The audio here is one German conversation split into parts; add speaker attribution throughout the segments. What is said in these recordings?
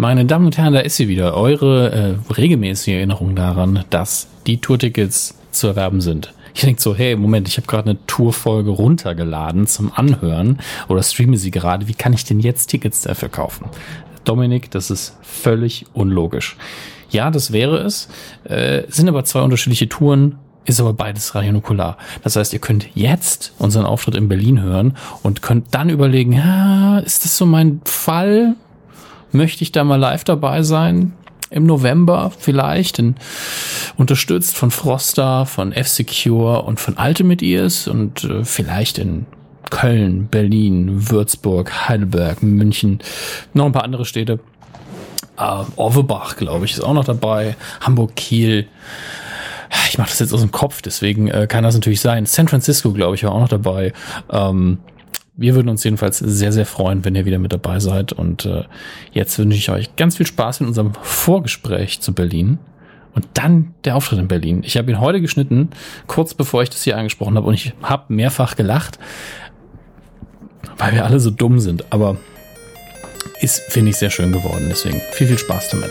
Speaker 1: Meine Damen und Herren, da ist sie wieder. Eure äh, regelmäßige Erinnerung daran, dass die Tourtickets zu erwerben sind. Ich denke so, hey, Moment, ich habe gerade eine Tourfolge runtergeladen zum Anhören oder streame sie gerade. Wie kann ich denn jetzt Tickets dafür kaufen? Dominik, das ist völlig unlogisch. Ja, das wäre es. Äh, sind aber zwei unterschiedliche Touren, ist aber beides radionukular. Das heißt, ihr könnt jetzt unseren Auftritt in Berlin hören und könnt dann überlegen, ja, ist das so mein Fall? Möchte ich da mal live dabei sein? Im November vielleicht, in, unterstützt von Froster, von F-Secure und von Ultimate Ears und äh, vielleicht in Köln, Berlin, Würzburg, Heidelberg, München, noch ein paar andere Städte. Äh, Orvebach, glaube ich, ist auch noch dabei. Hamburg, Kiel. Ich mache das jetzt aus dem Kopf, deswegen äh, kann das natürlich sein. San Francisco, glaube ich, war auch noch dabei. Ähm, wir würden uns jedenfalls sehr, sehr freuen, wenn ihr wieder mit dabei seid. Und äh, jetzt wünsche ich euch ganz viel Spaß mit unserem Vorgespräch zu Berlin. Und dann der Auftritt in Berlin. Ich habe ihn heute geschnitten, kurz bevor ich das hier angesprochen habe. Und ich habe mehrfach gelacht, weil wir alle so dumm sind. Aber ist, finde ich, sehr schön geworden. Deswegen viel, viel Spaß damit.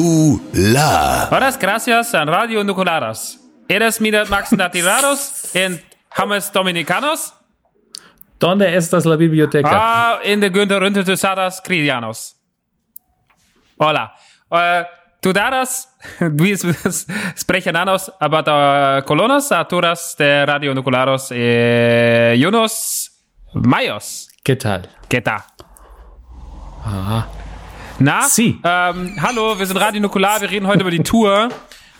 Speaker 2: Nukular.
Speaker 3: Horas gracias a Radio Nucularos. Eres mi Max Natirados en James Dominicanos.
Speaker 1: ¿Dónde estas la biblioteca?
Speaker 3: Ah, in de Günther Runtertusadas Cristianos. Hola. Uh, tu daras, Luis Sprechananos, aber da colonos, aturas de Radio Nucularos, eh, Jonas Mayos.
Speaker 1: ¿Qué tal?
Speaker 3: ¿Qué tal?
Speaker 1: Ah.
Speaker 3: Na?
Speaker 1: Sie.
Speaker 3: Ähm, hallo, wir sind Radio Nukular, wir reden heute über die Tour.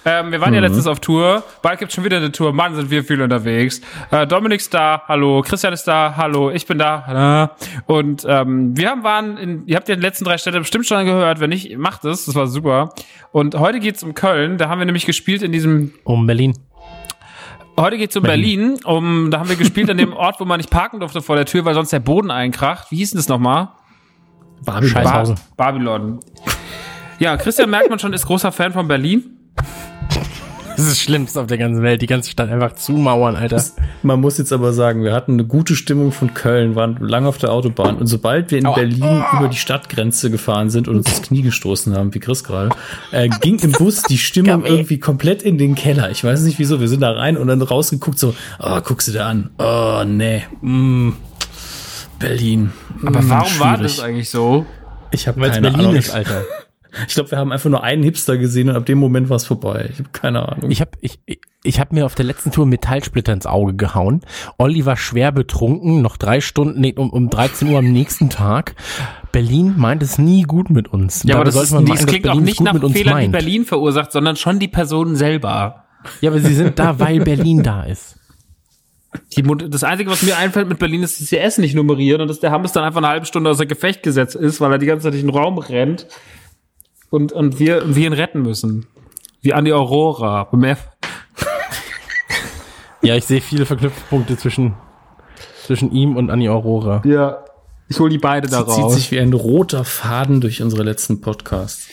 Speaker 3: Ähm, wir waren ja letztens auf Tour. Bald gibt's schon wieder eine Tour. Mann, sind wir viel unterwegs. Äh, Dominik ist da, hallo. Christian ist da, hallo. Ich bin da. Und ähm, wir haben waren in, ihr habt ja die letzten drei Städte bestimmt schon gehört. Wenn nicht, macht es. Das war super. Und heute geht's um Köln. Da haben wir nämlich gespielt in diesem
Speaker 4: Um Berlin.
Speaker 3: Heute geht's um Berlin. Um, da haben wir gespielt an dem Ort, wo man nicht parken durfte vor der Tür, weil sonst der Boden einkracht. Wie hieß denn das nochmal?
Speaker 1: Babylon.
Speaker 3: Ba Babylon. Ja, Christian merkt man schon, ist großer Fan von Berlin.
Speaker 4: Das ist das Schlimmste auf der ganzen Welt, die ganze Stadt einfach zumauern, Alter.
Speaker 1: Man muss jetzt aber sagen, wir hatten eine gute Stimmung von Köln, waren lange auf der Autobahn und sobald wir in
Speaker 4: Aua.
Speaker 1: Berlin über die Stadtgrenze gefahren sind und uns das Knie gestoßen haben, wie Chris gerade, äh, ging im Bus die Stimmung irgendwie komplett in den Keller. Ich weiß nicht wieso, wir sind da rein und dann rausgeguckt so, oh, guckst du da an, oh, nee, mm, Berlin.
Speaker 3: Aber
Speaker 1: mm,
Speaker 3: warum war
Speaker 1: schwierig.
Speaker 3: das eigentlich so?
Speaker 1: Ich habe
Speaker 4: Weil es
Speaker 1: keine
Speaker 4: Berlin
Speaker 1: Ahnung.
Speaker 4: ist, Alter.
Speaker 1: Ich glaube, wir haben einfach nur einen Hipster gesehen und ab dem Moment war es vorbei. Ich habe keine Ahnung.
Speaker 4: Ich habe ich, ich- hab mir auf der letzten Tour Metallsplitter ins Auge gehauen. Olli war schwer betrunken, noch drei Stunden, nee, um, um 13 Uhr am nächsten Tag. Berlin meint es nie gut mit uns.
Speaker 3: Ja, aber das,
Speaker 4: sollte
Speaker 3: ist,
Speaker 4: man
Speaker 3: das
Speaker 4: meinen,
Speaker 3: klingt auch nicht nach Fehlern, die. Berlin verursacht, sondern schon die Personen selber.
Speaker 4: Ja, aber sie sind da, weil Berlin da ist.
Speaker 3: Die, das Einzige, was mir einfällt mit Berlin, ist, dass die S nicht nummerieren und dass der Hammes dann einfach eine halbe Stunde außer Gefecht gesetzt ist, weil er die ganze Zeit durch den Raum rennt und, und wir, wir ihn retten müssen. Wie an die Aurora.
Speaker 4: Ja, ich sehe viele Verknüpfpunkte zwischen, zwischen ihm und Annie Aurora.
Speaker 3: ja. Ich hol die beide da
Speaker 1: Das zieht
Speaker 3: raus.
Speaker 1: sich wie ein roter Faden durch unsere letzten Podcasts.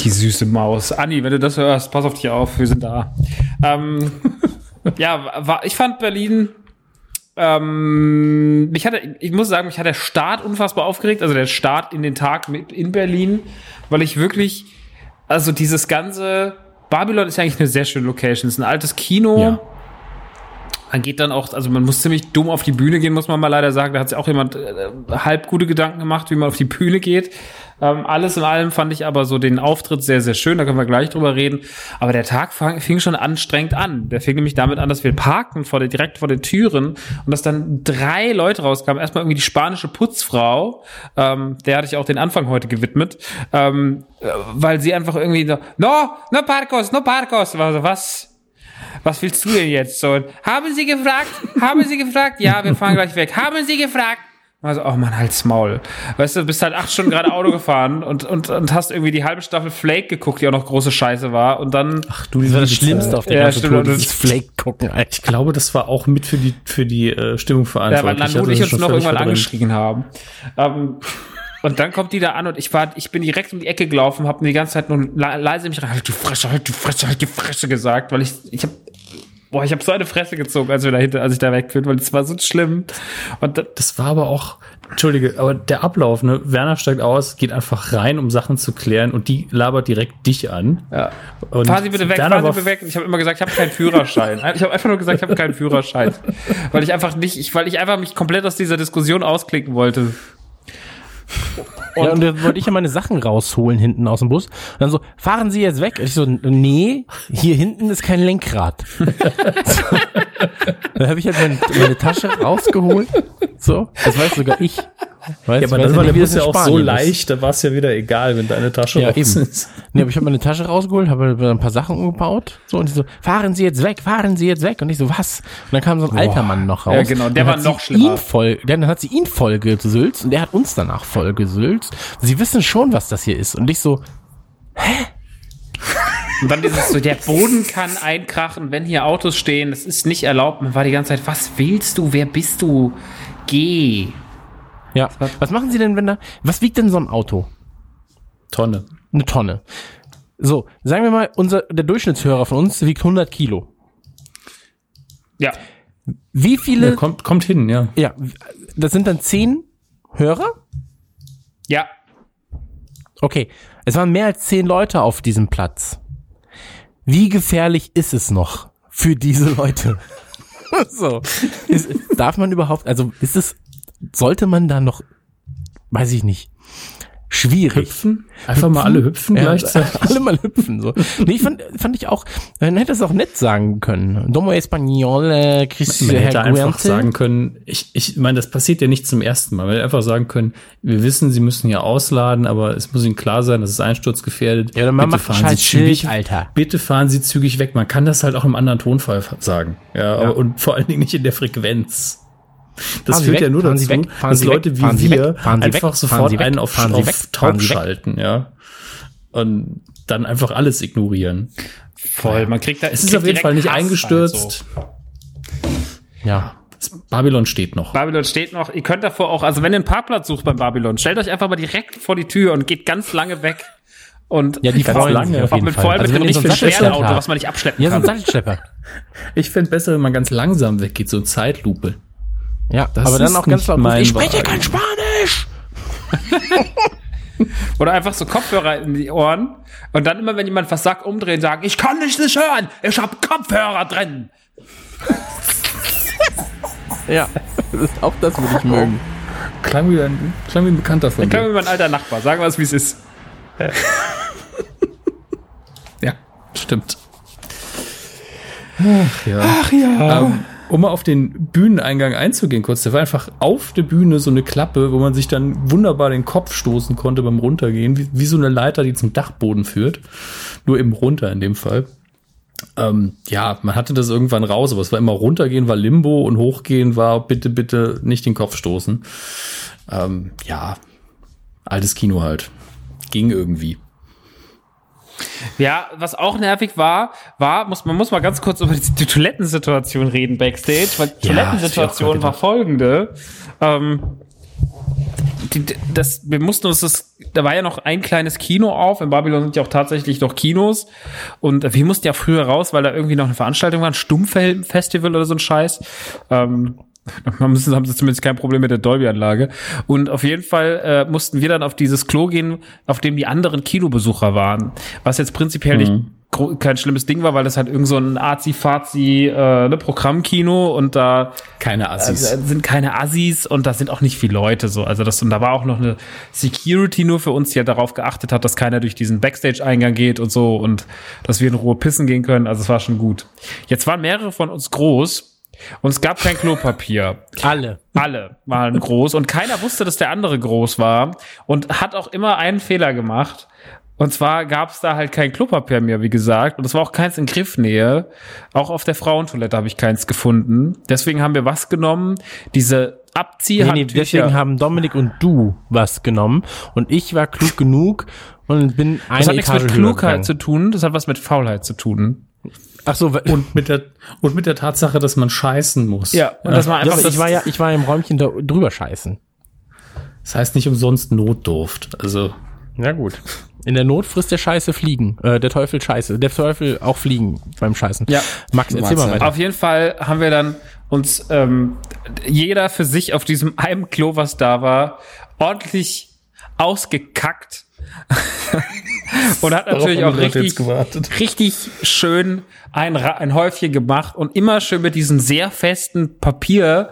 Speaker 3: Die süße Maus. Anni, wenn du das hörst, pass auf dich auf, wir sind da. Ähm, ja, war, ich fand Berlin. Ähm, mich hatte, ich muss sagen, mich hat der Start unfassbar aufgeregt, also der Start in den Tag mit in Berlin, weil ich wirklich, also dieses ganze Babylon ist ja eigentlich eine sehr schöne Location. Es ist ein altes Kino.
Speaker 1: Ja.
Speaker 3: man geht dann auch, also man muss ziemlich dumm auf die Bühne gehen, muss man mal leider sagen. Da hat sich auch jemand äh, halb gute Gedanken gemacht, wie man auf die Bühne geht. Ähm, alles in allem fand ich aber so den Auftritt sehr, sehr schön. Da können wir gleich drüber reden. Aber der Tag fang, fing schon anstrengend an. Der fing nämlich damit an, dass wir parken vor der, direkt vor den Türen und dass dann drei Leute rauskamen. Erstmal irgendwie die spanische Putzfrau, ähm, der hatte ich auch den Anfang heute gewidmet, ähm, äh, weil sie einfach irgendwie so, no, no Parcos, no Parcos. War so, was? was willst du denn jetzt? So, haben Sie gefragt? Haben Sie gefragt? Ja, wir fahren gleich weg. Haben Sie gefragt? Also, oh man, halt's Maul. Weißt du, bist halt acht Stunden gerade Auto gefahren und, und, und hast irgendwie die halbe Staffel Flake geguckt, die auch noch große Scheiße war. Und dann.
Speaker 5: Ach du, das war das Schlimmste auf der
Speaker 3: Ja,
Speaker 5: ganzen
Speaker 3: stimmt,
Speaker 5: Tour, dieses Flake gucken, Alter.
Speaker 1: Ich glaube, das war auch mit für die, für die äh, Stimmung
Speaker 3: Ja, weil
Speaker 1: verantwortlich.
Speaker 3: Nanu und
Speaker 1: hatte
Speaker 3: ich
Speaker 1: das
Speaker 3: uns noch irgendwann
Speaker 1: verdrängt.
Speaker 3: angeschrien haben. Ähm, und dann kommt die da an und ich war, ich bin direkt um die Ecke gelaufen, habe mir die ganze Zeit nur le- leise mich rein, halt die Fresse, halt die Fresse, halt die Fresse gesagt, weil ich, ich habe Boah, ich habe so eine Fresse gezogen, als wir dahinter, als ich da weg bin, weil es war so schlimm. Und da,
Speaker 1: Das war aber auch, entschuldige, aber der Ablauf, ne? Werner steigt aus, geht einfach rein, um Sachen zu klären und die labert direkt dich an.
Speaker 3: ja.
Speaker 1: Und
Speaker 3: fahren Sie bitte weg,
Speaker 1: Werner war
Speaker 3: Sie bitte weg. Ich habe immer gesagt, ich habe keinen Führerschein. Ich habe einfach nur gesagt, ich habe keinen Führerschein, weil ich einfach nicht, ich, weil ich einfach mich komplett aus dieser Diskussion ausklicken wollte.
Speaker 5: Und, ja, und dann wollte ich ja meine Sachen rausholen hinten aus dem Bus. Und dann so, fahren Sie jetzt weg? Und ich so, nee, hier hinten ist kein Lenkrad. Dann habe ich halt meine, meine Tasche rausgeholt. So, das weiß sogar ich. Weiß,
Speaker 1: Ja, aber dann war Bus
Speaker 5: das
Speaker 1: ja auch so
Speaker 5: Spanien
Speaker 1: leicht, da war es ja wieder egal, wenn deine Tasche
Speaker 5: Ja,
Speaker 1: raus
Speaker 5: eben.
Speaker 1: ist.
Speaker 5: Nee, aber ich habe meine Tasche rausgeholt, habe ein paar Sachen umgebaut. So, und die so, fahren Sie jetzt weg, fahren Sie jetzt weg. Und ich so, was? Und dann kam so ein alter Mann noch raus.
Speaker 3: Ja, genau, der war noch schlimmer.
Speaker 5: Ihn voll, dann hat sie ihn voll gesülzt und der hat uns danach voll gesülzt. Sie wissen schon, was das hier ist. Und ich so,
Speaker 3: Und dann dieses so, der Boden kann einkrachen, wenn hier Autos stehen, das ist nicht erlaubt. Man war die ganze Zeit, was willst du, wer bist du? Geh.
Speaker 5: ja, was machen Sie denn, wenn da, was wiegt denn so ein Auto?
Speaker 1: Tonne.
Speaker 5: Eine Tonne. So, sagen wir mal, unser, der Durchschnittshörer von uns wiegt 100 Kilo.
Speaker 3: Ja.
Speaker 5: Wie viele,
Speaker 1: Ja, kommt, kommt hin, ja.
Speaker 5: ja, das sind dann 10 Hörer?
Speaker 3: Ja.
Speaker 5: Okay, es waren mehr als 10 Leute auf diesem Platz. Wie gefährlich ist es noch für diese Leute? so, ist, darf man überhaupt, also ist es, sollte man da noch, weiß ich nicht, schwierig.
Speaker 1: Hüpfen? Einfach mal alle hüpfen
Speaker 5: Ja,
Speaker 1: gleichzeitig.
Speaker 5: Alle mal hüpfen, so. Nee, ich fand, fand ich auch, man hätte es auch nett sagen können. Domo Español, äh, Chris,
Speaker 1: Man hätte
Speaker 5: Herr
Speaker 1: einfach sagen können, ich, ich meine, das passiert ja nicht zum ersten Mal. Man hätte einfach sagen können, wir wissen, sie müssen ja ausladen, aber es muss ihnen klar sein, das ist einsturzgefährdet.
Speaker 5: Ja, dann
Speaker 1: bitte
Speaker 5: macht
Speaker 1: fahren
Speaker 5: halt
Speaker 1: Sie zügig,
Speaker 5: Schild, Alter.
Speaker 1: bitte fahren Sie zügig weg. Man kann das halt auch im anderen Tonfall sagen. Ja, und vor allen Dingen nicht in der Frequenz. Das
Speaker 5: Fahren
Speaker 1: führt
Speaker 5: weg,
Speaker 1: ja nur dazu,
Speaker 5: weg,
Speaker 1: dass Leute
Speaker 5: weg,
Speaker 1: wie wir einfach sofort einen auf,
Speaker 5: fahren
Speaker 1: auf taub schalten, ja. Und dann einfach alles ignorieren.
Speaker 3: Voll. Man kriegt da,
Speaker 1: Es ist auf jeden Fall nicht eingestürzt.
Speaker 5: Ja.
Speaker 1: Babylon steht noch.
Speaker 3: Babylon steht noch. Ihr könnt davor auch, also wenn ihr einen Parkplatz sucht beim Babylon, stellt euch einfach mal direkt vor die Tür und geht ganz lange weg. Und
Speaker 5: Ja, die freuen
Speaker 1: lange,
Speaker 5: auf jeden
Speaker 3: mit,
Speaker 5: Fall.
Speaker 3: vor allem
Speaker 5: Also
Speaker 3: mit
Speaker 5: so
Speaker 3: richtig
Speaker 5: einen
Speaker 3: schweren Auto, was man nicht abschleppen
Speaker 5: Ja, so ein
Speaker 3: kann.
Speaker 5: Sattelschlepper.
Speaker 1: Ich fände besser, wenn man ganz langsam weggeht, so Zeitlupe.
Speaker 5: Ja,
Speaker 1: Das
Speaker 5: aber dann
Speaker 1: ist
Speaker 5: auch ganz
Speaker 1: nicht
Speaker 5: laut.
Speaker 1: mein
Speaker 5: Ich spreche
Speaker 1: Wagen.
Speaker 5: kein Spanisch!
Speaker 3: Oder einfach so Kopfhörer in die Ohren und dann immer, wenn jemand was sagt, umdrehen, sagen, ich kann dich nicht hören, ich hab Kopfhörer drin.
Speaker 5: Ja, auch das würde ich mögen.
Speaker 1: Klang wie ein, klang wie ein Bekannter von
Speaker 3: Ich kann
Speaker 1: dir.
Speaker 3: wie mein alter Nachbar, sagen wir es, wie es ist.
Speaker 1: Ja, stimmt. Ach ja. Ach ja. Ähm, um mal auf den Bühneneingang einzugehen, kurz, da war einfach auf der Bühne so eine Klappe, wo man sich dann wunderbar den Kopf stoßen konnte beim Runtergehen, wie, wie so eine Leiter, die zum Dachboden führt. Nur eben runter in dem Fall. Ähm, ja, man hatte das irgendwann raus, aber es war immer runtergehen war Limbo und hochgehen war bitte, bitte nicht den Kopf stoßen. Ähm, ja, altes Kino halt. Ging irgendwie.
Speaker 3: Ja, was auch nervig war, war, muss, man muss mal ganz kurz über die, die Toilettensituation reden backstage, weil die
Speaker 1: Ja,
Speaker 3: Toilettensituation war folgende. Ähm, die, das, wir mussten uns das, da war ja noch ein kleines Kino auf. In Babylon sind ja auch tatsächlich noch Kinos. Und wir mussten ja früher raus, weil da irgendwie noch eine Veranstaltung war, ein Stummfilm-Festival oder so ein Scheiß. Ähm, man müssen, haben sie zumindest kein Problem mit der Dolby-Anlage. Und auf jeden Fall äh, mussten wir dann auf dieses Klo gehen, auf dem die anderen Kinobesucher waren. Was jetzt prinzipiell nicht gro- kein schlimmes Ding war, weil das halt irgend so ein Azi-Fazi äh, ne, Programmkino und da
Speaker 1: Keine Assis.
Speaker 3: also, sind keine Assis und da sind auch nicht viele Leute so. Also das und da war auch noch eine Security nur für uns, die ja darauf geachtet hat, dass keiner durch diesen Backstage-Eingang geht und so und dass wir in Ruhe pissen gehen können. Also es war schon gut. Jetzt waren mehrere von uns groß und es gab kein Klopapier.
Speaker 4: Alle.
Speaker 3: Alle waren groß und keiner wusste, dass der andere groß war und hat auch immer einen Fehler gemacht. Und zwar gab es da halt kein Klopapier mehr, wie gesagt. Und es war auch keins in Griffnähe. Auch auf der Frauentoilette habe ich keins gefunden. Deswegen haben wir was genommen? Diese
Speaker 4: Nee, nee,
Speaker 3: Abziehhandtücher.
Speaker 4: deswegen haben Dominik und du was genommen und ich war klug genug und bin eine
Speaker 3: das hat nichts
Speaker 4: Etage
Speaker 3: mit
Speaker 4: höher
Speaker 3: Klugheit
Speaker 4: gegangen.
Speaker 3: zu tun, das hat was mit Faulheit zu tun.
Speaker 4: Ach so,
Speaker 1: und mit der und mit der Tatsache, dass man scheißen muss.
Speaker 3: Ja, und das war
Speaker 4: ja,
Speaker 3: einfach das,
Speaker 4: ich war ja, ich war im Räumchen da drüber scheißen.
Speaker 1: Das heißt nicht umsonst Notdurft. Also
Speaker 4: Ja gut. In der Not frisst der Scheiße Fliegen. Äh, der Teufel Scheiße. Der Teufel auch Fliegen beim Scheißen.
Speaker 3: Ja.
Speaker 4: Max, erzähl mal weiter.
Speaker 3: Auf jeden Fall haben wir dann uns ähm, jeder für sich auf diesem einem Klo, was da war, ordentlich ausgekackt. Und hat natürlich auch richtig, richtig schön ein, ein Häufchen gemacht und immer schön mit diesem sehr festen Papier.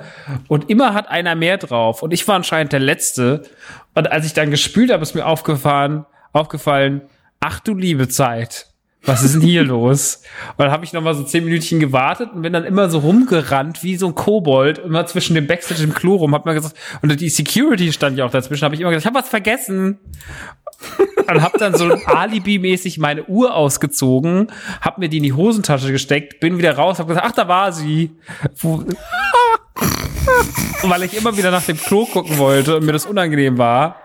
Speaker 3: Und immer hat einer mehr drauf. Und ich war anscheinend der Letzte. Und als ich dann gespült habe, ist mir aufgefallen, aufgefallen, ach du liebe Zeit, was ist denn hier los? Und dann habe ich noch mal so zehn Minütchen gewartet und bin dann immer so rumgerannt wie so ein Kobold, immer zwischen dem Backstage und dem Klo rum, hab mir gesagt, und die Security stand ja auch dazwischen, habe ich immer gesagt, ich habe was vergessen. und hab dann so Alibi-mäßig meine Uhr ausgezogen, hab mir die in die Hosentasche gesteckt, bin wieder raus, hab gesagt, ach, da war sie. Weil ich immer wieder nach dem Klo gucken wollte und mir das unangenehm war.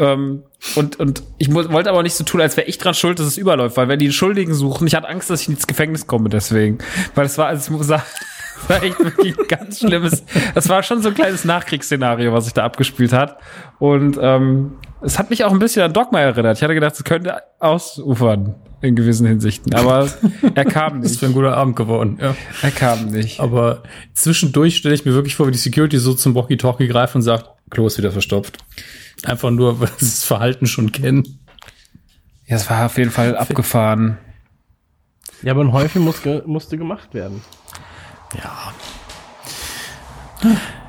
Speaker 3: Ähm, und, und ich wollte aber nicht so tun, als wäre ich dran schuld, dass es überläuft, weil wenn die Schuldigen suchen, ich hatte Angst, dass ich ins Gefängnis komme deswegen. Weil es war, also ich muss sagen, es war echt wirklich ein ganz schlimmes, das war schon so ein kleines Nachkriegsszenario, was sich da abgespielt hat. Und ähm, es hat mich auch ein bisschen an Dogma erinnert. Ich hatte gedacht, es könnte ausufern in gewissen Hinsichten. Aber er kam
Speaker 1: das ist
Speaker 3: nicht.
Speaker 1: für ein guter Abend geworden. Ja.
Speaker 3: Er kam nicht.
Speaker 1: Aber zwischendurch stelle ich mir wirklich vor, wie die Security so zum Walkie-Talkie greift und sagt, Klo ist wieder verstopft. Einfach nur, weil sie das Verhalten schon kennen.
Speaker 3: Ja, es war auf jeden Fall abgefahren.
Speaker 4: Ja, aber ein Häufchen muss ge musste gemacht werden.
Speaker 1: Ja.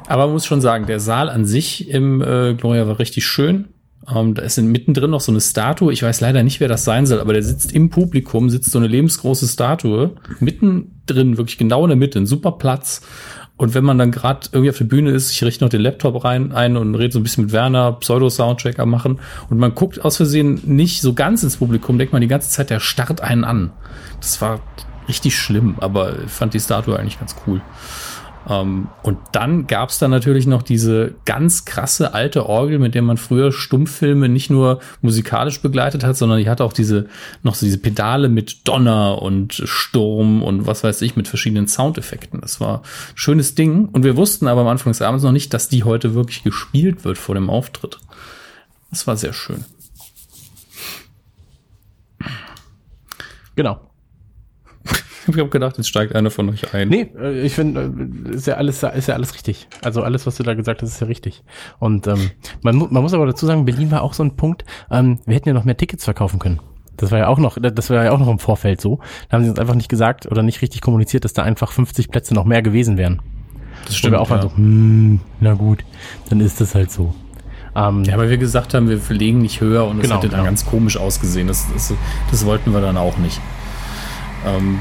Speaker 1: Aber man muss schon sagen, der Saal an sich im äh, Gloria war richtig schön. Ähm, da ist in- mittendrin noch so eine Statue. Ich weiß leider nicht, wer das sein soll, aber der sitzt im Publikum, sitzt so eine lebensgroße Statue. Mittendrin, wirklich genau in der Mitte, ein super Platz. Und wenn man dann gerade irgendwie auf der Bühne ist, ich richte noch den Laptop rein ein und rede so ein bisschen mit Werner, Pseudo-Soundtrack am machen. Und man guckt aus Versehen nicht so ganz ins Publikum, denkt man die ganze Zeit, der starrt einen an. Das war richtig schlimm, aber fand die Statue eigentlich ganz cool. Ähm, und dann gab's da natürlich noch diese ganz krasse alte Orgel, mit der man früher Stummfilme nicht nur musikalisch begleitet hat, sondern die hatte auch diese noch so diese Pedale mit Donner und Sturm und was weiß ich mit verschiedenen Soundeffekten. Das war ein schönes Ding und wir wussten aber am Anfang des Abends noch nicht, dass die heute wirklich gespielt wird vor dem Auftritt. Das war sehr schön.
Speaker 4: Genau.
Speaker 1: Ich habe gedacht, jetzt steigt einer von euch ein.
Speaker 4: Nee, äh, ich finde, äh, ist ja alles, ist ja alles richtig. Also alles, was du da gesagt hast, ist ja richtig. Und ähm, man, mu- man muss aber dazu sagen, Berlin war auch so ein Punkt, ähm, wir hätten ja noch mehr Tickets verkaufen können. Das war ja auch noch, das war ja auch noch im Vorfeld so. Da haben sie uns einfach nicht gesagt oder nicht richtig kommuniziert, dass da einfach 50 Plätze noch mehr gewesen wären.
Speaker 1: das
Speaker 4: Wo wir auch mal so, hm, na gut, dann ist das halt so. Ähm,
Speaker 1: Ja, weil wir gesagt haben, wir verlegen nicht höher und das
Speaker 4: Genau,
Speaker 1: hätte dann
Speaker 4: genau.
Speaker 1: ganz komisch ausgesehen. Das, das, das wollten wir dann auch nicht. Ähm,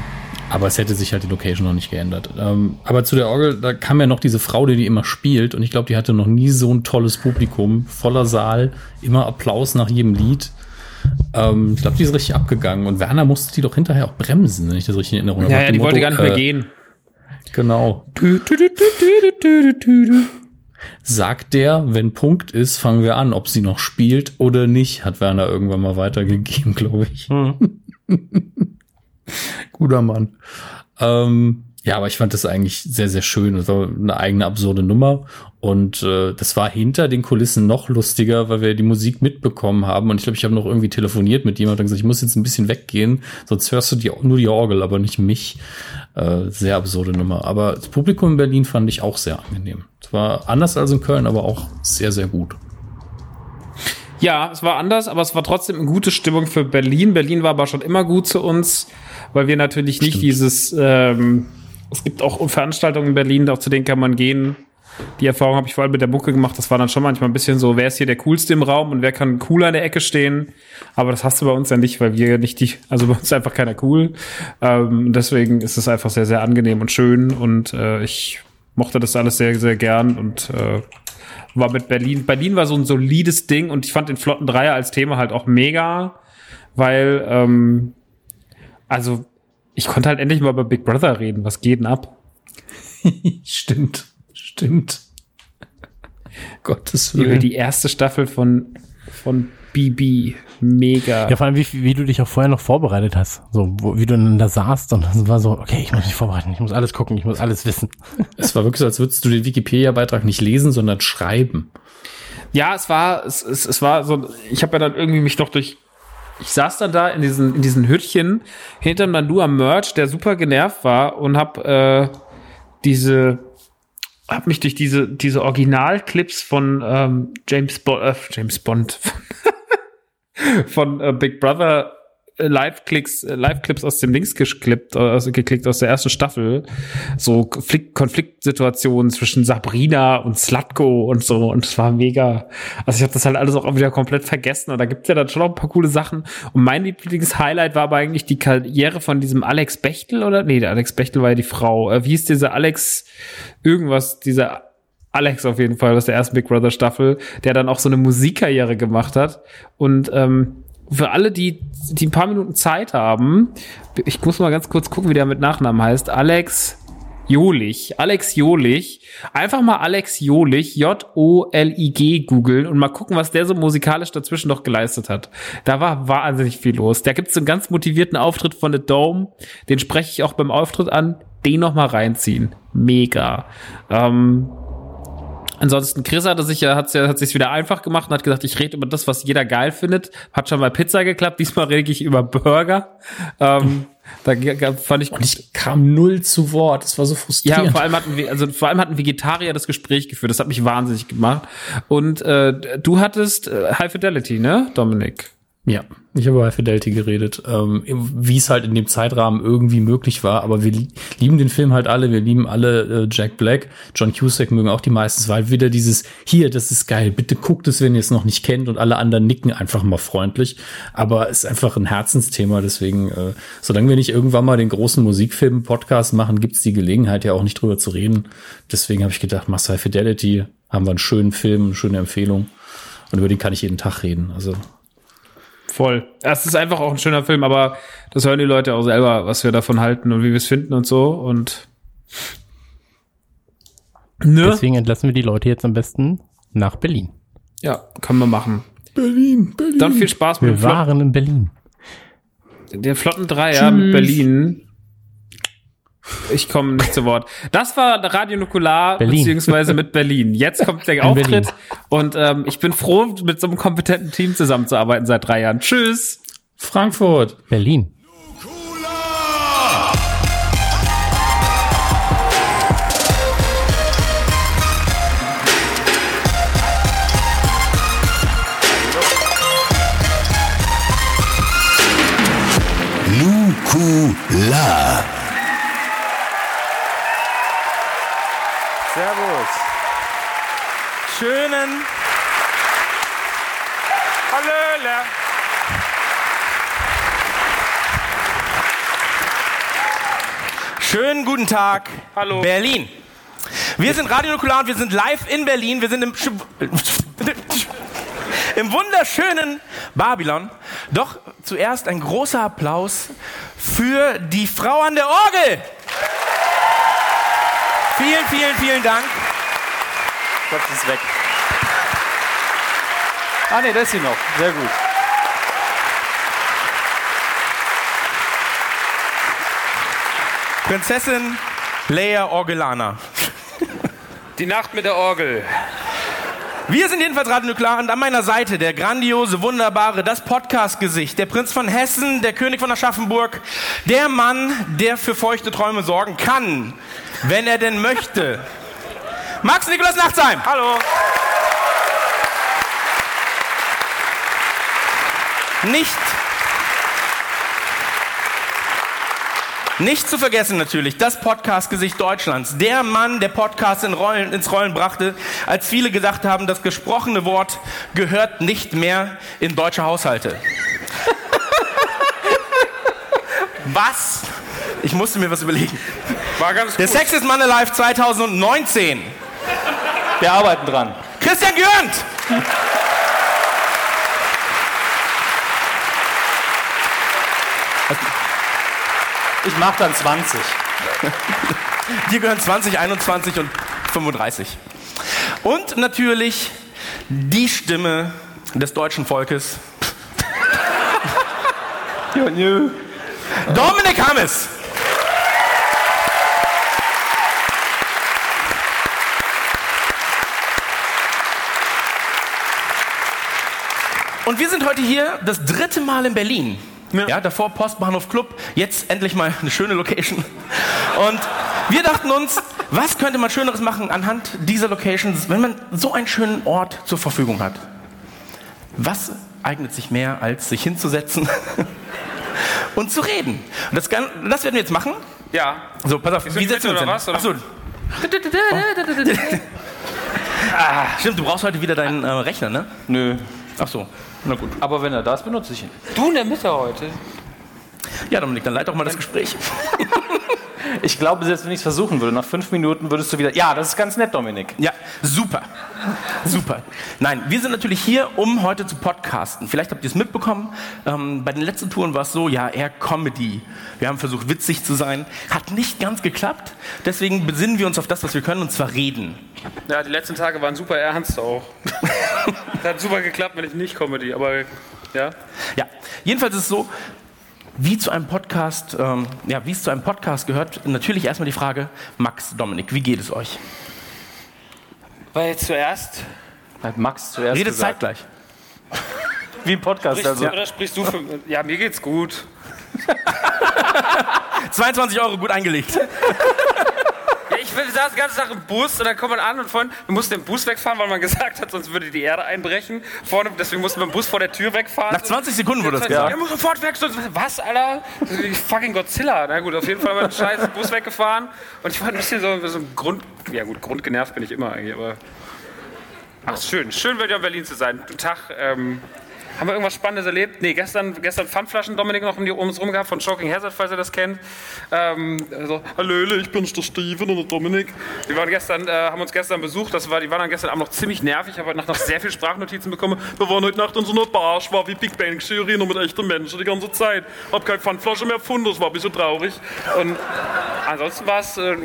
Speaker 1: aber es hätte sich halt die Location noch nicht geändert. Ähm, aber zu der Orgel, da kam ja noch diese Frau, die die immer spielt. Und ich glaube, die hatte noch nie so ein tolles Publikum. Voller Saal, immer Applaus nach jedem Lied. Ähm, ich glaube, die ist richtig abgegangen. Und Werner musste die doch hinterher auch bremsen, wenn ich das richtig in Erinnerung habe.
Speaker 3: Ja, ja, die wollte
Speaker 1: Motto,
Speaker 3: gar nicht mehr
Speaker 1: äh,
Speaker 3: gehen.
Speaker 1: Genau. Sagt der, wenn Punkt ist, fangen wir an, ob sie noch spielt oder nicht, hat Werner irgendwann mal weitergegeben, glaube ich. Guter Mann. Ähm, ja, aber ich fand das eigentlich sehr, sehr schön. Das war eine eigene absurde Nummer. Und äh, das war hinter den Kulissen noch lustiger, weil wir die Musik mitbekommen haben. Und ich glaube, ich habe noch irgendwie telefoniert mit jemandem und gesagt, ich muss jetzt ein bisschen weggehen, sonst hörst du die, nur die Orgel, aber nicht mich. Äh, sehr absurde Nummer. Aber das Publikum in Berlin fand ich auch sehr angenehm. Es war anders als in Köln, aber auch sehr, sehr gut.
Speaker 3: Ja, es war anders, aber es war trotzdem eine gute Stimmung für Berlin. Berlin war aber schon immer gut zu uns, weil wir natürlich nicht dieses, ähm, es gibt auch Veranstaltungen in Berlin, auch zu denen kann man gehen. Die Erfahrung habe ich vor allem mit der Mucke gemacht. Das war dann schon manchmal ein bisschen so, wer ist hier der coolste im Raum und wer kann cooler in der Ecke stehen. Aber das hast du bei uns ja nicht, weil wir nicht die, also bei uns ist einfach keiner cool. Ähm, deswegen ist es einfach sehr, sehr angenehm und schön und äh, ich mochte das alles sehr, sehr gern und äh, war mit Berlin. Berlin war so ein solides Ding und ich fand den Flotten Dreier als Thema halt auch mega, weil, ähm, also ich konnte halt endlich mal über Big Brother reden. Was geht denn ab?
Speaker 1: Stimmt. Stimmt. Gottes
Speaker 3: Über
Speaker 1: Willen.
Speaker 3: die erste Staffel von, von BB. Mega.
Speaker 4: Ja, vor allem, wie, wie du dich auch vorher noch vorbereitet hast. So, wo, wie du dann da saßt und es war so, okay, ich muss mich vorbereiten, ich muss alles gucken, ich muss alles wissen.
Speaker 1: Es war wirklich so, als würdest du den Wikipedia-Beitrag nicht lesen, sondern schreiben.
Speaker 3: Ja, es war, es, es, es war so, ich habe ja dann irgendwie mich doch durch, ich saß dann da in diesen, in diesen Hütchen hinterm Nandu am Merch, der super genervt war und hab äh, diese, hab mich durch diese, diese Originalclips von ähm, James Bond, äh, James Bond, von äh, Big Brother äh, äh, Live-Clips aus dem Links geklippt, also geklickt aus der ersten Staffel. So Konflikt, Konfliktsituationen zwischen Sabrina und Slatko und so. Und es war mega. Also ich habe das halt alles auch wieder komplett vergessen. Und da gibt's ja dann schon noch ein paar coole Sachen. Und mein Lieblings-Highlight war aber eigentlich die Karriere von diesem Alex Bechtel, oder? Nee, der Alex Bechtel war ja die Frau. Äh, wie hieß dieser Alex irgendwas, dieser Alex auf jeden Fall aus der ersten Big Brother Staffel, der dann auch so eine Musikkarriere gemacht hat. Und ähm, für alle, die, die ein paar Minuten Zeit haben, ich muss mal ganz kurz gucken, wie der mit Nachnamen heißt. Alex Jolich. Alex Jolich. Einfach mal Alex Jolich, J-O-L-I-G googeln und mal gucken, was der so musikalisch dazwischen noch geleistet hat. Da war wahnsinnig viel los. Da gibt's so einen ganz motivierten Auftritt von The Dome. Den spreche ich auch beim Auftritt an. Den noch mal reinziehen. Mega. Ähm, Ansonsten, Chris hatte sich ja, hat's ja, hat sich's wieder einfach gemacht und hat gesagt, ich rede über das, was jeder geil findet. Hat schon mal Pizza geklappt, diesmal rede ich über Burger. Ähm, da fand ich,
Speaker 1: Und ich kam null zu Wort. Das war so
Speaker 3: ja,
Speaker 1: frustrierend.
Speaker 3: vor allem hatten wir, also vor allem hatten Vegetarier das Gespräch geführt. Das hat mich wahnsinnig gemacht. Und äh, du hattest äh, High Fidelity, ne, Dominik?
Speaker 1: Ja, ich habe bei Fidelity geredet, ähm, wie es halt in dem Zeitrahmen irgendwie möglich war. Aber wir li- lieben den Film halt alle. Wir lieben alle äh, Jack Black, John Cusack mögen auch die meisten. Es war halt wieder dieses hier, das ist geil. Bitte guckt es, wenn ihr es noch nicht kennt. Und alle anderen nicken einfach mal freundlich. Aber es ist einfach ein Herzensthema. Deswegen, äh, solange wir nicht irgendwann mal den großen Musikfilm-Podcast machen, gibt es die Gelegenheit ja auch nicht drüber zu reden. Deswegen habe ich gedacht, machst High Fidelity, haben wir einen schönen Film, eine schöne Empfehlung. Und über den kann ich jeden Tag reden. Also
Speaker 3: Voll. Es ist einfach auch ein schöner Film, aber das hören die Leute auch selber, was wir davon halten und wie wir es finden und so. Und ne?
Speaker 4: Deswegen entlassen wir die Leute jetzt am besten nach Berlin.
Speaker 3: Ja, kann man machen.
Speaker 1: Berlin, Berlin.
Speaker 3: Dann viel Spaß mit
Speaker 4: Wir waren in Berlin.
Speaker 3: der flotten Dreier mit Berlin. Ich komme nicht zu Wort. Das war Radio Nukular
Speaker 4: Berlin.
Speaker 3: beziehungsweise mit Berlin. Jetzt kommt der
Speaker 4: In
Speaker 3: Auftritt
Speaker 4: Berlin.
Speaker 3: und ähm, ich bin froh, mit so einem kompetenten Team zusammenzuarbeiten seit drei Jahren. Tschüss.
Speaker 1: Frankfurt.
Speaker 4: Berlin.
Speaker 2: Nukula.
Speaker 5: Schönen. Hallöle. Schönen guten Tag.
Speaker 3: Hallo.
Speaker 5: Berlin. Wir sind Radio Nukular und wir sind live in Berlin. Wir sind im, im wunderschönen Babylon. Doch zuerst ein großer Applaus für die Frau an der Orgel. Vielen, vielen, vielen Dank. Gott ist weg. Ah ne, da ist sie noch. Sehr gut. Prinzessin Leia Orgelana.
Speaker 3: Die Nacht mit der Orgel.
Speaker 5: Wir sind jedenfalls Radio Nuklear und an meiner Seite der grandiose, wunderbare, das Podcast-Gesicht, der Prinz von Hessen, der König von Aschaffenburg, der Mann, der für feuchte Träume sorgen kann, wenn er denn möchte. Max Nikolaus Nachtsheim. Hallo. Nicht, nicht zu vergessen natürlich, das Podcast-Gesicht Deutschlands. Der Mann, der Podcast in Rollen, ins Rollen brachte, als viele gedacht haben, das gesprochene Wort gehört nicht mehr in deutsche Haushalte. Was? Ich musste mir was überlegen.
Speaker 3: War ganz
Speaker 5: Der
Speaker 3: gut.
Speaker 5: Sex is Money Live 2019.
Speaker 6: Wir arbeiten dran.
Speaker 5: Christian Gürnt!
Speaker 6: Ich mache dann 20.
Speaker 5: Dir gehören 20, 21 und 35. Und natürlich die Stimme des deutschen Volkes. Dominik Hammes. Und wir sind heute hier das dritte Mal in Berlin. Ja. davor Postbahnhof Club, jetzt endlich mal eine schöne Location. Und wir dachten uns, was könnte man Schöneres machen anhand dieser Locations, wenn man so einen schönen Ort zur Verfügung hat? Was eignet sich mehr, als sich hinzusetzen und zu reden? Und das, kann, das werden wir jetzt machen.
Speaker 3: Ja.
Speaker 5: So, pass auf,
Speaker 3: Ist
Speaker 5: wie setzen wir uns hin?
Speaker 3: was, oder?
Speaker 5: Ach so. Ah, stimmt, du brauchst heute wieder deinen äh, Rechner, ne?
Speaker 6: Nö.
Speaker 5: Ach so, na gut.
Speaker 6: Aber wenn er da ist, benutze ich ihn.
Speaker 3: Du in der Mitte heute.
Speaker 5: Ja, Dominik, dann leit doch mal das Gespräch.
Speaker 6: Ich glaube, selbst wenn ich es versuchen würde, nach fünf Minuten würdest du wieder. Ja, das ist ganz nett, Dominik.
Speaker 5: Ja, super. Super. Nein, wir sind natürlich hier, um heute zu podcasten. Vielleicht habt ihr es mitbekommen. Ähm, bei den letzten Touren war es so, ja, eher Comedy. Wir haben versucht, witzig zu sein. Hat nicht ganz geklappt. Deswegen besinnen wir uns auf das, was wir können, und zwar reden.
Speaker 3: Ja, die letzten Tage waren super ernst auch. das hat super geklappt, wenn ich nicht Comedy, aber ja.
Speaker 5: Ja, jedenfalls ist es so, wie zu einem Podcast, ähm, ja, wie es zu einem Podcast gehört, natürlich erstmal die Frage, Max, Dominik, wie geht es euch?
Speaker 3: Weil zuerst.
Speaker 6: Hat Max zuerst
Speaker 5: Redet
Speaker 6: gesagt.
Speaker 5: zeitgleich.
Speaker 6: Wie ein Podcast.
Speaker 3: Sprichst
Speaker 6: Also.
Speaker 3: du, oder sprichst du für. Ja, mir geht's gut.
Speaker 5: 22 Euro gut eingelegt.
Speaker 3: Ich wir saßen die ganze Tag im Bus und dann kommt man an und vorhin, wir mussten den Bus wegfahren, weil man gesagt hat, sonst würde die Erde einbrechen. Vorne, deswegen mussten wir den Bus vor der Tür wegfahren.
Speaker 5: Nach 20 Sekunden wurde das
Speaker 3: Ja. Er muss sofort weg. sonst- Was, Alter? Fucking Godzilla. Na gut, auf jeden Fall haben wir den scheiß Bus weggefahren. Und ich war ein bisschen so, so ein Grund... Ja gut, grundgenervt bin ich immer eigentlich, aber... Ach, schön. Schön, wieder in Berlin zu sein. Guten Tag. Ähm, haben wir irgendwas Spannendes erlebt? Nee, gestern, gestern Pfandflaschen Dominik noch um, die, um uns rum gehabt von Choking Hazard, falls ihr das kennt. Ähm, also, Hallöle, ich bin's, der Steven und der Dominik. Die waren gestern, äh, haben uns gestern besucht. Das war, die waren dann gestern Abend noch ziemlich nervig. Habe heute Nacht noch sehr viel Sprachnotizen bekommen. Wir waren heute Nacht in so einer Bar. Ich war wie Big Bang Theorie, nur mit echten Menschen die ganze Zeit. Hab keine Pfandflasche mehr gefunden. Das war ein bisschen traurig. Und ansonsten war es... Äh,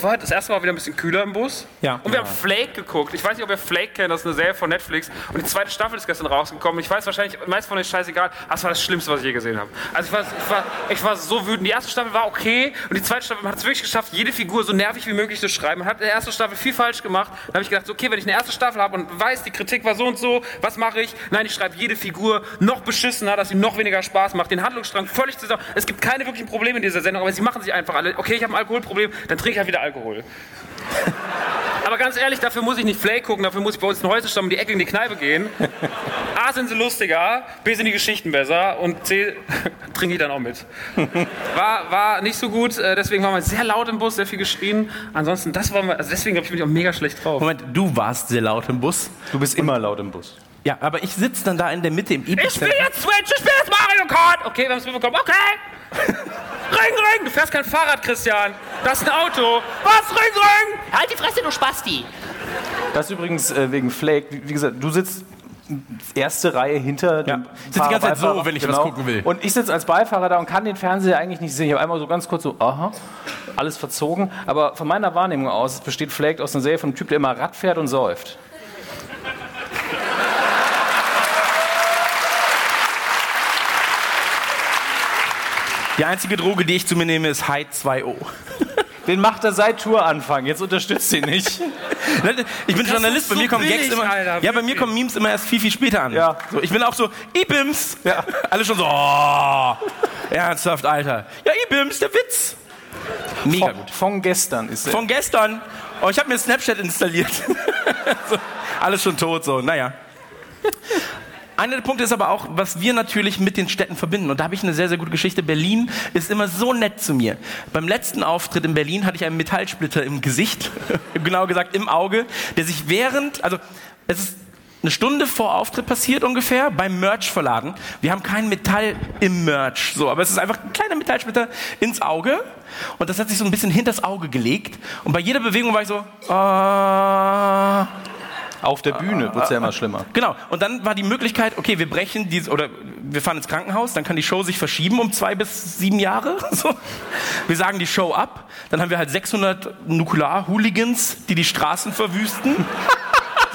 Speaker 3: war heute das erste Mal wieder ein bisschen kühler im Bus.
Speaker 5: Ja.
Speaker 3: Und wir haben Flake geguckt. Ich weiß nicht, ob ihr Flake kennt, das ist eine Serie von Netflix. Und die zweite Staffel ist gestern rausgekommen. Ich weiß wahrscheinlich, meist von euch scheißegal. Das war das Schlimmste, was ich je gesehen habe. Also ich war, ich war, ich war so wütend. Die erste Staffel war okay und die zweite Staffel hat es wirklich geschafft, jede Figur so nervig wie möglich zu schreiben. Man hat in der ersten Staffel viel falsch gemacht. Dann habe ich gedacht, okay, wenn ich eine erste Staffel habe und weiß, die Kritik war so und so, was mache ich? Nein, ich schreibe jede Figur noch beschissener, dass sie noch weniger Spaß macht. Den Handlungsstrang völlig zusammen. Es gibt keine wirklichen Probleme in dieser Sendung, aber sie machen sich einfach alle. Okay, ich habe ein Alkoholproblem, dann trinke ich halt wieder Alkohol. Aber ganz ehrlich, dafür muss ich nicht Flake gucken, dafür muss ich bei uns in Häuserstamm um die Ecke in die Kneipe gehen. A, sind sie lustiger, B, sind die Geschichten besser und C, trinke ich dann auch mit. War, war nicht so gut, äh, deswegen waren wir sehr laut im Bus, sehr viel geschrien. Ansonsten, das war also deswegen glaube ich, bin ich auch mega schlecht drauf.
Speaker 5: Moment, du warst sehr laut im Bus.
Speaker 6: Du bist immer laut im Bus.
Speaker 5: Ja, aber ich sitze dann da in der Mitte im
Speaker 3: Ich spiele jetzt Switch, ich spiele jetzt Mario Kart! Okay, wir haben es mitbekommen, okay! Ring, ring! Du fährst kein Fahrrad, Christian! Das ist ein Auto! Was, ring, ring!
Speaker 7: Halt die Fresse, du Spasti!
Speaker 6: Das übrigens äh, wegen Flake. Wie, wie gesagt, du sitzt erste Reihe hinter dem
Speaker 5: Sitz die ganze Zeit so, wenn ich was gucken will.
Speaker 6: Und ich sitze als Beifahrer da und kann den Fernseher eigentlich nicht sehen. Ich habe einmal so ganz kurz so, aha, alles verzogen. Aber von meiner Wahrnehmung aus besteht Flake aus einer Serie von einem Typ, der immer Rad fährt und säuft.
Speaker 5: Die einzige Droge, die ich zu mir nehme, ist High 2O.
Speaker 6: Den macht er seit Touranfang. Jetzt unterstützt ihn nicht.
Speaker 5: Ich bin Journalist,
Speaker 3: ist
Speaker 5: bei
Speaker 3: so
Speaker 5: mir kommen Gags
Speaker 3: billig,
Speaker 5: immer.
Speaker 3: Alter,
Speaker 5: ja, bei mir kommen Memes immer erst viel, viel später an.
Speaker 6: Ja.
Speaker 5: So, ich bin auch so, Ibims. Ja. Alle schon so, oh, ernsthaft, Alter. Ja, Ibims, der Witz. Mega
Speaker 6: Von,
Speaker 5: gut.
Speaker 6: von gestern ist er.
Speaker 5: Von gestern. Oh, ich habe mir Snapchat installiert. so, alles schon tot, so, naja. Einer der Punkte ist aber auch, was wir natürlich mit den Städten verbinden. Und da habe ich eine sehr, sehr gute Geschichte. Berlin ist immer so nett zu mir. Beim letzten Auftritt in Berlin hatte ich einen Metallsplitter im Gesicht, genau gesagt im Auge, der sich während, also es ist eine Stunde vor Auftritt passiert ungefähr beim Merch verladen. Wir haben kein Metall im Merch, so, aber es ist einfach ein kleiner Metallsplitter ins Auge und das hat sich so ein bisschen hinters Auge gelegt und bei jeder Bewegung war ich so, ah,
Speaker 6: Auf der Bühne wird's ja immer schlimmer.
Speaker 5: Genau. Und dann war die Möglichkeit, okay, wir brechen die, oder wir fahren ins Krankenhaus, dann kann die Show sich verschieben um zwei bis sieben Jahre. So. Wir sagen die Show ab, dann haben wir halt 600 Nukular-Hooligans, die die Straßen verwüsten.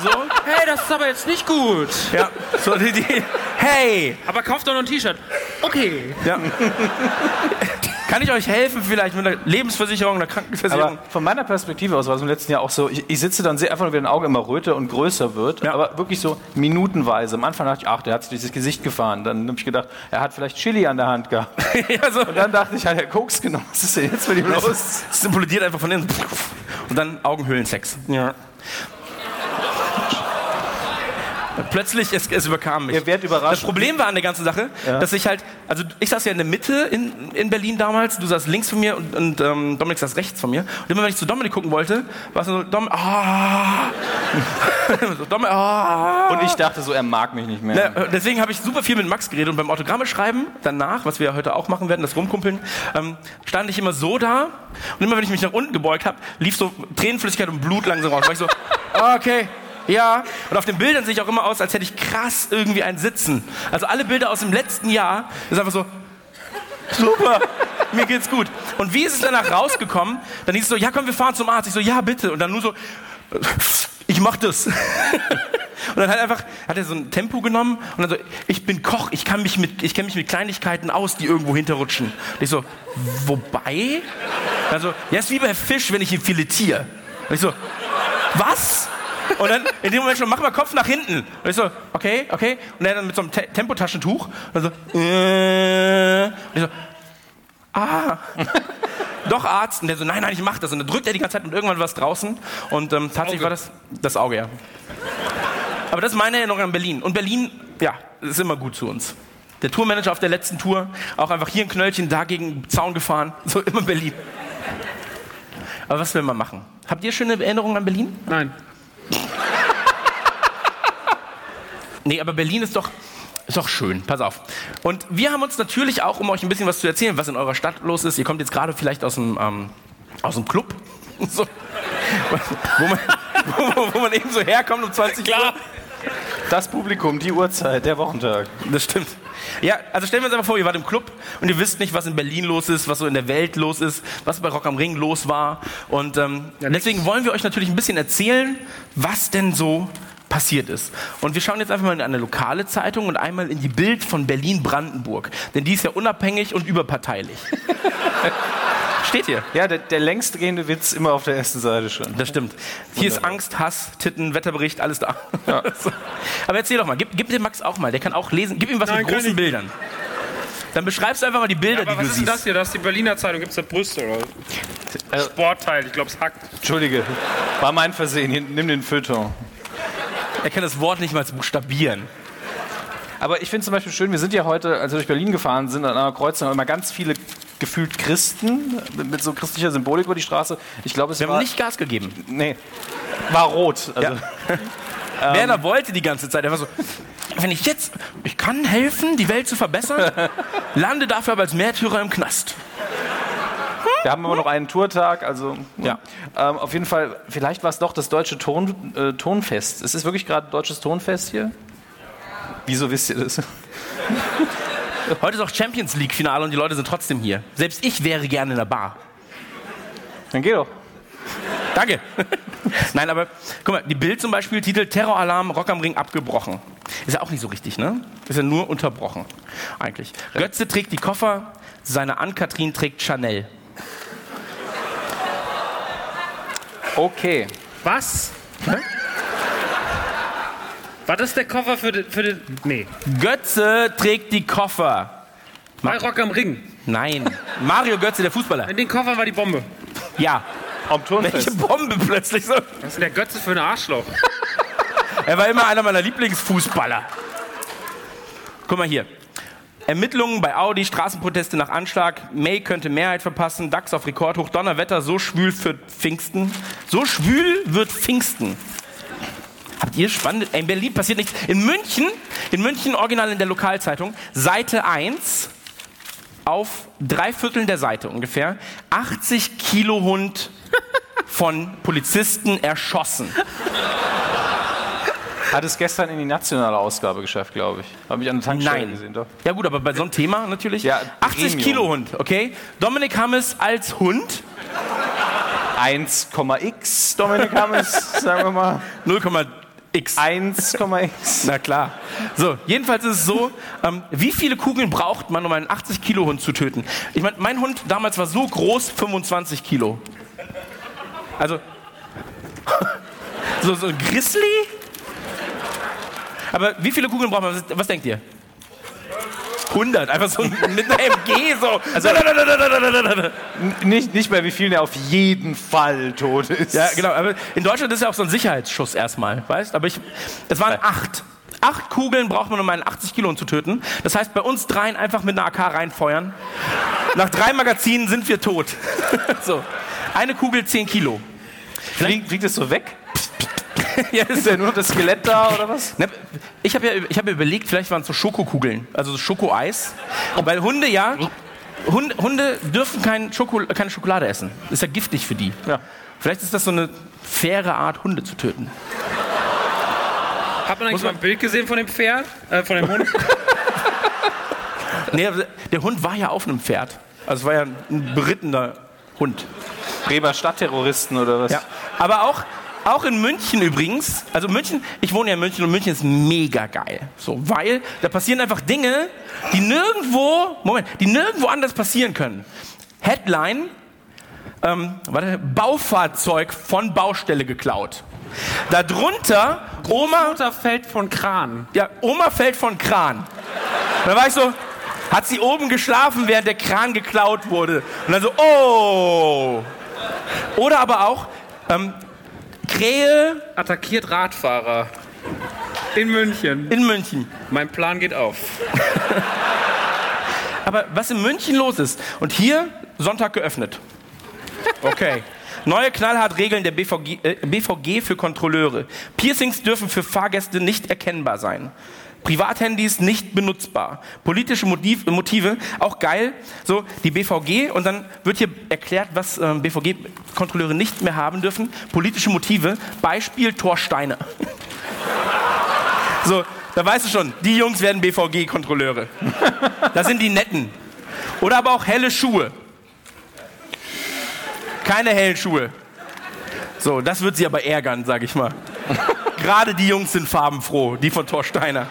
Speaker 5: So.
Speaker 3: Hey, das ist aber jetzt nicht gut.
Speaker 5: Ja. So, die, die, hey,
Speaker 3: Aber kauft doch noch ein T-Shirt. Okay.
Speaker 5: ja. kann ich euch helfen vielleicht mit einer Lebensversicherung, einer Krankenversicherung?
Speaker 6: Aber von meiner Perspektive aus war es im letzten Jahr auch so, ich, ich sitze dann sehe einfach wie dein Auge immer röter und größer wird,
Speaker 5: Ja.
Speaker 6: aber wirklich so minutenweise. Am Anfang dachte ich, ach, der hat sich durch das Gesicht gefahren. Dann habe ich gedacht, er hat vielleicht Chili an der Hand gehabt.
Speaker 5: ja, so.
Speaker 6: Und dann dachte ich, hat er Koks genommen. Was ist denn jetzt mit ihm los?
Speaker 5: Es implodiert einfach von innen. Und dann Augenhöhlensex. Ja. Plötzlich, es, es überkam mich.
Speaker 6: Ihr werdet überrascht.
Speaker 5: Das Problem war an der ganzen Sache, dass ich halt, also ich saß ja in der Mitte in, in Berlin damals, du saßt links von mir und, und ähm, Dominik saß rechts von mir. Und immer wenn ich zu Dominik gucken wollte, war es so, Dom, ah. so, Dominik, ah.
Speaker 6: Und ich dachte so, er mag mich nicht mehr.
Speaker 5: Ja, äh, deswegen habe ich super viel mit Max geredet und beim Autogramme schreiben danach, was wir ja heute auch machen werden, das Rumkumpeln, ähm, stand ich immer so da und immer wenn ich mich nach unten gebeugt habe, lief so Tränenflüssigkeit und Blut langsam raus. War ich so, okay. Ja, und auf den Bildern sehe ich auch immer aus, als hätte ich krass irgendwie ein Sitzen. Also alle Bilder aus dem letzten Jahr ist einfach so, super, mir geht's gut. Und wie ist es danach rausgekommen? Dann hieß es so, ja komm, wir fahren zum Arzt. Ich so, ja bitte. Und dann nur so, ich mach das. Und dann hat er einfach, hat er so ein Tempo genommen und dann so, ich bin Koch, ich kann mich mit, ich kenne mich mit Kleinigkeiten aus, die irgendwo hinterrutschen. Und ich so, wobei? Also, ja, ist wie bei Fisch, wenn ich ihn filetiere. Und ich so, was? Und dann in dem Moment schon, mach mal Kopf nach hinten. Und ich so, okay, okay. Und er dann mit so einem Te Tempotaschentuch. Und so, äh. Und ich so, ah. Doch Arzt. Und der so, nein, nein, ich mach das. Und dann drückt er die ganze Zeit und irgendwann war es draußen. Und ähm, tatsächlich war das das Auge, ja. Aber das ist meine Erinnerung an Berlin. Und Berlin, ja, ist immer gut zu uns. Der Tourmanager auf der letzten Tour, auch einfach hier ein Knöllchen, da gegen den Zaun gefahren. So immer Berlin. Aber was will man machen? Habt ihr schöne Erinnerungen an Berlin?
Speaker 3: Nein.
Speaker 5: Nee, aber Berlin ist doch, ist doch schön. Pass auf. Und wir haben uns natürlich auch, um euch ein bisschen was zu erzählen, was in eurer Stadt los ist. Ihr kommt jetzt gerade vielleicht aus dem, ähm, aus dem Club. So. Wo, man, wo, wo man eben so herkommt um 20 Uhr.
Speaker 6: Das Publikum, die Uhrzeit, der Wochentag.
Speaker 5: Das stimmt. Ja, also stellen wir uns einfach vor, ihr wart im Club und ihr wisst nicht, was in Berlin los ist, was so in der Welt los ist, was bei Rock am Ring los war. Und ähm, deswegen wollen wir euch natürlich ein bisschen erzählen, was denn so passiert ist. Und wir schauen jetzt einfach mal in eine lokale Zeitung und einmal in die Bild von Berlin-Brandenburg. Denn die ist ja unabhängig und überparteilich. Steht hier.
Speaker 6: Ja, der, der längst gehende Witz immer auf der ersten Seite schon.
Speaker 5: Das stimmt. Hier ist Angst, Hass, Titten, Wetterbericht, alles da. So. Aber erzähl doch mal, gib, gib dem Max auch mal, der kann auch lesen. Gib ihm was
Speaker 3: Nein,
Speaker 5: mit großen
Speaker 3: ich.
Speaker 5: Bildern. Dann beschreibst du einfach mal die Bilder,
Speaker 3: Aber
Speaker 5: die
Speaker 3: was
Speaker 5: du
Speaker 3: ist denn
Speaker 5: siehst.
Speaker 3: das hier? Das ist die Berliner Zeitung. Gibt's da Brüste oder? Sportteil. Ich glaube, es hackt.
Speaker 6: Entschuldige, war mein Versehen. Hier, nimm den Feuilleton.
Speaker 5: Er kann das Wort nicht mal buchstabieren.
Speaker 6: Aber ich finde zum Beispiel schön, wir sind ja heute, als wir durch Berlin gefahren sind, an einer Kreuzung immer ganz viele gefühlt Christen mit, so christlicher Symbolik über die Straße. Ich glaube, es
Speaker 5: Wir
Speaker 6: war...
Speaker 5: haben nicht Gas gegeben.
Speaker 6: Nee, war rot. Also,
Speaker 5: Ja. Werner wollte die ganze Zeit. Er war so, wenn ich jetzt, ich kann helfen, die Welt zu verbessern, lande dafür aber als Märtyrer im Knast.
Speaker 6: Wir haben immer noch einen Tourtag, also
Speaker 5: Ja.
Speaker 6: Ähm, auf jeden Fall, vielleicht war es doch das deutsche Ton, äh, Tonfest. Ist es wirklich gerade deutsches Tonfest hier? Wieso wisst ihr das?
Speaker 5: Heute ist auch Champions League Finale und die Leute sind trotzdem hier. Selbst ich wäre gerne in der Bar.
Speaker 6: Dann geh doch.
Speaker 5: Danke. Nein, aber guck mal, die Bild zum Beispiel, Titel Terroralarm, Rock am Ring abgebrochen. Ist ja auch nicht so richtig, ne? Ist ja nur unterbrochen, eigentlich. Götze trägt die Koffer, seine Ann-Kathrin trägt Chanel.
Speaker 6: Okay.
Speaker 3: Was? War das der Koffer für den, für den. Nee.
Speaker 5: Götze trägt die Koffer.
Speaker 3: Bei Rock am Ring.
Speaker 5: Nein. Mario Götze, der Fußballer.
Speaker 3: In den Koffer war die Bombe.
Speaker 5: Ja.
Speaker 6: Am
Speaker 5: Welche
Speaker 6: Turnfest.
Speaker 5: Bombe plötzlich so.
Speaker 3: Was ist denn der Götze für ein Arschloch?
Speaker 5: Er war immer einer meiner Lieblingsfußballer. Guck mal hier. Ermittlungen bei Audi, Straßenproteste nach Anschlag, May könnte Mehrheit verpassen, DAX auf Rekordhoch, Donnerwetter, so schwül für Pfingsten. So schwül wird Pfingsten. Habt ihr spannend? In Berlin passiert nichts. In München, in München, original in der Lokalzeitung, Seite 1, auf drei Vierteln der Seite ungefähr, 80 Kilo Hund von Polizisten erschossen.
Speaker 6: Hat es gestern in die nationale Ausgabe geschafft, glaube ich. Habe ich an der Tankstelle
Speaker 5: Nein.
Speaker 6: gesehen, doch.
Speaker 5: Ja gut, aber bei so einem Thema natürlich.
Speaker 6: Ja,
Speaker 5: 80
Speaker 6: Premium.
Speaker 5: Kilo Hund, okay? Dominik Hammes als Hund
Speaker 6: 1,x, Dominik Hammes, sagen wir mal.
Speaker 5: 0,x.
Speaker 6: 1,x.
Speaker 5: Na klar. So, jedenfalls ist es so, ähm, wie viele Kugeln braucht man, um einen 80 Kilo Hund zu töten? Ich meine, mein Hund damals war so groß, 25 Kilo. Also, so, so ein Grizzly? Aber wie viele Kugeln braucht man? Was, was denkt ihr? 100, einfach so mit einer MG so. Also,
Speaker 6: Nicht, nicht mehr, wie viel der auf jeden Fall tot ist.
Speaker 5: Ja, genau. Aber in Deutschland ist ja auch so ein Sicherheitsschuss erstmal, weißt? Aber ich, es waren acht. Acht Kugeln braucht man, um einen 80 Kilo zu töten. Das heißt, bei uns dreien einfach mit einer AK reinfeuern. Nach drei Magazinen sind wir tot. so. Eine Kugel 10 Kilo.
Speaker 6: Fliegt, fliegt es so weg?
Speaker 5: ja,
Speaker 6: Ist ja nur das Skelett da oder was?
Speaker 5: Ne, Ich habe ja, ich hab mir überlegt, vielleicht waren es so Schokokugeln, also so Schokoeis. Weil Hunde ja, Hunde, Hunde dürfen kein Schoko, keine Schokolade essen. Ist ja giftig für die.
Speaker 6: Ja.
Speaker 5: Vielleicht ist das so eine faire Art, Hunde zu töten.
Speaker 3: Hat man eigentlich mal ein Bild gesehen von dem Pferd? Äh, von dem Hund?
Speaker 5: Nee, aber der Hund war ja auf einem Pferd. Also es war ja ein berittener Hund.
Speaker 6: Bremer Stadtterroristen oder was?
Speaker 5: Ja. Aber auch, auch in München übrigens, also München, ich wohne ja in München und München ist mega geil. So, weil da passieren einfach Dinge, die nirgendwo, Moment, die nirgendwo anders passieren können. Headline, ähm, warte, Baufahrzeug von Baustelle geklaut. Darunter Oma,
Speaker 3: Mutter fällt von Kran.
Speaker 5: ja, Oma fällt von Kran. Da war ich so, hat sie oben geschlafen, während der Kran geklaut wurde. Und dann so, oh. Oder aber auch, ähm, Krähe
Speaker 3: Attackiert Radfahrer. In München.
Speaker 5: in München.
Speaker 3: Mein Plan geht auf.
Speaker 5: Aber was in München los ist, und hier Sonntag geöffnet. Okay. Neue knallhart Regeln der BVG, äh, BVG für Kontrolleure. Piercings dürfen für Fahrgäste nicht erkennbar sein. Privathandys nicht benutzbar. Politische Motiv, Motive, auch geil. So, die BVG, und dann wird hier erklärt, was ähm, BVG-Kontrolleure nicht mehr haben dürfen. Politische Motive, Beispiel Torsteiner. So, da weißt du schon, die Jungs werden BVG-Kontrolleure. Das sind die Netten. Oder aber auch helle Schuhe. Keine hellen Schuhe. So, das wird sie aber ärgern, sag ich mal. Gerade die Jungs sind farbenfroh, die von Thorsteiner.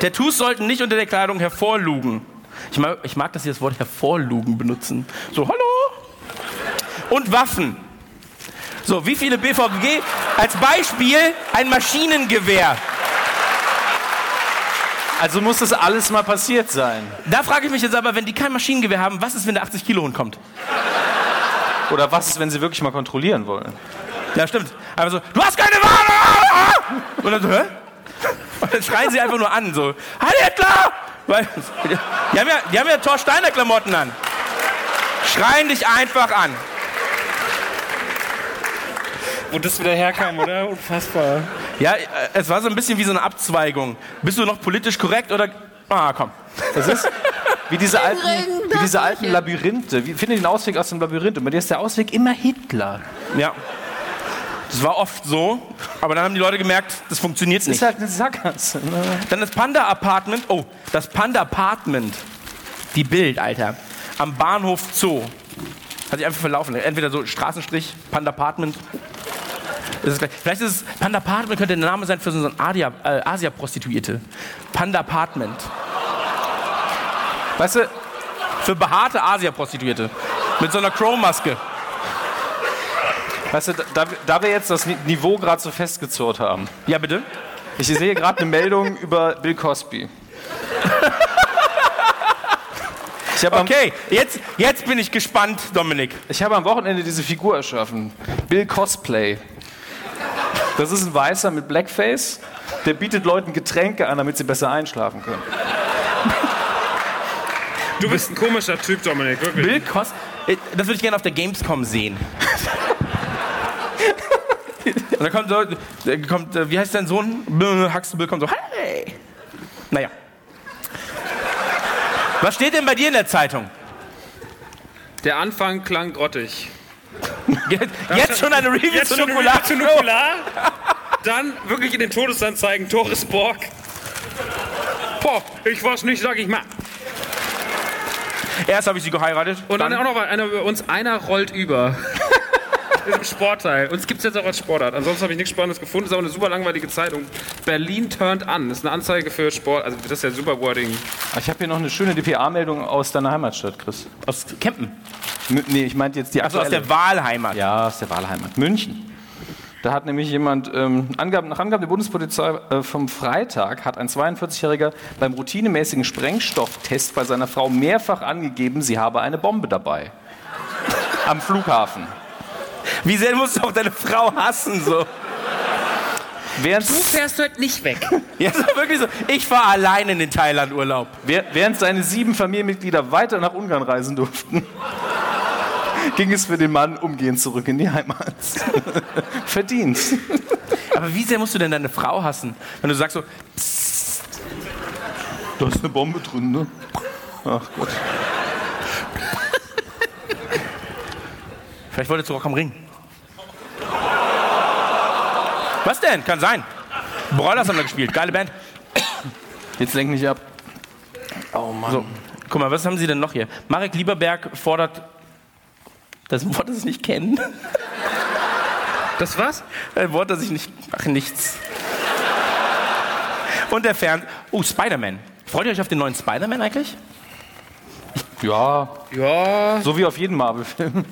Speaker 5: Tattoos sollten nicht unter der Kleidung hervorlugen. Ich mag, ich mag, dass sie das Wort hervorlugen benutzen. So, hallo? Und Waffen. So, wie viele BVG? Als Beispiel ein Maschinengewehr.
Speaker 6: Also muss das alles mal passiert sein.
Speaker 5: Da frage ich mich jetzt aber, wenn die kein Maschinengewehr haben, was ist, wenn der 80 Kilo Hund kommt?
Speaker 6: Oder was ist, wenn sie wirklich mal kontrollieren wollen?
Speaker 5: Ja, stimmt. Aber so, du hast keine Ware! Und dann so, hä? Und dann schreien sie einfach nur an, so, Heil Hitler! Weil, die haben ja, die haben ja Thorsteiner Klamotten an. Schreien dich einfach an.
Speaker 3: Wo das wieder herkam, oder? Unfassbar.
Speaker 5: Ja, äh, es war so ein bisschen wie so eine Abzweigung. Bist du noch politisch korrekt oder, ah, komm.
Speaker 6: Das ist wie diese alten, wie diese alten Labyrinthe. Wie, finde den Ausweg aus dem Labyrinth. Und bei dir ist der Ausweg immer Hitler.
Speaker 5: Ja. Das war oft so, aber dann haben die Leute gemerkt, das funktioniert
Speaker 6: Das
Speaker 5: nicht.
Speaker 6: ist halt eine Sackgasse. Ne?
Speaker 5: Dann das Panda Apartment. Oh, das Panda Apartment. Die Bild, Alter. Am Bahnhof Zoo. Hat sich einfach verlaufen. Entweder so Straßenstrich, Panda Apartment. Das ist. Vielleicht ist es, Panda Apartment könnte der Name sein für so eine Adia- äh, Asia-Prostituierte. Panda Apartment.
Speaker 6: Weißt du,
Speaker 5: Für behaarte Asia-Prostituierte. Mit so einer Crow-Maske.
Speaker 6: Weißt du da, da wir jetzt das Ni- Niveau gerade so festgezurrt haben.
Speaker 5: Ja, bitte?
Speaker 6: Ich sehe gerade eine Meldung über Bill Cosby. Ich habe am,
Speaker 5: Okay, jetzt, jetzt bin ich gespannt, Dominik.
Speaker 6: ich habe am Wochenende diese Figur erschaffen. Bill Cosplay. Das ist ein Weißer mit Blackface. Der bietet Leuten Getränke an, damit sie besser einschlafen können.
Speaker 3: Du bist ein komischer Typ, Dominik, wirklich.
Speaker 5: Bill Cos äh, das würde ich gerne auf der Gamescom sehen. Und dann kommt so, da kommt, äh, wie heißt dein Sohn? Huxtable kommt so, hey! Naja. Was steht denn bei dir in der Zeitung?
Speaker 3: Der Anfang klang grottig.
Speaker 5: Jetzt, jetzt schon eine Review
Speaker 3: Jetzt
Speaker 5: zu Nukular?
Speaker 3: Zu Nukular. Dann wirklich in den Todesanzeigen Doris Borg. Boah, ich weiß nicht, sag ich mal.
Speaker 5: Erst habe ich sie geheiratet.
Speaker 3: Und dann, auch noch einer über uns, einer rollt über. Im Sportteil. Uns gibt es jetzt auch als Sportart. Ansonsten habe ich nichts Spannendes gefunden. Ist aber eine super langweilige Zeitung. Berlin turned an. Das ist eine Anzeige für Sport. Also das ist ja super Wording.
Speaker 6: Ich habe hier noch eine schöne DPA-Meldung aus deiner Heimatstadt, Chris.
Speaker 5: aus Kempen.
Speaker 6: M nee, ich meinte jetzt die
Speaker 5: Also aus der Wahlheimat.
Speaker 6: Ja, aus der Wahlheimat. München. Da hat nämlich jemand, ähm, Angaben, nach Angaben der Bundespolizei äh, vom Freitag, hat ein 42-Jähriger beim routinemäßigen Sprengstofftest bei seiner Frau mehrfach angegeben, sie habe eine Bombe dabei. Am Flughafen.
Speaker 5: Wie sehr musst du auch deine Frau hassen so?
Speaker 6: Während,
Speaker 3: fährst heute nicht weg.
Speaker 5: Ja, so wirklich so. Ich fahre allein in den Thailand-Urlaub.
Speaker 6: während seine sieben Familienmitglieder weiter nach Ungarn reisen durften, ging es für den Mann umgehend zurück in die Heimat. Verdient.
Speaker 5: Aber wie sehr musst du denn deine Frau hassen, wenn du sagst so,
Speaker 6: Da ist eine Bombe drin, ne? Ach Gott.
Speaker 5: Vielleicht wolltest du Rock am Ring. Was denn? Kann sein. Broilers haben da gespielt. Geile Band.
Speaker 6: Jetzt lenk nicht ab. Oh Mann.
Speaker 5: So, guck mal, was haben sie denn noch hier? Marek Lieberberg fordert das Wort, das ich nicht kenne.
Speaker 3: Das was?
Speaker 5: Ein Wort, das ich nicht. Ach, nichts. Und der Fern. Oh, Spider-Man. Freut ihr euch auf den neuen Spider-Man eigentlich?
Speaker 6: Ja,
Speaker 3: Ja.
Speaker 6: so wie auf jeden Marvel-Film.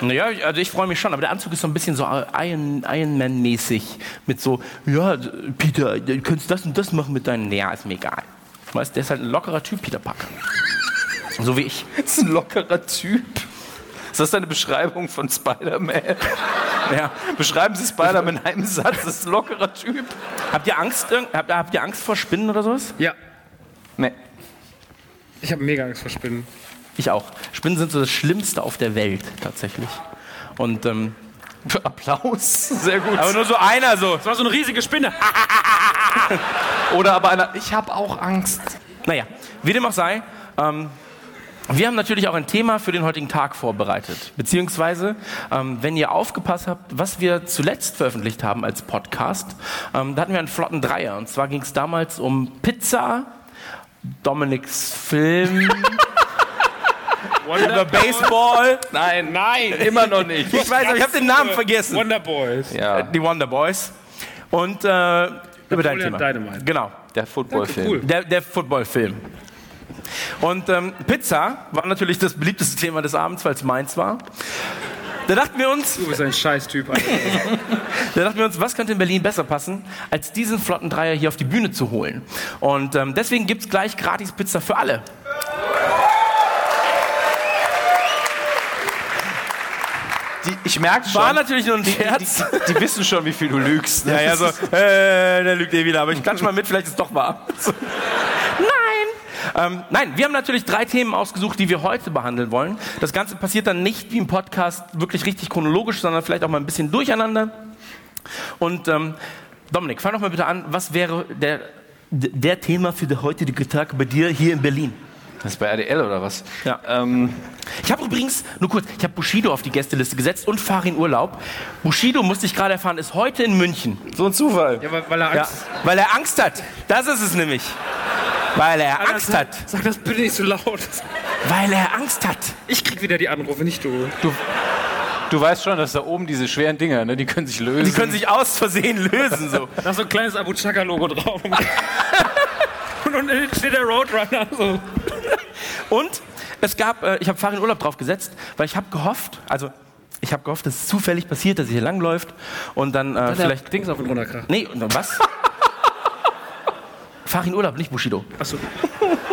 Speaker 5: Naja, ich- also ich freue mich schon, aber der Anzug ist so ein bisschen so Iron, Iron Man-mäßig. Mit so, ja, Peter, du könntest das und das machen mit deinen. Ja, ist mir egal. Weißt, der ist halt ein lockerer Typ, Peter Parker. So wie ich.
Speaker 6: Das ist ein lockerer Typ. Ist das deine Beschreibung von Spider-Man?
Speaker 5: Ja.
Speaker 6: Beschreiben Sie Spider-Man in einem Satz. Das ist ein lockerer Typ.
Speaker 5: Habt ihr Angst? Habt, habt ihr Angst vor Spinnen oder sowas?
Speaker 3: Ja.
Speaker 6: Nee.
Speaker 3: Ich habe mega Angst vor Spinnen.
Speaker 5: Ich auch. Spinnen sind so das Schlimmste auf der Welt, tatsächlich. Und, ähm,
Speaker 6: Applaus. Sehr gut.
Speaker 5: aber nur so einer so.
Speaker 3: Das war so eine riesige Spinne.
Speaker 6: Oder aber einer, ich habe auch Angst.
Speaker 5: Naja, wie dem auch sei, ähm, wir haben natürlich auch ein Thema für den heutigen Tag vorbereitet. Beziehungsweise, ähm, wenn ihr aufgepasst habt, was wir zuletzt veröffentlicht haben als Podcast, ähm, da hatten wir einen flotten Dreier. Und zwar ging es damals um Pizza, Dominiks Film, über Baseball.
Speaker 6: Nein, nein, immer noch nicht.
Speaker 5: Ich weiß, aber ich habe den Namen vergessen.
Speaker 3: Wonder Boys.
Speaker 6: Ja,
Speaker 5: Die Wonder Boys. Und äh, über dein Thema.
Speaker 3: Dynamite.
Speaker 5: Genau.
Speaker 6: der Footballfilm.
Speaker 3: Cool.
Speaker 5: Der, der Footballfilm. Und ähm, Pizza war natürlich das beliebteste Thema des Abends, weil es meins war. Da dachten wir uns,
Speaker 3: Du bist ein Scheißtyp.
Speaker 5: Da dachten wir uns, was könnte in Berlin besser passen, als diesen flotten Dreier hier auf die Bühne zu holen. Und ähm, deswegen gibt's gleich gratis Pizza für alle.
Speaker 6: Die, ich merke schon,
Speaker 5: War natürlich nur ein Scherz.
Speaker 6: die, die wissen schon, wie viel du lügst. Ne?
Speaker 5: Ja, ja, so, äh, der lügt eh wieder, aber ich klatsch mal mit, vielleicht ist es doch wahr. So. Nein! Ähm, nein, wir haben natürlich drei Themen ausgesucht, die wir heute behandeln wollen. Das Ganze passiert dann nicht wie im Podcast wirklich richtig chronologisch, sondern vielleicht auch mal ein bisschen durcheinander. Und ähm, Dominik, fang doch mal bitte an, was wäre der, der Thema für den heutigen Tag bei dir hier in Berlin?
Speaker 6: Das ist bei RDL oder was?
Speaker 5: Ja.
Speaker 6: Ähm,
Speaker 5: Ich habe übrigens, nur kurz, ich habe Bushido auf die Gästeliste gesetzt und Farin Urlaub. Bushido, musste ich gerade erfahren, ist heute in München.
Speaker 6: so ein Zufall.
Speaker 3: Ja, weil, weil er
Speaker 5: Ja,
Speaker 3: Angst
Speaker 5: weil er Angst hat. Das ist es nämlich. Weil er Angst hat.
Speaker 3: Sag das bitte nicht so laut.
Speaker 5: Weil er Angst hat.
Speaker 3: Ich krieg wieder die Anrufe, nicht du.
Speaker 6: Du weißt schon, dass da oben diese schweren Dinger, ne, die können sich lösen.
Speaker 5: Die können sich aus Versehen lösen. So.
Speaker 3: Da ist so ein kleines Abu Chaka-Logo drauf. Und unten steht der Roadrunner. So.
Speaker 5: Und es gab, äh, ich habe Farin Urlaub drauf gesetzt, weil ich habe gehofft, also ich habe gehofft, dass es zufällig passiert, dass er hier langläuft und dann äh, vielleicht.
Speaker 3: Dings auf den runterkracht.
Speaker 5: Nee, und dann was? Farin Urlaub, nicht Bushido.
Speaker 3: Achso.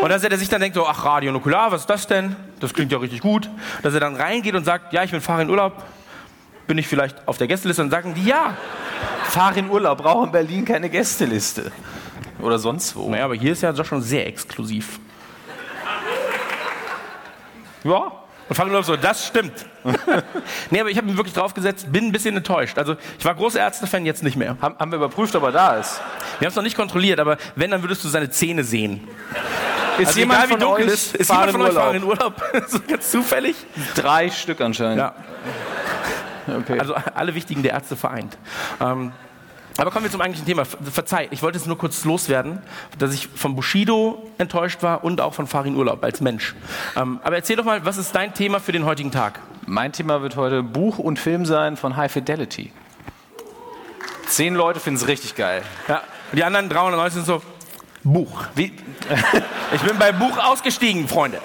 Speaker 5: Und dass er sich dann denkt, so, ach, Radio Nukular, was ist das denn? Das klingt ja richtig gut. Dass er dann reingeht und sagt, ja, ich bin Farin Urlaub, bin ich vielleicht auf der Gästeliste und sagen die, ja,
Speaker 6: Fahr in Urlaub, brauche in Berlin keine Gästeliste. Oder sonst wo.
Speaker 5: Naja, aber hier ist ja doch schon sehr exklusiv.
Speaker 6: Ja.
Speaker 5: Und fangen wir so, das stimmt. nee, aber ich habe mich wirklich draufgesetzt, bin ein bisschen enttäuscht. Also ich war großer Ärzte-Fan, jetzt nicht mehr.
Speaker 6: Haben, haben wir überprüft, ob er da ist.
Speaker 5: Wir haben es noch nicht kontrolliert, aber wenn, dann würdest du seine Zähne sehen.
Speaker 6: Ist
Speaker 5: Also
Speaker 6: jemand
Speaker 5: egal, wie dunkel ist, ist jemand von euch fahren in Urlaub? so ganz zufällig?
Speaker 6: Drei Stück anscheinend.
Speaker 5: Ja.
Speaker 6: Okay.
Speaker 5: Also alle wichtigen der Ärzte vereint. Ähm, aber kommen wir zum eigentlichen Thema. Ver- Verzeih, ich wollte es nur kurz loswerden, dass ich von Bushido enttäuscht war und auch von Farin Urlaub als Mensch. Ähm, aber erzähl doch mal, was ist dein Thema für den heutigen Tag?
Speaker 6: Mein Thema wird heute Buch und Film sein von High Fidelity. Zehn Leute finden es richtig geil.
Speaker 5: Ja, die anderen 390 sind so, Buch.
Speaker 6: Wie,
Speaker 5: Ich bin bei Buch ausgestiegen, Freunde.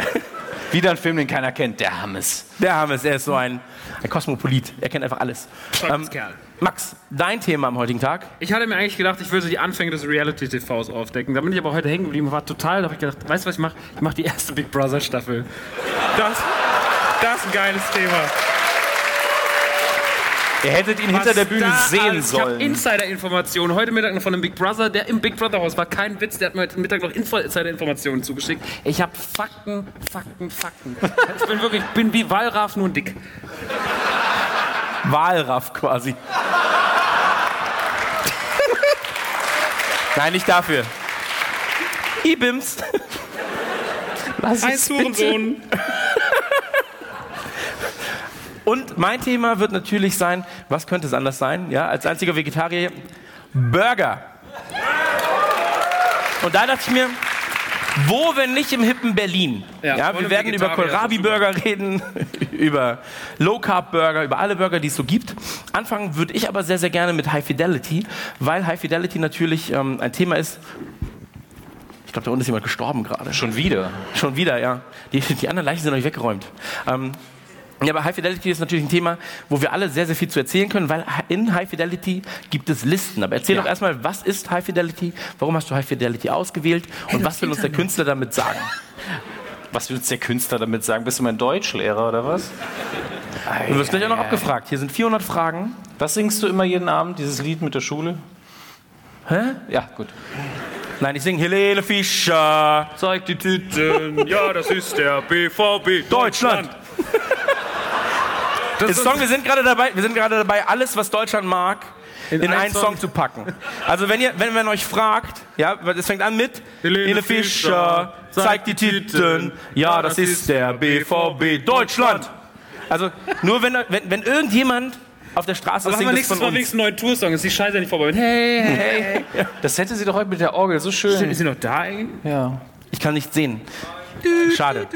Speaker 6: wieder ein Film, den keiner kennt. Der Hammes.
Speaker 5: Der Hammes, er ist so ein, ein Kosmopolit. Er kennt einfach alles. Ähm,
Speaker 3: Kerl.
Speaker 5: Max, dein Thema am heutigen Tag?
Speaker 3: Ich hatte mir eigentlich gedacht, ich würde so die Anfänge des Reality-TVs aufdecken. Da bin ich aber heute hängen geblieben, war total, da habe ich gedacht, weißt du, was ich mache? Ich mache die erste Big Brother Staffel. Das, das ist ein geiles Thema.
Speaker 6: Ihr hättet ihn hinter
Speaker 3: Was
Speaker 6: der Bühne sehen
Speaker 3: alles- Ich habe
Speaker 6: sollen.
Speaker 3: Insider-Informationen heute Mittag noch von einem Big Brother, der im Big Brother Haus war. Kein Witz, der hat mir heute Mittag noch Insider-Informationen zugeschickt. Ich habe Fakten, Fakten, Fakten. Ich bin wirklich, ich bin wie Wallraff, nur dick.
Speaker 5: Wahlraff quasi. Nein, nicht dafür. Ibims.
Speaker 6: Was
Speaker 3: Ein Hurensohn.
Speaker 5: Und mein Thema wird natürlich sein, was könnte es anders sein? Ja, als einziger Vegetarier, Burger. Und da dachte ich mir, wo, wenn nicht im hippen Berlin?
Speaker 3: Ja,
Speaker 5: Ja, wir werden über Kohlrabi-Burger reden, über Low-Carb-Burger, über alle Burger, die es so gibt. Anfangen würde ich aber sehr, sehr gerne mit High Fidelity, weil High Fidelity natürlich ähm, ein Thema ist. Ich glaube, da unten ist jemand gestorben gerade.
Speaker 6: Schon wieder.
Speaker 5: Schon wieder, ja. Die, die anderen Leichen sind noch nicht weggeräumt. Ähm, ja, aber High Fidelity ist natürlich ein Thema, wo wir alle sehr, sehr viel zu erzählen können, weil in High Fidelity gibt es Listen. Aber erzähl
Speaker 6: Ja.
Speaker 5: doch erstmal, was ist High Fidelity? Warum hast du High Fidelity ausgewählt? Und was will uns der Künstler damit sagen?
Speaker 6: Was will uns der Künstler damit sagen? Bist du mein Deutschlehrer oder was?
Speaker 5: Du wirst gleich auch noch abgefragt. Hier sind 400 Fragen.
Speaker 6: Was singst du immer jeden Abend, dieses Lied mit der Schule?
Speaker 5: Hä?
Speaker 6: Ja, gut.
Speaker 5: Nein, ich singe Helene Fischer.
Speaker 3: Zeig die Titten, ja, das ist der BVB
Speaker 5: Deutschland.
Speaker 3: Das
Speaker 5: Ist Song, wir sind gerade dabei, wir sind gerade dabei, alles, was Deutschland mag, in,
Speaker 3: einen
Speaker 5: einen Song.
Speaker 3: Song.
Speaker 5: zu packen. Also wenn ihr, wenn man euch fragt, ja, es fängt an mit
Speaker 3: Helene
Speaker 5: Helene Fischer, zeigt die Titten, ja, das ist der BVB Deutschland. Also nur wenn, wenn, wenn irgendjemand auf der Straße
Speaker 3: Aber haben wir
Speaker 5: das
Speaker 3: nächstes
Speaker 5: von
Speaker 3: Mal wenigstens einen neuen Toursong. Ist die Scheiße nicht vorbei. Hey, hey, hey.
Speaker 6: Das hätte sie doch heute mit der Orgel so schön.
Speaker 3: Ist sie noch da eigentlich?
Speaker 6: Ja.
Speaker 5: Ich kann nicht sehen. Schade.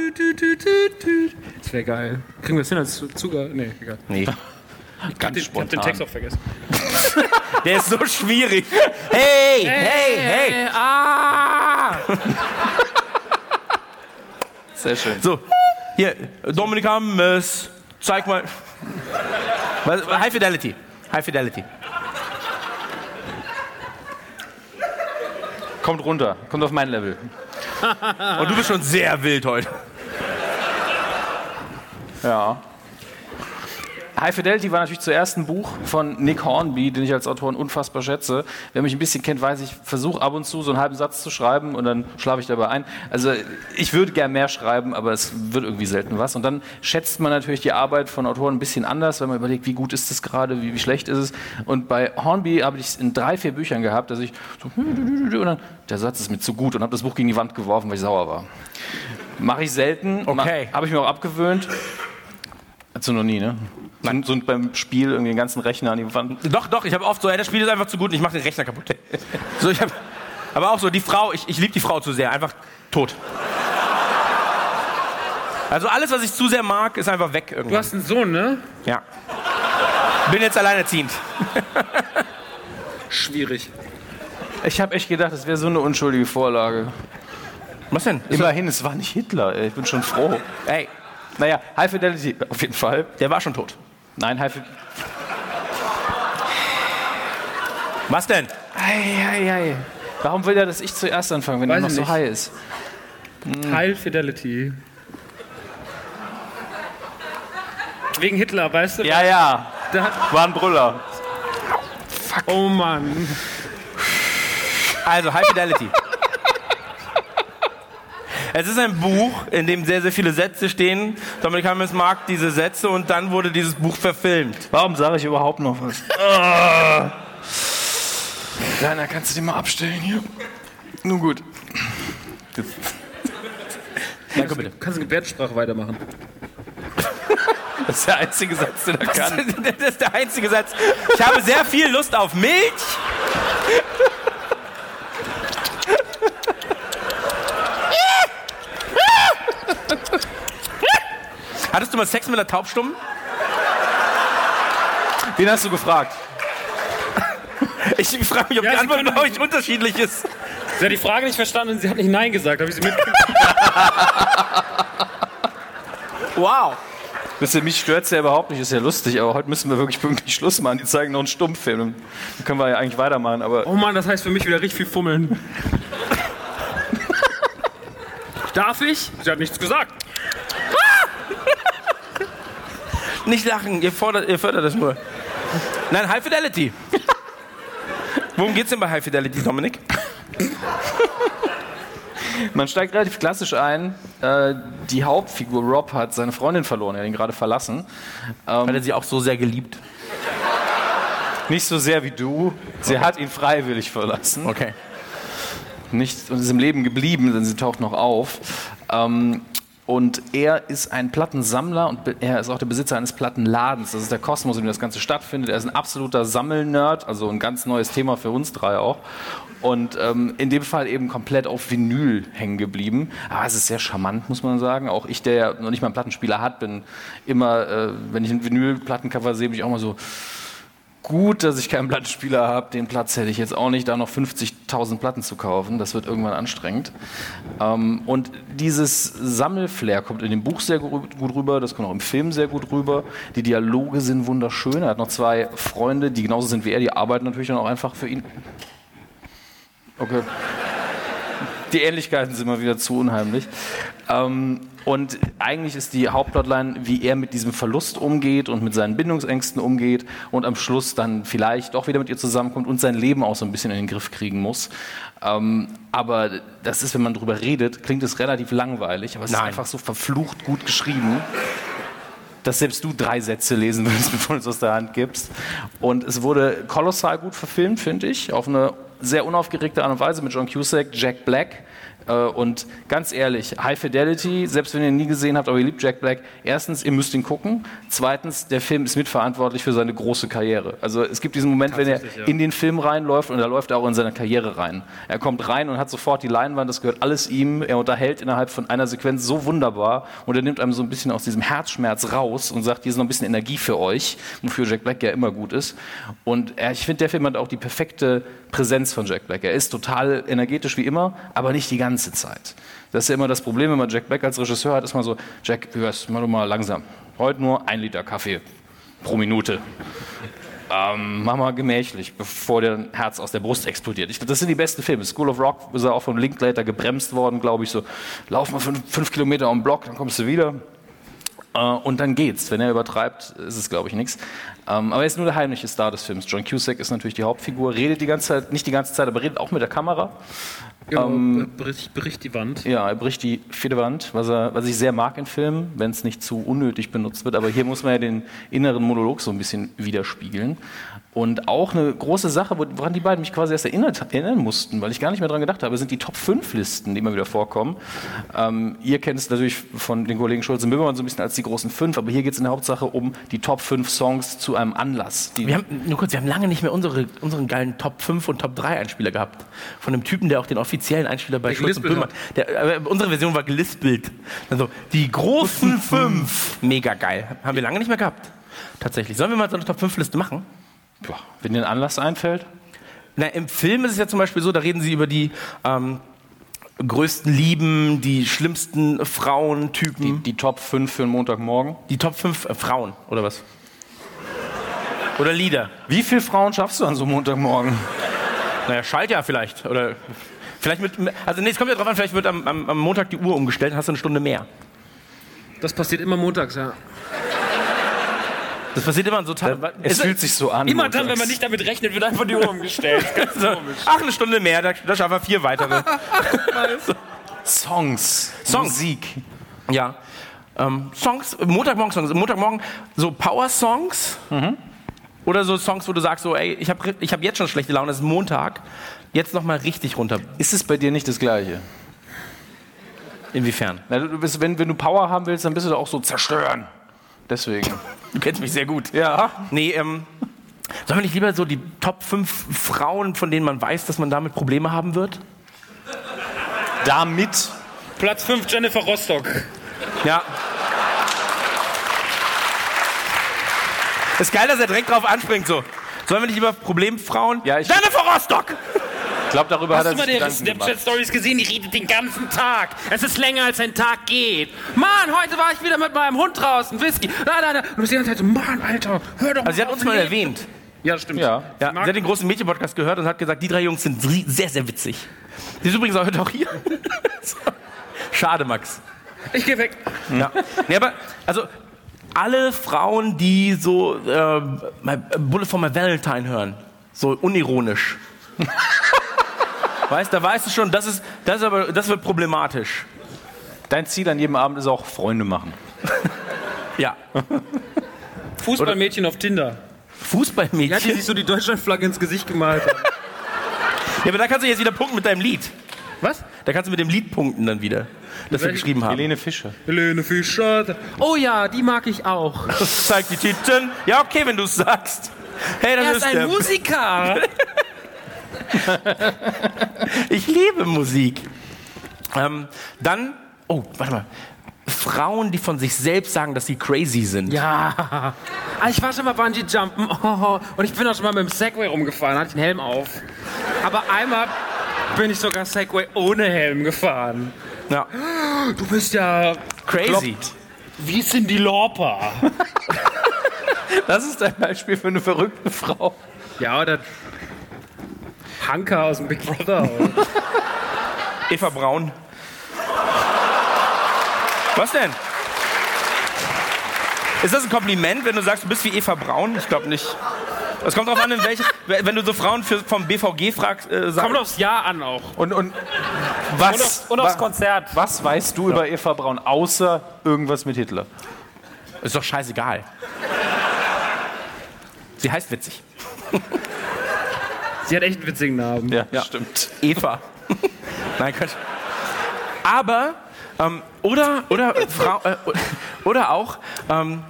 Speaker 3: Das wäre geil. Kriegen wir das hin als Zuger? Nee, egal.
Speaker 5: Nee.
Speaker 3: Ich hab den, ich hab den Text auch vergessen.
Speaker 5: Der ist so schwierig. Hey, hey, hey.
Speaker 3: Ah!
Speaker 6: Sehr schön.
Speaker 5: So, hier, Dominik Hammes, zeig mal. High Fidelity. High Fidelity.
Speaker 6: Kommt runter. Kommt auf mein Level.
Speaker 5: Und du bist schon sehr wild heute.
Speaker 6: Ja. High Fidelity war natürlich zuerst ein Buch von Nick Hornby, den ich als Autoren unfassbar schätze. Wer mich ein bisschen kennt, weiß, ich versuche ab und zu so einen halben Satz zu schreiben und dann schlafe ich dabei ein. Also ich würde gern mehr schreiben, aber es wird irgendwie selten was. Und dann schätzt man natürlich die Arbeit von Autoren ein bisschen anders, wenn man überlegt, wie gut ist es gerade, wie, wie schlecht ist es. Und bei Hornby habe ich es in drei, vier Büchern gehabt, dass ich so und dann, der Satz ist mir zu gut und habe das Buch gegen die Wand geworfen, weil ich sauer war. Mache ich selten.
Speaker 5: Okay.
Speaker 6: Habe ich mir auch abgewöhnt. Also noch nie, ne? So, so beim Spiel irgendwie den ganzen Rechner an die Wand.
Speaker 5: Doch, doch, ich habe oft so, ey, das Spiel ist einfach zu gut und ich mache den Rechner kaputt. So, ich hab, aber auch so, die Frau, ich, ich liebe die Frau zu sehr, einfach tot. Also alles, was ich zu sehr mag, ist einfach weg
Speaker 3: Du
Speaker 5: irgendwann.
Speaker 3: hast einen Sohn, ne?
Speaker 5: Ja. Bin jetzt alleinerziehend.
Speaker 3: Schwierig.
Speaker 6: Ich habe echt gedacht, das wäre so eine unschuldige Vorlage.
Speaker 5: Was denn?
Speaker 6: Immerhin, es war nicht Hitler. Ey. Ich bin schon froh.
Speaker 5: Ey,
Speaker 6: Naja, High Fidelity auf jeden Fall.
Speaker 5: der war schon tot.
Speaker 6: Nein, High Fidelity.
Speaker 5: Was denn?
Speaker 6: Eieiei. Warum will er, dass ich zuerst anfange, wenn er
Speaker 3: Weiß
Speaker 6: noch
Speaker 3: ich
Speaker 6: so
Speaker 3: nicht.
Speaker 6: high ist?
Speaker 3: High Fidelity. Wegen Hitler, weißt du?
Speaker 6: Ja, ja.
Speaker 3: Hat,
Speaker 6: War ein Brüller.
Speaker 3: Oh Mann.
Speaker 5: Also, High Fidelity. Es ist ein Buch, in dem sehr, sehr viele Sätze stehen. Dominik Hammes mag diese Sätze und dann wurde dieses Buch verfilmt.
Speaker 6: Warum sage ich überhaupt noch was? Ah. Rainer, kannst du den mal abstellen hier? Nun gut.
Speaker 3: Danke bitte. Kannst du Gebärdensprache weitermachen?
Speaker 6: Das ist der einzige Satz, den er kann.
Speaker 5: Das ist der einzige Satz. Ich habe sehr viel Lust auf Milch. Hattest du mal Sex mit einer Taubstummen?
Speaker 6: Den hast du gefragt.
Speaker 5: Ich frage mich, ob
Speaker 3: Ja,
Speaker 5: die Antwort bei euch unterschiedlich ist.
Speaker 3: Sie hat die Frage nicht verstanden und sie hat nicht Nein gesagt. Habe ich sie mitgekriegt?
Speaker 5: Wow.
Speaker 6: Wisst ihr, mich stört es ja überhaupt nicht, ist ja lustig, aber heute müssen wir wirklich pünktlich Schluss machen. Die zeigen noch einen Stummfilm. Dann können wir ja eigentlich weitermachen, aber
Speaker 3: Oh Mann, das heißt für mich wieder richtig viel Fummeln. Darf ich? Sie hat nichts gesagt.
Speaker 5: Nicht lachen, ihr, fordert, ihr fördert das nur. Nein, High Fidelity. Worum geht's denn bei High Fidelity, Dominik?
Speaker 6: man steigt relativ klassisch ein. Äh, die Hauptfigur Rob hat seine Freundin verloren, er hat ihn gerade verlassen.
Speaker 5: Hat er sie auch so sehr geliebt?
Speaker 6: Nicht so sehr wie du. Sie hat ihn freiwillig verlassen.
Speaker 5: Okay.
Speaker 6: Nicht und ist im Leben geblieben, denn sie taucht noch auf. Ähm, und er ist ein Plattensammler und er ist auch der Besitzer eines Plattenladens. Das ist der Kosmos, in dem das Ganze stattfindet. Er ist ein absoluter Sammelnerd, also ein ganz neues Thema für uns drei auch. Und ähm, in dem Fall eben komplett auf Vinyl hängen geblieben. Aber es ist sehr charmant, muss man sagen. Auch ich, der ja noch nicht mal einen Plattenspieler hat, bin immer, äh, wenn ich ein Vinyl-Plattencover sehe, bin ich auch mal so, gut, dass ich keinen Plattenspieler habe. Den Platz hätte ich jetzt auch nicht, da noch 50.000 Platten zu kaufen. Das wird irgendwann anstrengend. Ähm, und dieses Sammelflair kommt in dem Buch sehr gut rüber, das kommt auch im Film sehr gut rüber. Die Dialoge sind wunderschön. Er hat noch zwei Freunde, die genauso sind wie er, die arbeiten natürlich dann auch einfach für ihn. Okay. Die Ähnlichkeiten sind mal wieder zu unheimlich. Ähm, und eigentlich ist die Hauptplotline, wie er mit diesem Verlust umgeht und mit seinen Bindungsängsten umgeht und am Schluss dann vielleicht doch wieder mit ihr zusammenkommt und sein Leben auch so ein bisschen in den Griff kriegen muss. Ähm, aber das ist, wenn man drüber redet, klingt es relativ langweilig, aber es ist
Speaker 5: Nein.
Speaker 6: einfach so verflucht gut geschrieben dass selbst du drei Sätze lesen würdest, bevor du es aus der Hand gibst. Und es wurde kolossal gut verfilmt, finde ich, auf eine sehr unaufgeregte Art und Weise mit John Cusack, Jack Black. Äh, Und ganz ehrlich, High Fidelity, selbst wenn ihr ihn nie gesehen habt, aber ihr liebt Jack Black, erstens, ihr müsst ihn gucken. Zweitens, der Film ist mitverantwortlich für seine große Karriere. Also es gibt diesen Moment, wenn er in den Film reinläuft und da läuft er auch in seine Karriere rein. Er kommt rein und hat sofort die Leinwand, das gehört alles ihm. Er unterhält innerhalb von einer Sequenz so wunderbar und er nimmt einem so ein bisschen aus diesem Herzschmerz raus und sagt, hier ist noch ein bisschen Energie für euch, wofür Jack Black ja immer gut ist. Und ich finde, der Film hat auch die perfekte Präsenz von Jack Black. Er ist total energetisch wie immer, aber nicht die ganze Zeit. Das ist ja immer das Problem, wenn man Jack Black als Regisseur hat, ist man so, Jack, hörst, doch mal langsam. Heute nur ein Liter Kaffee pro Minute. Ähm, mach mal gemächlich, bevor der Herz aus der Brust explodiert. Ich, das sind die besten Filme. School of Rock ist er auch von Linklater gebremst worden, glaube ich. So, lauf mal fünf, fünf Kilometer den Block, dann kommst du wieder. Äh, und dann geht's. Wenn er übertreibt, ist es, glaube ich, nichts. Ähm, aber er ist nur der heimliche Star des Films. John Cusack ist natürlich die Hauptfigur, redet die ganze Zeit, nicht die ganze Zeit, aber redet auch mit der Kamera.
Speaker 3: Ähm, bericht, bericht die Wand.
Speaker 6: Ja, er bricht die vierte Wand, was, er, was ich sehr mag in Filmen, wenn es nicht zu unnötig benutzt wird. Aber hier muss man ja den inneren Monolog so ein bisschen widerspiegeln. Und auch eine große Sache, woran die beiden mich quasi erst erinnert, erinnern mussten, weil ich gar nicht mehr dran gedacht habe, sind die Top-5-Listen, die immer wieder vorkommen. Ähm, ihr kennt es natürlich von den Kollegen Schulz und Böhmermann so ein bisschen als die großen fünf, aber hier geht es in der Hauptsache um die Top 5 Songs zu einem Anlass. Die
Speaker 5: Wir haben, nur kurz, wir haben lange nicht mehr unsere, unseren geilen Top 5 und Top 3 Einspieler gehabt. Von einem Typen, der auch den offiziellen Einspieler bei
Speaker 3: Der
Speaker 5: Schulz und Böhmermann. Der, äh, unsere Version war gelispelt. Also, die großen 5. Mega geil. Haben wir lange nicht mehr gehabt. Tatsächlich. Sollen wir mal so eine Top 5 Liste machen?
Speaker 6: Ja, wenn dir ein Anlass einfällt.
Speaker 5: Na, im Film ist es ja zum Beispiel so, da reden sie über die ähm, größten Lieben, die schlimmsten Frauentypen.
Speaker 6: Die Top 5 für einen Montagmorgen.
Speaker 5: Die, Top 5 äh, Frauen, oder was? Oder Lieder.
Speaker 6: Wie viele Frauen schaffst du an so einem Montagmorgen?
Speaker 5: Naja, Schaltjahr vielleicht. Oder vielleicht mit. Also nee, es kommt ja drauf an, vielleicht wird am, am, am Montag die Uhr umgestellt, dann hast du eine Stunde mehr.
Speaker 3: Das passiert immer montags, ja.
Speaker 5: Das passiert immer an so Tagen.
Speaker 6: Es fühlt sich so an.
Speaker 3: Immer dann, wenn man nicht damit rechnet, wird einfach die Uhr umgestellt. Ganz komisch.
Speaker 5: Ach, eine Stunde mehr, da, da schaffen wir vier weitere.
Speaker 6: Songs,
Speaker 5: Songs.
Speaker 6: Musik.
Speaker 5: Ja. Ähm, Songs, Montagmorgen-Songs. Montagmorgen so Power-Songs. Oder so Songs, wo du sagst, so, ey, ich habe ich hab jetzt schon schlechte Laune, es ist Montag. Jetzt nochmal richtig runter.
Speaker 6: Ist es bei dir nicht das Gleiche?
Speaker 5: Inwiefern?
Speaker 6: Na, du bist, wenn, wenn du Power haben willst, dann bist du doch auch so zerstören. Deswegen.
Speaker 5: Du kennst mich sehr gut.
Speaker 6: Ja.
Speaker 5: Nee, ähm, sollen wir nicht lieber so die Top 5 Frauen, von denen man weiß, dass man damit Probleme haben wird?
Speaker 6: Damit.
Speaker 3: Platz 5, Jennifer Rostock.
Speaker 5: Ja. Ist geil, dass er direkt drauf anspringt, so. Sollen wir nicht lieber Problemfrauen?
Speaker 6: Ja, ich-
Speaker 5: Jennifer Rostock!
Speaker 6: Ich glaube, darüber
Speaker 3: Hast
Speaker 6: hat
Speaker 3: du
Speaker 6: er
Speaker 3: mal
Speaker 6: sich
Speaker 3: die
Speaker 6: Gedanken gemacht.
Speaker 3: Snapchat-Stories gesehen? Die redet den ganzen Tag. Es ist länger, als ein Tag geht. Mann, heute war ich wieder mit meinem Hund draußen. Whisky. Da, da, da. Und du bist die ganze Zeit so, Mann, Alter, hör doch mal
Speaker 5: Also sie hat uns mal erwähnt.
Speaker 3: Ja, stimmt.
Speaker 6: Ja.
Speaker 5: Ja, sie hat den großen Mädchen-Podcast gehört und hat gesagt, die drei Jungs sind sehr, sehr witzig. Sie ist übrigens heute auch hier. Schade, Max.
Speaker 3: Ich geh weg.
Speaker 5: Ja. Nee, aber, also, alle Frauen, die so äh, my, Bullet for my Valentine hören, so unironisch. weißt, da weißt du schon, das ist, das ist aber, das wird problematisch.
Speaker 6: Dein Ziel an jedem Abend ist auch Freunde machen.
Speaker 5: Ja.
Speaker 3: Fußballmädchen auf Tinder. Ja, die
Speaker 5: Fußballmädchen.
Speaker 3: sich so die Deutschlandflagge ins Gesicht gemalt hat.
Speaker 5: Ja, aber da kannst du jetzt wieder punkten mit deinem Lied.
Speaker 3: Was?
Speaker 5: Da kannst du mit dem Lied punkten dann wieder, das wir geschrieben haben.
Speaker 6: Helene Fischer.
Speaker 3: Helene Fischer. Oh ja, die mag ich auch.
Speaker 5: Zeig die Titten. Ja, okay, wenn du es sagst. Hey, das
Speaker 3: Er
Speaker 5: ist
Speaker 3: ist ein
Speaker 5: der.
Speaker 3: Musiker.
Speaker 5: Ich liebe Musik. Ähm, dann, oh, warte mal. Frauen, die von sich selbst sagen, dass sie crazy sind.
Speaker 3: Ja. Ah, Ich war schon mal Bungee Jumpen oh, und ich bin auch schon mal mit dem Segway rumgefahren, hatte ich einen Helm auf. Aber einmal bin ich sogar Segway ohne Helm gefahren.
Speaker 5: Ja.
Speaker 3: Du bist ja
Speaker 5: Crazy.
Speaker 3: wie Cindy Lauper.
Speaker 6: Das ist ein Beispiel für eine verrückte Frau.
Speaker 3: Ja, oder Hanka aus dem Big Brother.
Speaker 5: Eva Braun. Was denn? Ist das ein Kompliment, wenn du sagst, du bist wie Eva Braun? Ich glaube nicht. Es kommt darauf an, in welche, wenn du so Frauen für, vom BVG fragst, äh, sagst,
Speaker 3: Kommt aufs Jahr an auch.
Speaker 6: Und, und
Speaker 5: was?
Speaker 3: Und aufs
Speaker 6: wa-
Speaker 3: Konzert.
Speaker 6: was weißt du über Eva Braun, außer irgendwas mit Hitler?
Speaker 5: Ist doch scheißegal. Sie heißt witzig.
Speaker 3: Sie hat echt einen witzigen Namen.
Speaker 6: Ja,
Speaker 5: Ja.
Speaker 6: stimmt.
Speaker 5: Eva. Nein, Quatsch. Aber, ähm, oder, oder, Frau, äh, oder auch, ähm,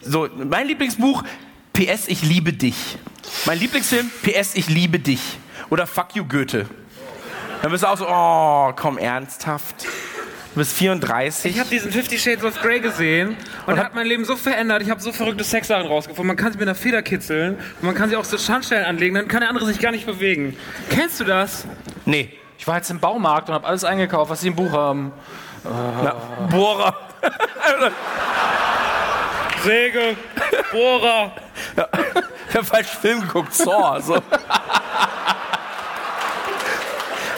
Speaker 5: so, mein Lieblingsbuch, PS, ich liebe dich. Mein Lieblingsfilm, PS, ich liebe dich. Oder Fuck you, Goethe. Dann bist du auch so, oh, komm, ernsthaft. Du bist 34.
Speaker 3: Ich habe diesen Fifty Shades of Grey gesehen und hat mein Leben so verändert. Ich habe so verrückte Sexsachen rausgefunden. Man kann sie mit einer Feder kitzeln und man kann sie auch so Schandstellen anlegen, dann kann der andere sich gar nicht bewegen. Kennst du das?
Speaker 5: nee.
Speaker 6: Ich war jetzt im Baumarkt und habe alles eingekauft, was sie im Buch haben.
Speaker 5: Ja. Bohrer.
Speaker 3: Säge, Bohrer.
Speaker 5: Ich habe falsch Film geguckt, Saw. So.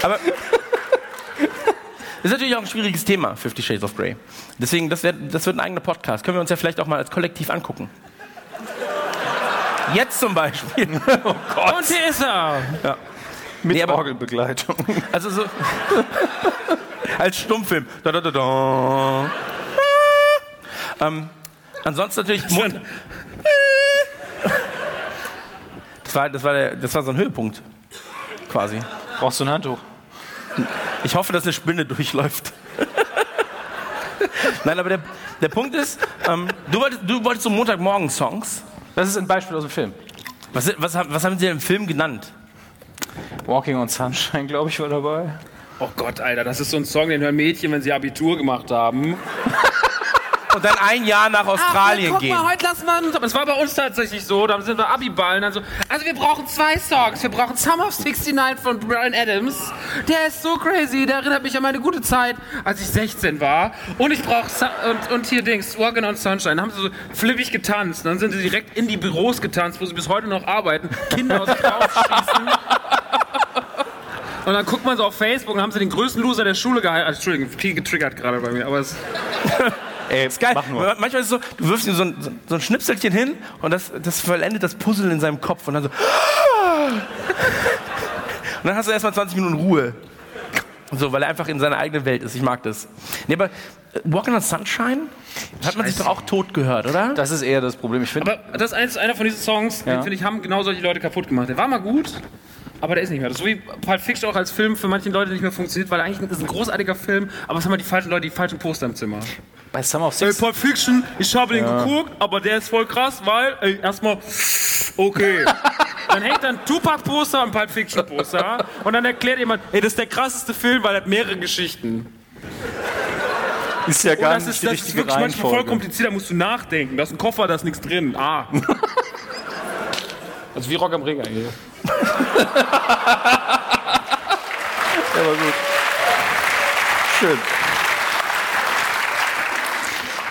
Speaker 5: Aber ist natürlich auch ein schwieriges Thema, Fifty Shades of Grey. Deswegen, das, wär, das wird ein eigener Podcast. Können wir uns ja vielleicht auch mal als Kollektiv angucken. Jetzt zum Beispiel. Oh Gott.
Speaker 3: Und hier ist er.
Speaker 6: Mit
Speaker 5: Nee, aber-
Speaker 6: Orgelbegleitung.
Speaker 5: Also so als Stummfilm. Da, da, da, da. Ähm, ansonsten natürlich. Das war, das, war der, das war so ein Höhepunkt. Quasi.
Speaker 6: Brauchst du ein Handtuch?
Speaker 5: Ich hoffe, dass eine Spinne durchläuft. Nein, aber der, der Punkt ist, ähm, du, wolltest, du wolltest so Montagmorgen-Songs.
Speaker 6: Das ist ein Beispiel aus dem Film.
Speaker 5: Was, was, haben- was haben sie denn im Film genannt?
Speaker 6: Walking on Sunshine, glaube ich, war dabei.
Speaker 3: Oh Gott, Alter, das ist so ein Song, den hören Mädchen, wenn sie Abitur gemacht haben.
Speaker 5: Und dann ein Jahr nach Australien
Speaker 3: guck
Speaker 5: gehen.
Speaker 3: mal, heute lassen wir uns. Das war bei uns tatsächlich so. Da sind wir Abiballen. Dann so, also wir brauchen zwei Songs. Wir brauchen Summer of 69 von Brian Adams. Der ist so crazy. Der erinnert mich an meine gute Zeit, als ich 16 war. Und ich brauche und, und hier Dings, Walking on Sunshine. Da haben sie so flippig getanzt. Dann sind sie direkt in die Büros getanzt, wo sie bis heute noch arbeiten. Kinder aus sich rausschießen. Und dann guckt man so auf Facebook und haben sie den größten Loser der Schule geheiratet. Entschuldigung, viel getriggert gerade bei mir, aber es.
Speaker 6: Ey,
Speaker 5: ist geil.
Speaker 6: mach nur.
Speaker 5: Manchmal ist es so, du wirfst ihm so ein, so, so ein Schnipselchen hin und das, das vollendet das Puzzle in seinem Kopf und dann so. Und dann hast du erstmal 20 Minuten Ruhe. So, weil er einfach in seiner eigenen Welt ist. Ich mag das. Nee, aber äh, Walking on Sunshine hat man sich doch auch tot gehört, oder?
Speaker 6: Das ist eher das Problem. Ich finde,
Speaker 3: Aber das ist einer von diesen Songs,
Speaker 6: Ja.
Speaker 3: den finde ich, haben genau solche Leute kaputt gemacht. Der war mal gut, aber der ist nicht mehr. Das ist so wie Pulp Fiction auch als Film für manche Leute nicht mehr funktioniert, weil eigentlich ist ein großartiger Film, aber es haben halt die falschen Leute die falschen Poster im Zimmer.
Speaker 6: bei Summer of
Speaker 3: Ey,
Speaker 6: Six,
Speaker 3: Pulp Fiction, ich habe den geguckt, aber der ist voll krass, weil, ey, erstmal, okay. Dann hängt dann Tupac-Poster und Pulp Fiction-Poster und dann erklärt jemand, ey, das ist der krasseste Film, weil er hat mehrere Geschichten.
Speaker 6: ist ja
Speaker 3: Und
Speaker 6: gar
Speaker 3: das
Speaker 6: nicht
Speaker 3: ist,
Speaker 6: die
Speaker 3: das ist
Speaker 6: richtige
Speaker 3: wirklich manchmal voll
Speaker 6: Reihenfolge.
Speaker 3: kompliziert, da musst du nachdenken. Da ist ein Koffer, da ist nichts drin. Ah. Also wie Rock am Ring eigentlich.
Speaker 6: Aber gut. Schön.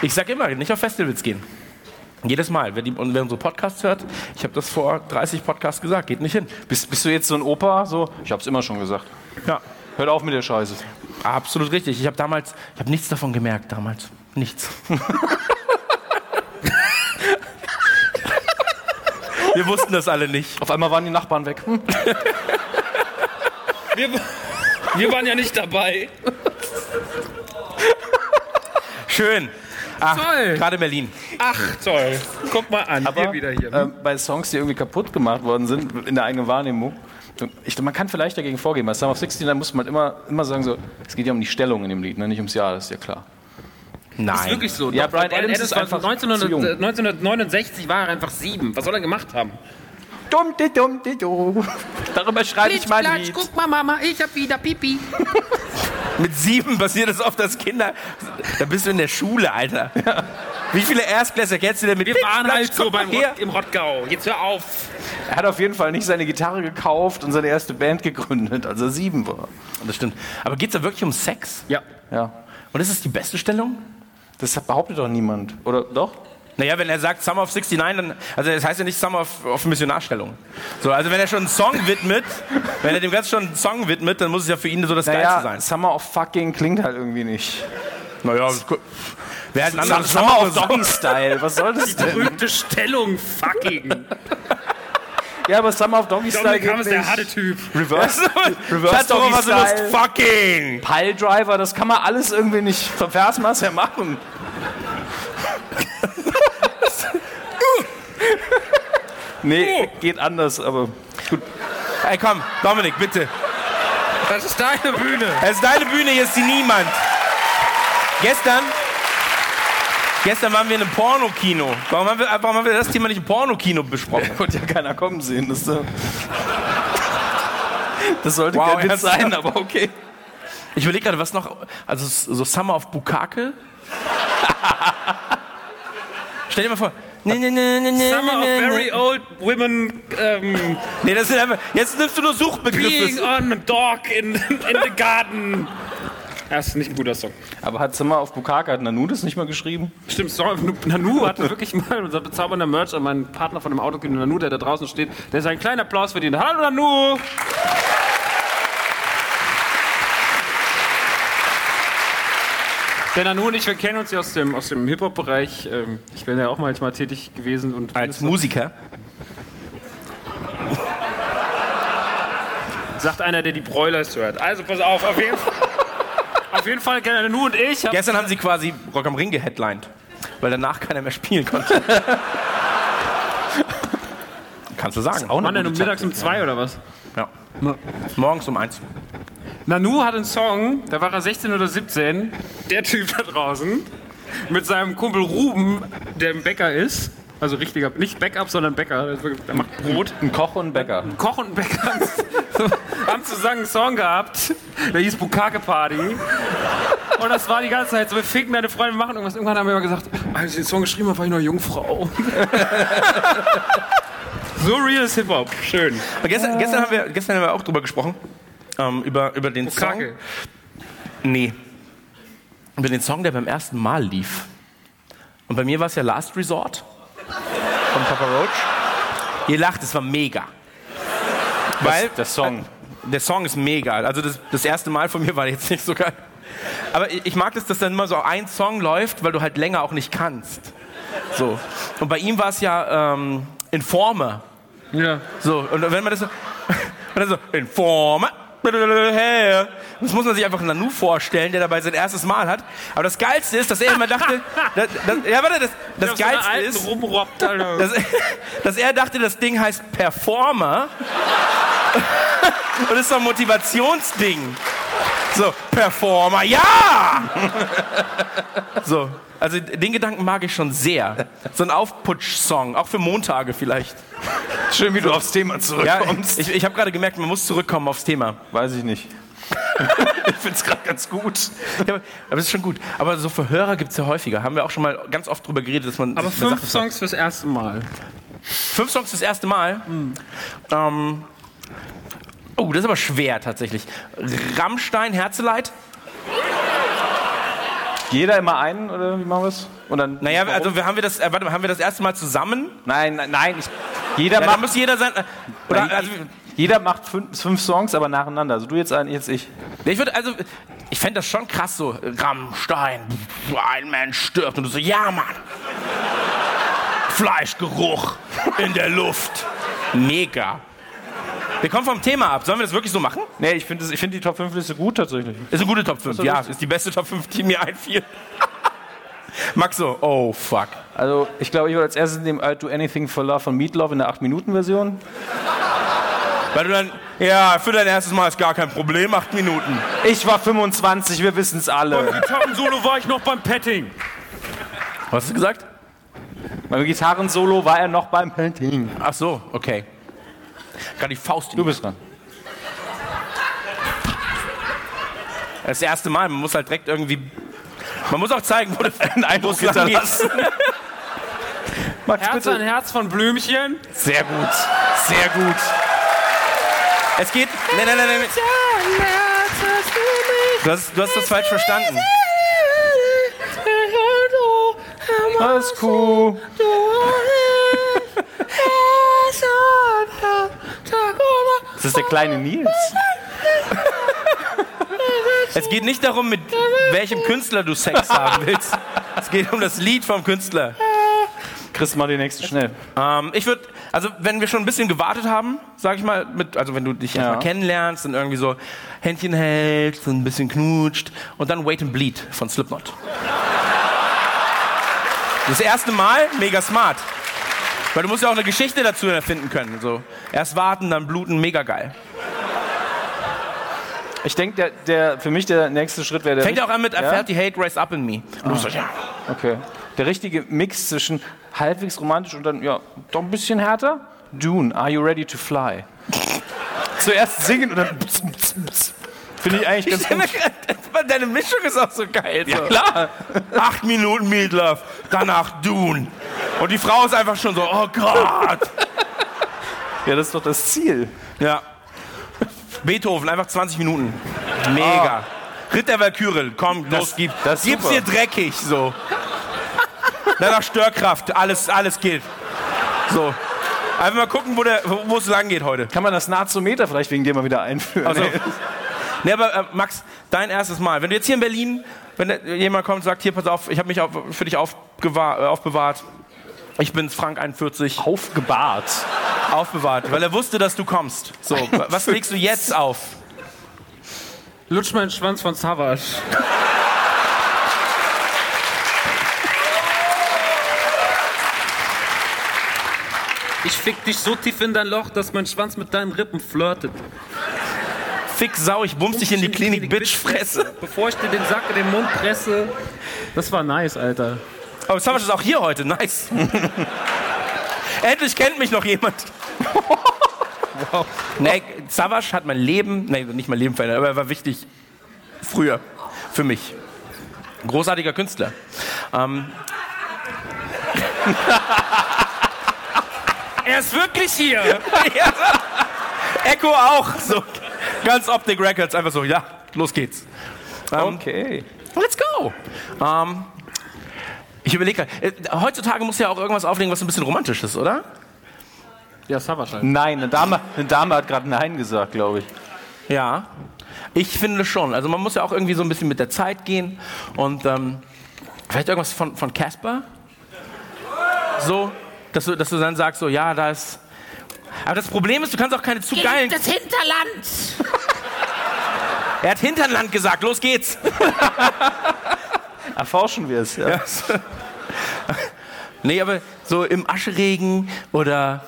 Speaker 5: Ich sag immer, nicht auf Festivals gehen. Jedes Mal. Wer, die, und wer unsere Podcasts hört, ich habe das vor 30 Podcasts gesagt, geht nicht hin.
Speaker 6: Bist, bist du jetzt so ein Opa? So, ich hab's immer schon gesagt.
Speaker 5: Ja,
Speaker 6: Hört auf mit der Scheiße.
Speaker 5: absolut richtig. Ich habe damals, ich habe nichts davon gemerkt damals. Nichts. Wir wussten das alle nicht.
Speaker 6: Auf einmal waren die Nachbarn weg. Hm.
Speaker 3: Wir, wir waren ja nicht dabei.
Speaker 5: Schön. Ach,
Speaker 3: Toll.
Speaker 5: gerade Berlin.
Speaker 3: Ach, toll. Guck mal an, wir wieder hier.
Speaker 6: Ähm, bei Songs, die irgendwie kaputt gemacht worden sind, in der eigenen Wahrnehmung. Ich, man kann vielleicht dagegen vorgehen. Bei Summer of 16, da muss man halt immer, immer sagen, so, es geht ja um die Stellung in dem Lied, ne? nicht ums Jahr, das ist ja klar.
Speaker 5: Nein.
Speaker 3: ist wirklich so.
Speaker 6: Ja,
Speaker 3: Doch,
Speaker 6: Bryan Adams ist
Speaker 3: war
Speaker 6: einfach
Speaker 3: 1900,
Speaker 6: zu jung.
Speaker 3: 1969 war er einfach sieben. Was soll er gemacht haben?
Speaker 6: Dumm, di, dumm, di, du. Darüber schreibe ich mein Lied.
Speaker 3: guck mal, Mama, ich hab wieder Pipi.
Speaker 5: Mit sieben passiert das oft, dass Kinder. Da bist du in der Schule, Alter. Wie viele Erstklässler kennst du denn mit
Speaker 3: Wir waren halt so beim. Rott, im Rottgau. Jetzt hör auf.
Speaker 6: Er hat auf jeden Fall nicht seine Gitarre gekauft und seine erste Band gegründet, als er sieben war.
Speaker 5: Das stimmt. Aber geht's da wirklich um Sex?
Speaker 3: Ja.
Speaker 6: Ja.
Speaker 5: Und ist es die beste Stellung?
Speaker 6: Das behauptet doch niemand. Oder doch?
Speaker 5: Naja, wenn er sagt Summer of 69, dann, also das heißt ja nicht Summer of, of Missionarstellung. So, also wenn er schon einen Song widmet, wenn er dem Ganzen schon einen Song widmet, dann muss es ja für ihn so das Geilste
Speaker 6: Naja,
Speaker 5: sein.
Speaker 6: Summer of Fucking klingt halt irgendwie nicht.
Speaker 5: Naja, wer hat ein anderes
Speaker 6: Summer of Doggy Style, was soll das denn?
Speaker 3: Berühmte Stellung, fucking.
Speaker 6: Ja, aber Summer of Doggy Style geht
Speaker 3: ist der
Speaker 6: nicht.
Speaker 3: harte Typ.
Speaker 6: Reverse, Reverse Doggy
Speaker 5: mal, was du Lust.
Speaker 6: Style,
Speaker 5: Fucking!
Speaker 6: Pile Driver, das kann man alles irgendwie nicht vom Versmaß her machen. nee, geht anders, aber gut.
Speaker 5: Ey, komm, Dominik, bitte.
Speaker 3: Das ist deine Bühne.
Speaker 5: Es ist deine Bühne, hier ist die Niemand. Gestern, gestern waren wir in einem Pornokino. Warum haben wir, warum haben wir das Thema nicht im Pornokino besprochen?
Speaker 6: Konnte ja keiner kommen sehen. Das, äh, das sollte
Speaker 5: Wow,
Speaker 6: kein Witz sein, aber okay.
Speaker 5: Ich überlege gerade, was noch, also so Summer of Bukake. Stell dir mal vor. Nee, nee, nee, nee, nee,
Speaker 3: Summer of
Speaker 5: nee,
Speaker 3: very
Speaker 5: nee.
Speaker 3: old women ähm,
Speaker 5: nee, das sind einfach, jetzt nimmst du nur
Speaker 3: being
Speaker 5: Suchbegriffe.
Speaker 3: on a dog in, in the garden. Das ist nicht ein guter Song.
Speaker 6: Aber hat Summer auf Bukaka, hat Nanu das nicht mal geschrieben?
Speaker 3: Stimmt, Song, Nanu hatte wirklich mal unser bezaubernder Merch an meinen Partner von dem Autokino Nanu, der da draußen steht. Der ist ein kleiner Applaus für den. Hallo Nanu! Der Nanu und ich, wir kennen uns ja aus dem, aus dem Hip-Hop-Bereich. Ähm, Ich bin ja auch manchmal tätig gewesen. Und
Speaker 5: Als Musiker.
Speaker 3: sagt einer, der die Broilers hört. Also pass auf, auf jeden Fall. Auf jeden Fall kennen Nanu und ich. haben-
Speaker 5: Gestern haben sie quasi Rock am Ring geheadlined, weil danach keiner mehr spielen konnte. Kannst du sagen.
Speaker 3: Wann denn? Um mittags um zwei oder was?
Speaker 5: Ja. Morgens um eins.
Speaker 3: Nanu hat einen Song, da war er 16 oder 17, der Typ da draußen, mit seinem Kumpel Ruben, der ein Bäcker ist. Also richtiger, nicht Backup, sondern Bäcker. Wirklich- der macht Brot.
Speaker 6: Ein Koch und ein Bäcker.
Speaker 3: Koch und Bäcker haben zusammen einen Song gehabt, der hieß Bukake Party. Und das war die ganze Zeit so, wir ficken deine Freunde, wir machen irgendwas. Irgendwann haben wir immer gesagt, als ich den Song geschrieben habe, war ich noch Jungfrau. so real ist Hip-Hop. Schön.
Speaker 5: Aber gestern, gestern, haben wir, gestern haben wir auch drüber gesprochen. Ähm, über, über den
Speaker 3: Bukake.
Speaker 5: Song. Nee. Über den Song, der beim ersten Mal lief. Und bei mir war es ja Last Resort von Papa Roach. Ihr lacht, es war mega. Weil
Speaker 6: Der Song.
Speaker 5: der Song ist mega. Also das, das erste Mal von mir war jetzt nicht so geil. Aber ich mag das, dass dann immer so ein Song läuft, weil du halt länger auch nicht kannst. So. Und bei ihm war es ja ähm, Informer.
Speaker 3: Ja.
Speaker 5: So, und wenn man das so, dann so Informer, das muss man sich einfach Nanu vorstellen, der dabei sein erstes Mal hat. Aber das Geilste ist, dass er immer dachte, das, das, ja, warte, das, das Geilste ist, dass, dass er dachte, das Ding heißt Performer. Und das ist so ein Motivationsding. So, Performer, ja! So, also den Gedanken mag ich schon sehr. So ein Aufputsch-Song, auch für Montage vielleicht.
Speaker 6: Schön, wie du aufs Thema
Speaker 5: Ja,
Speaker 6: zurückkommst.
Speaker 5: ich ich habe gerade gemerkt, man muss zurückkommen aufs Thema.
Speaker 6: Weiß ich nicht. ich find's gerade ganz gut.
Speaker 5: Ja, aber das ist schon gut. Aber so für Hörer gibt es ja häufiger. Haben wir auch schon mal ganz oft drüber geredet, dass man.
Speaker 3: Aber fünf
Speaker 5: Sache-
Speaker 3: Songs fürs erste Mal.
Speaker 5: Fünf Songs das erste Mal. Ähm, oh, das ist aber schwer tatsächlich. Rammstein, Herzeleid.
Speaker 6: Jeder immer einen, oder wie machen wir's? Und dann,
Speaker 5: Naja,
Speaker 6: warum?
Speaker 5: also wir haben wir das, äh, warte mal, haben wir das erste Mal zusammen?
Speaker 6: Nein, nein, nein. Ich, jeder,
Speaker 5: Ja,
Speaker 6: macht,
Speaker 5: muss jeder sein. äh, Oder,
Speaker 6: Nein,
Speaker 5: also,
Speaker 6: jeder macht fünf, fünf Songs, aber nacheinander. Also du jetzt einen, jetzt ich.
Speaker 5: ich würde, also, ich fände das schon krass so. Rammstein, ein Mensch stirbt und du so, ja, Mann. Fleischgeruch in der Luft. Mega. Wir kommen vom Thema ab. Sollen wir das wirklich so machen?
Speaker 6: Nee, ich finde find die Top 5 Liste gut tatsächlich.
Speaker 5: Ist eine gute Top 5.
Speaker 6: ist
Speaker 5: Ja, ist die beste Top 5, die mir einfiel. Max so, oh fuck.
Speaker 6: Also ich glaube, ich würde als erstes nehmen I'll Do Anything for Love von Meatloaf in der 8-Minuten-Version.
Speaker 5: Weil du dann, ja, für dein erstes Mal ist gar kein Problem, acht Minuten.
Speaker 6: Ich war 25, wir wissen es alle.
Speaker 3: Gitarrensolo war ich noch beim Petting.
Speaker 5: Was hast du gesagt?
Speaker 6: Beim Gitarrensolo war er noch beim Painting.
Speaker 5: Ach so, okay. Gerade die Faust. in
Speaker 6: Du bist dran.
Speaker 5: Das erste Mal, man muss halt direkt irgendwie. Man muss auch zeigen, wo das
Speaker 6: Einen Eindruck hinterlassen. Max,
Speaker 3: Herz an Herz von Blümchen.
Speaker 5: Sehr gut. Sehr gut. Es geht. Nein, nein, nein, nein. Du hast, du hast das falsch verstanden.
Speaker 6: Alles cool. Das ist der kleine Nils.
Speaker 5: Es geht nicht darum, mit welchem Künstler du Sex haben willst. Es geht um das Lied vom Künstler.
Speaker 6: Chris, mal die nächste schnell.
Speaker 5: Ähm, ich würde, also wenn wir schon ein bisschen gewartet haben, sag ich mal, mit, also wenn du dich erstmal kennenlernst und irgendwie so Händchen hältst und ein bisschen knutscht und dann Wait and Bleed von Slipknot. Das erste Mal, mega smart. Weil du musst ja auch eine Geschichte dazu erfinden können. So. Erst warten, dann bluten, mega geil.
Speaker 6: Ich denke, der, der, für mich der nächste Schritt wäre der.
Speaker 5: Fängt auch an mit I
Speaker 6: Ja?
Speaker 5: felt the hate race up in me. Und du so, ja.
Speaker 6: Okay. Der richtige Mix zwischen halbwegs romantisch und dann, ja, doch ein bisschen härter. Dune, are you ready to fly? Zuerst singen und dann. Finde ich eigentlich ganz gut.
Speaker 5: Deine Mischung ist auch so geil. So.
Speaker 6: Klar.
Speaker 5: Acht Minuten Meatloaf, danach Dune. Und die Frau ist einfach schon so, oh Gott.
Speaker 6: Ja, das ist doch das Ziel.
Speaker 5: Ja. Beethoven, einfach 20 Minuten. Mega. Ritt der Valkyrie, komm, los, gib,
Speaker 6: das
Speaker 5: gib's
Speaker 6: super.
Speaker 5: dir dreckig, so. Danach Störkraft, alles, alles geht. So. Einfach mal gucken, wo es lang geht heute.
Speaker 6: Kann man das Nazometer vielleicht wegen dir mal wieder einführen?
Speaker 5: Also,
Speaker 6: Nee.
Speaker 5: aber äh, Max, dein erstes Mal. Wenn du jetzt hier in Berlin, wenn jemand kommt und sagt, hier, pass auf, ich habe mich auf, für dich äh, aufbewahrt. Ich bin's, Frank 41.
Speaker 6: Aufgebahrt.
Speaker 5: Aufbewahrt, weil er wusste, dass du kommst. So, wa- was legst du jetzt auf?
Speaker 3: Lutsch meinen Schwanz von Savage. Ich fick dich so tief in dein Loch, dass mein Schwanz mit deinen Rippen flirtet.
Speaker 5: Fick Sau, ich bums dich in die Klinik, Bitch, Fresse.
Speaker 3: Bevor ich dir den Sack in den Mund presse. Das war nice, Alter.
Speaker 5: Aber Savage ist auch hier heute, nice. Endlich kennt mich noch jemand. Nee, Savage hat mein Leben, nee, nicht mein Leben verändert, aber er war wichtig früher für mich. Großartiger Künstler. Ähm,
Speaker 3: Er ist wirklich hier.
Speaker 5: Ja. Echo auch. So. Ganz Optic Records, einfach so, ja, los geht's. Ähm,
Speaker 6: Okay.
Speaker 5: Let's go. Ähm, ich überlege, äh, heutzutage muss ja auch irgendwas auflegen, was ein bisschen romantisch ist, oder?
Speaker 3: Ja, Savage halt.
Speaker 6: Nein, eine Dame, eine Dame hat gerade Nein gesagt, glaube ich.
Speaker 5: Ja. Ich finde schon. Also man muss ja auch irgendwie so ein bisschen mit der Zeit gehen und ähm, vielleicht irgendwas von von Casper. So, dass du, dass du dann sagst, so ja, da ist. Aber das Problem ist, du kannst auch keine zu geilen.
Speaker 7: Das Hinterland!
Speaker 5: Er hat Hinternland gesagt. Los geht's.
Speaker 6: Erforschen wir es. Ja.
Speaker 5: Nee, aber so im Aschregen oder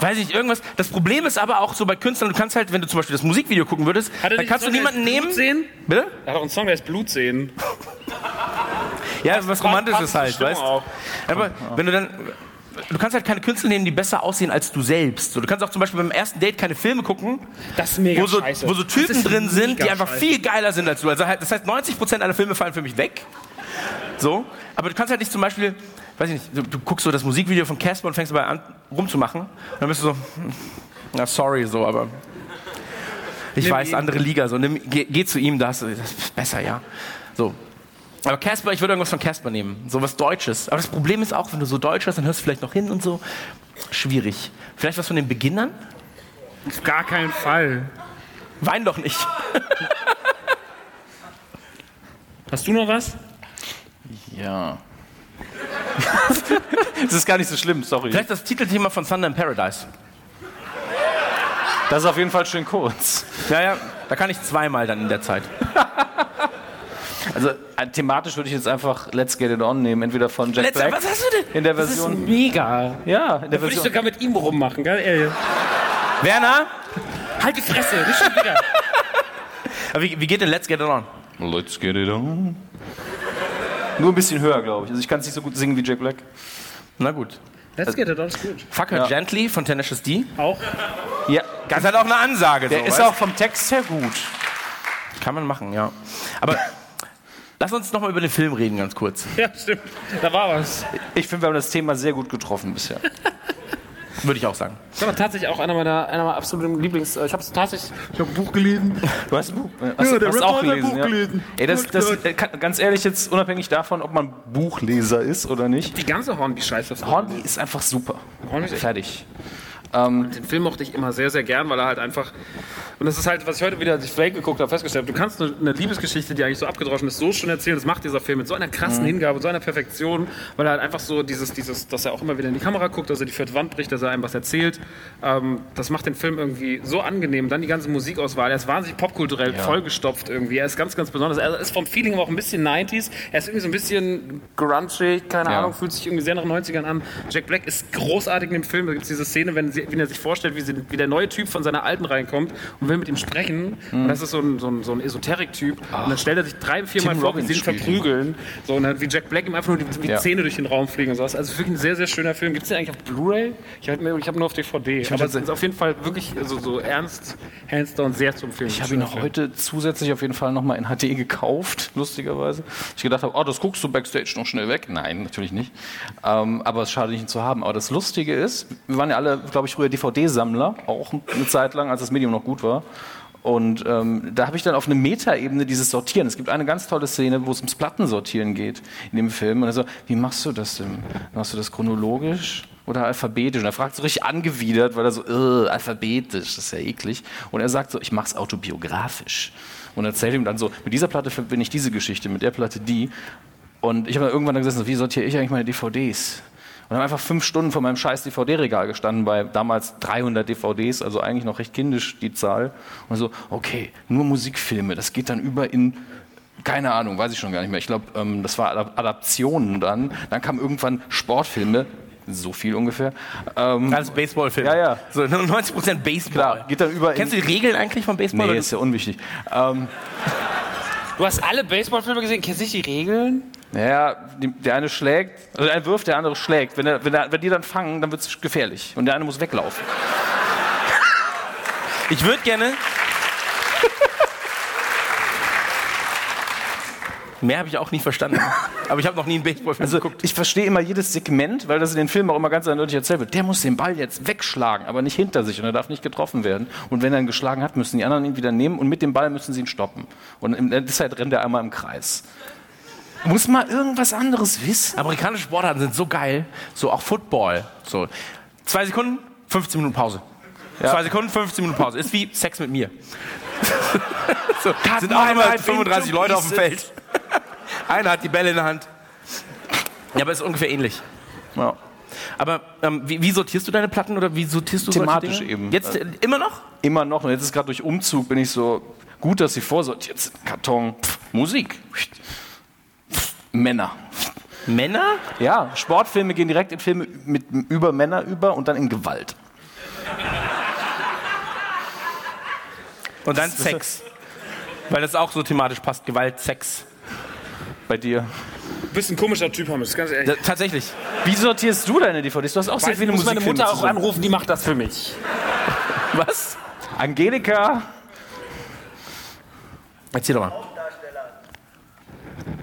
Speaker 5: weiß ich nicht, irgendwas. Das Problem ist aber auch so bei Künstlern, du kannst halt, wenn du zum Beispiel das Musikvideo gucken würdest, dann kannst du
Speaker 3: Song, der
Speaker 5: niemanden nehmen.
Speaker 3: Blut sehen?
Speaker 5: Bitte?
Speaker 3: Er hat auch einen Song, der heißt Blut sehen.
Speaker 5: Ja, was Romantisches halt, weißt
Speaker 3: auch.
Speaker 5: Aber wenn du dann. Du kannst halt keine Künstler nehmen, die besser aussehen als du selbst. So, du kannst auch zum Beispiel beim ersten Date keine Filme gucken,
Speaker 3: Das ist mega
Speaker 5: wo so, wo so Typen drin sind, die einfach
Speaker 3: scheiße.
Speaker 5: viel geiler sind als du. Also halt, das heißt, 90% aller Filme fallen für mich weg. So. Aber du kannst halt nicht zum Beispiel, weiß ich nicht, du, du guckst so das Musikvideo von Casper und fängst dabei an rumzumachen. Und dann bist du so, hm, na sorry, so, aber ich
Speaker 3: Nimm
Speaker 5: weiß,
Speaker 3: ihn.
Speaker 5: andere Liga, so, nimm, geh, geh zu ihm, das, das ist besser, ja. So. Aber Casper, ich würde irgendwas von Casper nehmen. So was Deutsches. Aber das Problem ist auch, wenn du so Deutsch hast, dann hörst du vielleicht noch hin und so. Schwierig. Vielleicht was von den Beginnern?
Speaker 3: Auf gar keinen Fall.
Speaker 5: Wein doch nicht.
Speaker 3: Hast du noch was?
Speaker 6: ja. Es ist gar nicht so schlimm, sorry.
Speaker 5: Vielleicht das Titelthema von Thunder in Paradise.
Speaker 6: Das ist auf jeden Fall schön kurz.
Speaker 5: Ja, ja. Da kann ich zweimal dann in der Zeit.
Speaker 6: Also äh, thematisch würde ich jetzt einfach Let's Get It On nehmen, entweder von Jack
Speaker 5: Letzter,
Speaker 6: Black
Speaker 5: was hast du denn?
Speaker 6: in der Version.
Speaker 3: Mega.
Speaker 6: ja, in der
Speaker 3: Würde ich
Speaker 6: Version.
Speaker 3: sogar mit ihm rummachen, gell? Ey.
Speaker 5: Werner?
Speaker 3: Halt die Fresse, nicht schon wieder.
Speaker 5: Aber Wie, wie geht denn Let's Get It On?
Speaker 6: Let's Get It On. Nur ein bisschen höher, glaube ich. Also ich kann es nicht so gut singen wie Jack Black.
Speaker 5: Na gut.
Speaker 3: Let's get it on, ist gut.
Speaker 5: Fuck Her
Speaker 6: Ja.
Speaker 5: Gently von Tenacious D.
Speaker 3: Auch?
Speaker 6: Ja,
Speaker 5: Das ist halt auch eine Ansage.
Speaker 6: der
Speaker 5: so,
Speaker 6: ist
Speaker 5: weißt?
Speaker 6: auch vom Text her gut.
Speaker 5: Kann man machen, ja. Aber lass uns noch mal über den Film reden, ganz kurz.
Speaker 3: Ja, stimmt. Da war was.
Speaker 6: Ich finde, wir haben das Thema sehr gut getroffen bisher.
Speaker 5: Würde ich auch sagen.
Speaker 3: Das war tatsächlich auch einer meiner, einer meiner absoluten Lieblings... äh, Ich habe es tatsächlich... Ich habe ein Buch gelesen.
Speaker 6: Du hast ein Buch, hast,
Speaker 3: der
Speaker 6: hast
Speaker 3: Ripper
Speaker 6: auch
Speaker 3: hat ein
Speaker 6: gelesen,
Speaker 3: Buch
Speaker 6: ja.
Speaker 3: gelesen.
Speaker 6: Ey, das, das, äh, kann, ganz ehrlich jetzt, unabhängig davon, ob man Buchleser ist oder nicht,
Speaker 3: Die ganze Hornby-Scheiße.
Speaker 6: Hornby ist einfach super.
Speaker 3: Hornby ist echt-
Speaker 6: Fertig.
Speaker 3: Den Film mochte ich immer sehr, sehr gern, weil er halt einfach. Und das ist halt, was ich heute wieder, als ich Flake geguckt habe, festgestellt habe. Du kannst eine, eine Liebesgeschichte, die eigentlich so abgedroschen ist, so schön erzählen. Das macht dieser Film mit so einer krassen Hingabe, so einer Perfektion, weil er halt einfach so dieses, dieses, dass er auch immer wieder in die Kamera guckt, dass er die vierte Wand bricht, dass er einem was erzählt. Ähm, das macht den Film irgendwie so angenehm. Dann die ganze Musikauswahl. Er ist wahnsinnig popkulturell vollgestopft irgendwie. Er ist ganz, ganz besonders. Er ist vom Feeling auch ein bisschen 90s. Er ist irgendwie so ein bisschen grungy, keine
Speaker 6: Ja.
Speaker 3: Ahnung, fühlt sich irgendwie sehr nach 90ern an. Jack Black ist großartig in dem Film. Da gibt es diese Szene, wenn, sie, wenn er sich vorstellt, wie, sie, wie der neue Typ von seiner alten reinkommt und will mit ihm sprechen. Und das ist so ein, so ein, so ein Esoterik-Typ. Und dann stellt er sich drei, vier Mal
Speaker 6: Tim
Speaker 3: vor, wie sie ihn verprügeln. So, und dann wie Jack Black ihm einfach nur die, die
Speaker 6: Ja.
Speaker 3: Zähne durch den Raum fliegen und sowas. Also wirklich ein sehr, sehr schöner Film. Gibt es den eigentlich auf Blu-ray? Ich habe ich hab nur auf DVD. Aber es ist auf jeden Fall wirklich also, so ernst, hands down, sehr zu empfehlen.
Speaker 6: Ich habe ihn heute zusätzlich auf jeden Fall nochmal in HD gekauft, lustigerweise. Ich gedacht habe, oh, das guckst du Backstage noch schnell weg. Nein, natürlich nicht. Ähm, aber es schadet nicht, ihn zu haben. Aber das Lustige ist, wir waren ja alle, glaube ich, früher DVD-Sammler, auch eine Zeit lang, als das Medium noch gut war. Und ähm, da habe ich dann auf eine Metaebene dieses Sortieren. Es gibt eine ganz tolle Szene, wo es ums Plattensortieren geht in dem Film. Und er so, wie machst du das denn? Machst du das chronologisch oder alphabetisch? Und er fragt so richtig angewidert, weil er so, "Äh, alphabetisch, das ist ja eklig. Und er sagt so, ich mach's autobiografisch. Und erzählt ihm dann so, mit dieser Platte verbinde ich diese Geschichte, mit der Platte die. Und ich habe dann irgendwann dann so, wie sortiere ich eigentlich meine DVDs? Und habe einfach fünf Stunden vor meinem scheiß DVD-Regal gestanden, bei damals 300 DVDs, also eigentlich noch recht kindisch die Zahl. Und so, okay, nur Musikfilme, das geht dann über in, keine Ahnung, weiß ich schon gar nicht mehr. Ich glaube, ähm, das war Adap Adaptionen dann. Dann kamen irgendwann Sportfilme, so viel ungefähr. Ähm,
Speaker 5: Alles Baseballfilm.
Speaker 6: Ja, ja.
Speaker 5: So 90% Baseball.
Speaker 6: klar, geht dann über
Speaker 5: Kennst du die Regeln eigentlich vom Baseball?
Speaker 6: Nee, ist ja unwichtig. Ähm,
Speaker 3: Du hast alle Baseballfilme gesehen, kennst nicht die Regeln?
Speaker 6: Naja, der eine schlägt, also der eine wirft, der andere schlägt. Wenn, er, wenn, er, wenn die dann fangen, dann wird es gefährlich. Und der eine muss weglaufen.
Speaker 5: Ich würde gerne. Mehr habe ich auch nie verstanden. Aber ich habe noch nie einen Baseballfilm
Speaker 6: Also
Speaker 5: geguckt.
Speaker 6: ich verstehe immer jedes Segment, weil das in den Filmen auch immer ganz eindeutig erzählt wird. Der muss den Ball jetzt wegschlagen, aber nicht hinter sich und er darf nicht getroffen werden. Und wenn er ihn geschlagen hat, müssen die anderen ihn wieder nehmen und mit dem Ball müssen sie ihn stoppen. Und in der Zeit rennt er einmal im Kreis. Muss mal irgendwas anderes wissen.
Speaker 5: Amerikanische Sportarten sind so geil. So auch Football. So. Zwei Sekunden, 15 Minuten Pause. Zwei Sekunden, 15 Minuten Pause. Ist wie Sex mit mir. so, sind auch immer 35 Leute auf dem Feld. Einer hat die Bälle in der Hand. Ja, aber ist ungefähr ähnlich.
Speaker 6: Ja.
Speaker 5: Aber ähm, wie, wie sortierst du deine Platten oder wie sortierst du
Speaker 6: Thematisch eben.
Speaker 5: Jetzt äh, immer noch?
Speaker 6: Immer noch. Und jetzt ist gerade durch Umzug bin ich so gut, dass sie vorsortiert sind. Karton, pff, Musik, Männer.
Speaker 5: Männer?
Speaker 6: Ja, Sportfilme gehen direkt in Filme mit über Männer über und dann in Gewalt.
Speaker 5: Und dann Sex. Weil das auch so thematisch passt. Gewalt, Sex.
Speaker 6: Bei dir.
Speaker 3: Du bist ein komischer Typ, Hammes, ganz ehrlich.
Speaker 5: Da, tatsächlich.
Speaker 6: Wie sortierst du deine DVDs? Du hast auch sehr viele
Speaker 3: muss meine
Speaker 6: Musikfilme
Speaker 3: Mutter auch anrufen, die macht das für mich.
Speaker 5: Was?
Speaker 6: Angelika.
Speaker 5: Erzähl doch mal.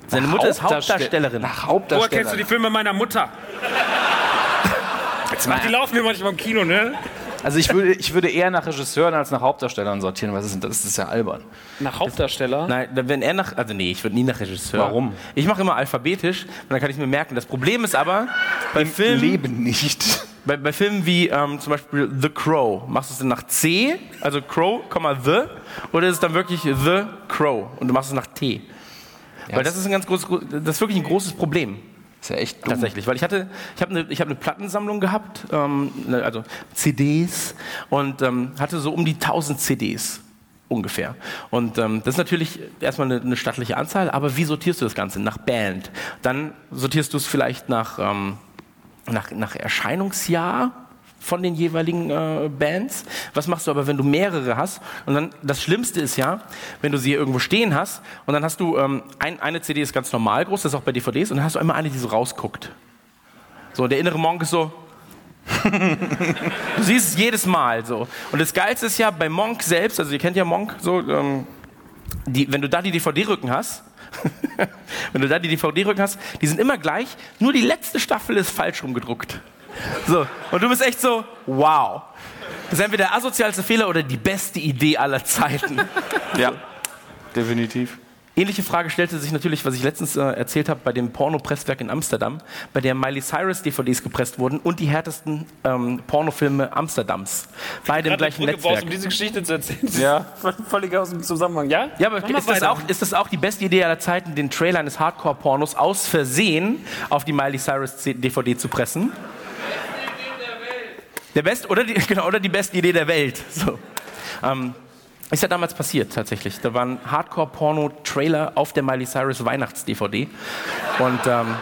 Speaker 5: Seine Mutter ist Hauptdarstellerin.
Speaker 6: Nach
Speaker 3: Woher
Speaker 6: Hauptdarsteller.
Speaker 3: kennst du die Filme meiner Mutter? Ach, die laufen mir manchmal im Kino, ne?
Speaker 6: Also ich würde, ich würde eher nach Regisseuren als nach Hauptdarstellern sortieren, das ist, das ist ja albern.
Speaker 3: Nach Hauptdarsteller?
Speaker 5: Nein, wenn er nach, also nee, ich würde nie nach Regisseur.
Speaker 6: Warum?
Speaker 5: Ich mache immer alphabetisch, und dann kann ich mir merken. Das Problem ist aber, bei Filmen,
Speaker 6: Leben nicht.
Speaker 5: bei, bei Filmen wie ähm, zum Beispiel The Crow, machst du es dann nach C, also Crow, The, oder ist es dann wirklich The Crow und du machst es nach T? Weil das ist ein ganz großes, das ist wirklich ein großes Problem.
Speaker 6: Ist ja echt dumm.
Speaker 5: Tatsächlich, weil ich hatte, ich habe eine, ich habe eine Plattensammlung gehabt, ähm, ne, also CDs und ähm, hatte so um die 1000 CDs ungefähr. Und ähm, das ist natürlich erstmal eine, eine stattliche Anzahl, aber wie sortierst du das Ganze? Nach Band. Dann sortierst du es vielleicht nach, ähm, nach, nach Erscheinungsjahr von den jeweiligen äh, Bands. Was machst du aber, wenn du mehrere hast? Und dann das Schlimmste ist ja, wenn du sie irgendwo stehen hast und dann hast du ähm, ein, eine CD ist ganz normal groß, das ist auch bei DVDs, und dann hast du immer eine, die so rausguckt. So, der innere Monk ist so. du siehst es jedes Mal so. Und das Geilste ist ja bei Monk selbst, also ihr kennt ja Monk so, ähm, die, wenn du da die DVD-Rücken hast, wenn du da die DVD-Rücken hast, die sind immer gleich, nur die letzte Staffel ist falsch rumgedruckt. So, und du bist echt so, wow. Das ist entweder der asozialste Fehler oder die beste Idee aller Zeiten.
Speaker 6: Ja, definitiv.
Speaker 5: Ähnliche Frage stellte sich natürlich, was ich letztens äh, erzählt habe, bei dem Pornopresswerk in Amsterdam, bei der Miley Cyrus DVDs gepresst wurden und die härtesten ähm, Pornofilme Amsterdams. Beide im gleichen Netzwerk.
Speaker 3: um diese Geschichte zu erzählen.
Speaker 6: Ja.
Speaker 3: Völlig aus dem Zusammenhang, ja?
Speaker 5: Ja, aber ist das, auch, ist das auch die beste Idee aller Zeiten, den Trailer eines Hardcore-Pornos aus Versehen auf die Miley Cyrus DVD zu pressen? Der beste oder die, genau, oder die beste Idee der Welt. So. Ähm, ist ja damals passiert tatsächlich. Da war ein Hardcore-Porno-Trailer auf der Miley Cyrus Weihnachts-DVD. Und ähm,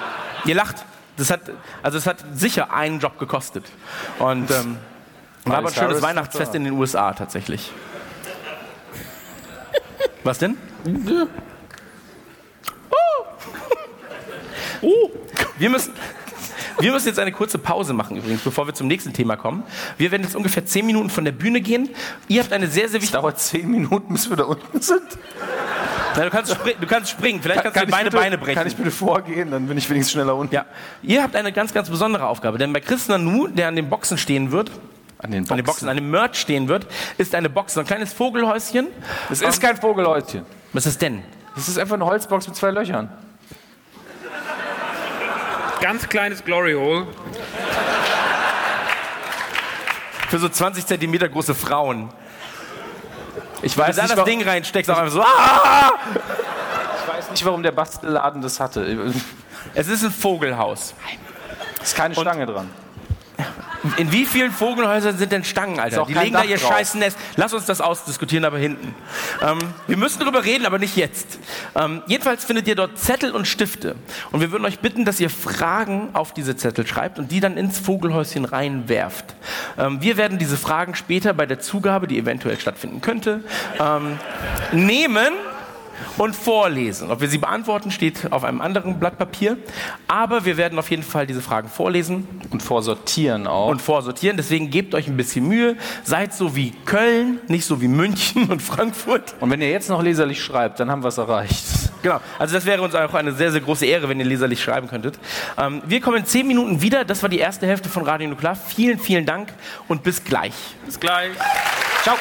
Speaker 5: ihr lacht. Das hat, also es hat sicher einen Job gekostet. Und ähm, war aber ein schönes Weihnachtsfest in den USA tatsächlich. Was denn? Oh. Wir müssen, wir müssen jetzt eine kurze Pause machen übrigens, bevor wir zum nächsten Thema kommen. Wir werden jetzt ungefähr zehn Minuten von der Bühne gehen. Ihr habt eine sehr, sehr wichtige...
Speaker 6: Dauert zehn Minuten, bis wir da unten sind.
Speaker 5: Na, du, kannst du kannst springen, vielleicht kannst du
Speaker 6: ich
Speaker 5: beide
Speaker 6: bitte,
Speaker 5: Beine brechen.
Speaker 6: Kann ich bitte vorgehen, dann bin ich wenigstens schneller unten.
Speaker 5: ja. Ihr habt eine ganz, ganz besondere Aufgabe, denn bei Chris Nanu, der an den Boxen stehen wird,
Speaker 6: An den
Speaker 5: an den Boxen, an dem Merch stehen wird, ist eine Box, so ein kleines Vogelhäuschen.
Speaker 6: Es ist kein Vogelhäuschen.
Speaker 5: Was ist denn?
Speaker 6: Das ist einfach eine Holzbox mit zwei Löchern.
Speaker 3: Ganz kleines Glory Hole.
Speaker 5: Für so 20 Zentimeter große Frauen. Ich weiß Wenn du
Speaker 6: nicht,
Speaker 5: da das
Speaker 6: warum-
Speaker 5: Ding reinsteckst, auch einfach so, ah!
Speaker 6: Ich weiß nicht, warum der Bastelladen das hatte.
Speaker 5: Es ist ein Vogelhaus.
Speaker 6: Ist keine Stange dran.
Speaker 5: In wie vielen Vogelhäusern sind denn Stangen, Alter? Die legen da
Speaker 6: Dach
Speaker 5: ihr
Speaker 6: drauf.
Speaker 5: scheiß Nest. Lass uns das ausdiskutieren, aber hinten. Ähm, wir müssen drüber reden, aber nicht jetzt. Ähm, jedenfalls findet ihr dort Zettel und Stifte. Und wir würden euch bitten, dass ihr Fragen auf diese Zettel schreibt und die dann ins Vogelhäuschen reinwerft. Ähm, wir werden diese Fragen später bei der Zugabe, die eventuell stattfinden könnte, ähm, nehmen und vorlesen. Ob wir sie beantworten, steht auf einem anderen Blatt Papier. Aber wir werden auf jeden Fall diese Fragen vorlesen
Speaker 6: Und vorsortieren auch.
Speaker 5: und vorsortieren. Deswegen gebt euch ein bisschen Mühe. Seid so wie Köln, nicht so wie München und Frankfurt.
Speaker 6: Und wenn ihr jetzt noch leserlich schreibt, dann haben wir es erreicht.
Speaker 5: Genau. Also das wäre uns auch eine sehr, sehr große Ehre, wenn ihr leserlich schreiben könntet. Ähm, wir kommen in zehn Minuten wieder. Das war die erste Hälfte von Radio Nuklear. Vielen, vielen Dank und bis gleich.
Speaker 3: Bis gleich.
Speaker 5: Ciao.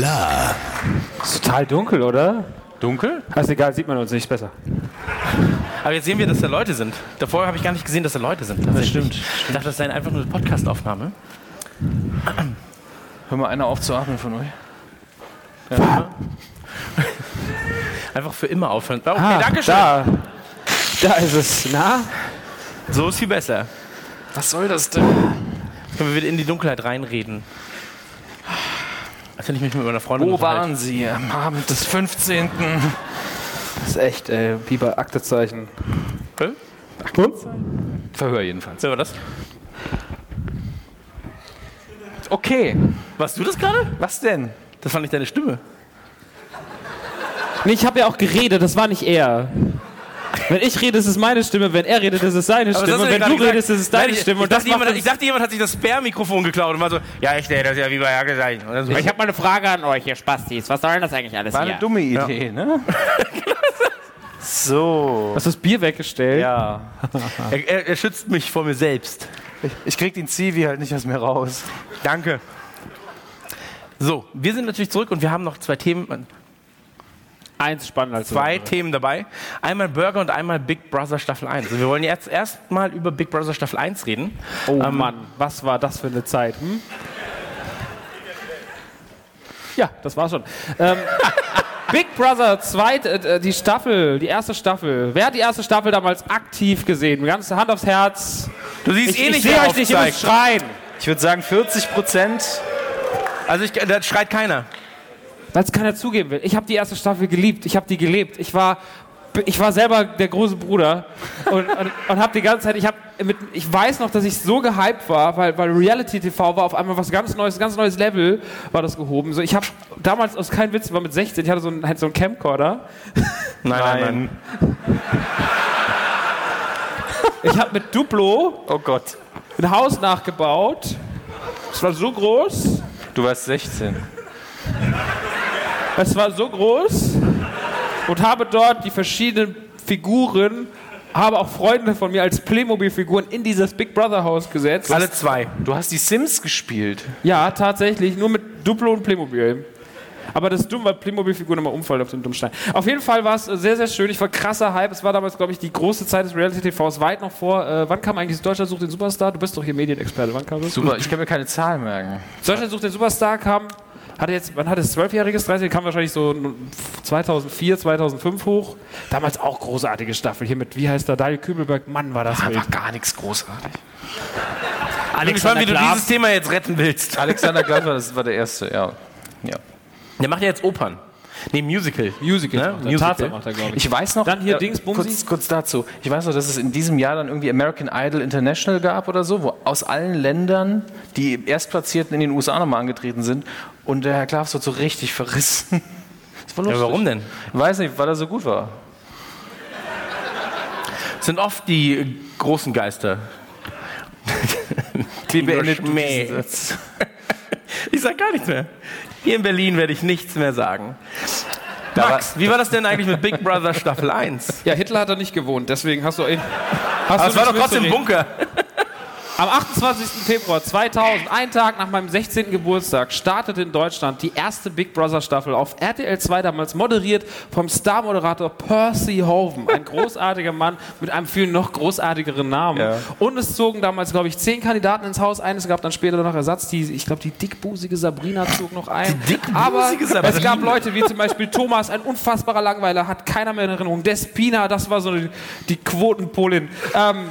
Speaker 2: Da.
Speaker 3: Ist total dunkel, oder?
Speaker 6: Dunkel?
Speaker 3: Ist egal, sieht man uns nicht besser.
Speaker 5: Aber jetzt sehen wir, dass da Leute sind. Davor habe ich gar nicht gesehen, dass da Leute sind. Das stimmt. Ich dachte, das sei einfach nur eine Podcast-Aufnahme.
Speaker 6: Hör mal einer auf zu atmen von euch.
Speaker 5: Einfach für immer aufhören. Okay,
Speaker 3: Ah,
Speaker 5: danke schön.
Speaker 3: Da. Da ist es. Na?
Speaker 5: So ist viel besser.
Speaker 6: Was soll das denn?
Speaker 5: Jetzt können wir wieder in die Dunkelheit reinreden. Wenn ich mich mit meiner Freundin
Speaker 6: Wo
Speaker 5: unterhalte.
Speaker 6: waren Sie am Abend des 15.?
Speaker 3: Das ist echt, ey. Biber, Aktezeichen.
Speaker 5: Hä?
Speaker 6: Verhör jedenfalls.
Speaker 5: Wer war das?
Speaker 6: Okay.
Speaker 5: Warst du das gerade?
Speaker 6: Was denn?
Speaker 5: Das war nicht deine Stimme.
Speaker 3: Nee, ich habe ja auch geredet, das war nicht er. Wenn ich rede, ist es meine Stimme, wenn er redet, ist es seine
Speaker 5: Aber
Speaker 3: Stimme. wenn
Speaker 5: ja
Speaker 3: du
Speaker 5: gerade
Speaker 3: redest, ist es
Speaker 5: gesagt.
Speaker 3: deine
Speaker 5: Nein,
Speaker 3: Stimme.
Speaker 5: Ich,
Speaker 3: Und das
Speaker 5: dachte, jemand, ich dachte, jemand hat sich das Sperrmikrofon geklaut und war so, ja, ich stelle das ja wie bei Jacke sein. So,
Speaker 7: Ich habe mal eine Frage an euch, ihr Spastis. Was soll denn das eigentlich alles
Speaker 6: War
Speaker 7: hier?
Speaker 6: eine dumme Idee, ne? so.
Speaker 3: Hast du das Bier weggestellt?
Speaker 6: Ja.
Speaker 5: er, er, er schützt mich vor mir selbst.
Speaker 6: Ich krieg den Zivi halt nicht aus mir raus.
Speaker 5: Danke. So, wir sind natürlich zurück und wir haben noch zwei Themen,
Speaker 3: Eins spannender als
Speaker 5: zwei Themen dabei. Einmal Burger und einmal Big Brother Staffel 1. Also wir wollen jetzt erstmal über Big Brother Staffel 1 reden.
Speaker 3: Oh
Speaker 5: Ähm,
Speaker 3: Mann, was war das für eine Zeit? Hm? Ja, das war schon. Ähm, Big Brother, zweit, äh, die Staffel, die erste Staffel. Wer hat die erste Staffel damals aktiv gesehen? Ganz Hand aufs Herz.
Speaker 5: Du siehst
Speaker 3: Ich,
Speaker 5: eh
Speaker 3: ich
Speaker 5: nicht,
Speaker 3: sehe
Speaker 5: wer
Speaker 3: euch nicht, ihr schreien.
Speaker 6: Ich würde sagen 40 Prozent.
Speaker 5: Also ich, da schreit keiner.
Speaker 3: Weil es keiner zugeben will. Ich habe die erste Staffel geliebt. Ich habe die gelebt. Ich war, ich war selber der große Bruder und, und, und habe die ganze Zeit. Ich habe mit, ich weiß noch, dass ich so gehypt war, weil, weil Reality TV war auf einmal was ganz Neues, ganz neues Level war das gehoben. So, ich habe damals aus kein Witz, ich war mit 16, ich hatte so einen, halt so einen Camcorder.
Speaker 5: Nein, nein, nein.
Speaker 3: Ich habe mit Duplo
Speaker 6: Oh Gott.
Speaker 3: ein Haus nachgebaut. Es war so groß.
Speaker 6: Du warst 16.
Speaker 3: Es war so groß und habe dort die verschiedenen Figuren, habe auch Freunde von mir als Playmobil-Figuren in dieses Big Brother Haus gesetzt.
Speaker 5: Alle zwei.
Speaker 6: Du hast die Sims gespielt.
Speaker 3: Ja, tatsächlich, nur mit Duplo und Playmobil. Aber das ist dumm, weil Playmobil-Figuren immer umfallen auf den Dummstein. Auf jeden Fall war es äh, sehr, sehr schön. Ich war krasser Hype. Es war damals, glaube ich, die große Zeit des Reality-TVs, weit noch vor. Äh, wann kam eigentlich Deutschland sucht den Superstar? Du bist doch hier Medienexperte. Wann kam das?
Speaker 6: Super, ich kann mir keine Zahl merken.
Speaker 3: Deutschland sucht den Superstar kam, hatte jetzt, wann hat es, 12-jähriges, 13, kam wahrscheinlich so 2004, 2005 hoch. Damals auch großartige Staffel, hier mit, wie heißt der, Daniel Kübelberg, Mann, war das wild.
Speaker 6: War gar nichts großartig.
Speaker 5: Ich bin gespannt, wie du dieses Thema jetzt retten willst.
Speaker 6: Alexander Glas war, das war der Erste, ja. ja.
Speaker 5: Der macht ja jetzt Opern. Nee, Musical.
Speaker 3: Musical,
Speaker 5: Ne?
Speaker 3: macht er.
Speaker 5: Musical.
Speaker 3: Tatsache macht er, glaube ich.
Speaker 6: Ich weiß noch,
Speaker 3: Dann hier
Speaker 6: äh,
Speaker 3: Dings,
Speaker 6: kurz, kurz dazu. Ich weiß noch, dass es in diesem Jahr dann irgendwie American Idol International gab oder so, wo aus allen Ländern die Erstplatzierten in den USA nochmal angetreten sind und der Herr Klaas wird so richtig verrissen. Das war
Speaker 5: Ja,
Speaker 6: lustig.
Speaker 5: warum denn?
Speaker 6: Ich weiß nicht, weil er so gut war.
Speaker 5: Das sind oft die großen Geister.
Speaker 6: Wie beendet du?
Speaker 5: Ich sag gar nichts mehr. Hier in Berlin werde ich nichts mehr sagen.
Speaker 6: Da
Speaker 5: Max, wie war das denn eigentlich mit Big Brother Staffel 1?
Speaker 3: Ja, Hitler hat er nicht gewohnt, deswegen hast du ihn. Hast
Speaker 5: Aber es war doch trotzdem. Bunker.
Speaker 3: Am 28. Februar 2000, ein Tag nach meinem 16. Geburtstag, startete in Deutschland die erste Big Brother Staffel auf RTL 2, damals moderiert vom Star-Moderator Percy Hoven. Ein großartiger Mann mit einem viel noch großartigeren Namen.
Speaker 6: Ja.
Speaker 3: Und es zogen damals, glaube ich, zehn Kandidaten ins Haus ein. Es gab dann später noch Ersatz. Die, ich glaube, die dickbusige Sabrina zog noch ein. Aber
Speaker 5: Sabrina.
Speaker 3: es gab Leute wie zum Beispiel Thomas, ein unfassbarer Langweiler, hat keiner mehr in Erinnerung. Despina, das war so die, die Quotenpolin. Ähm,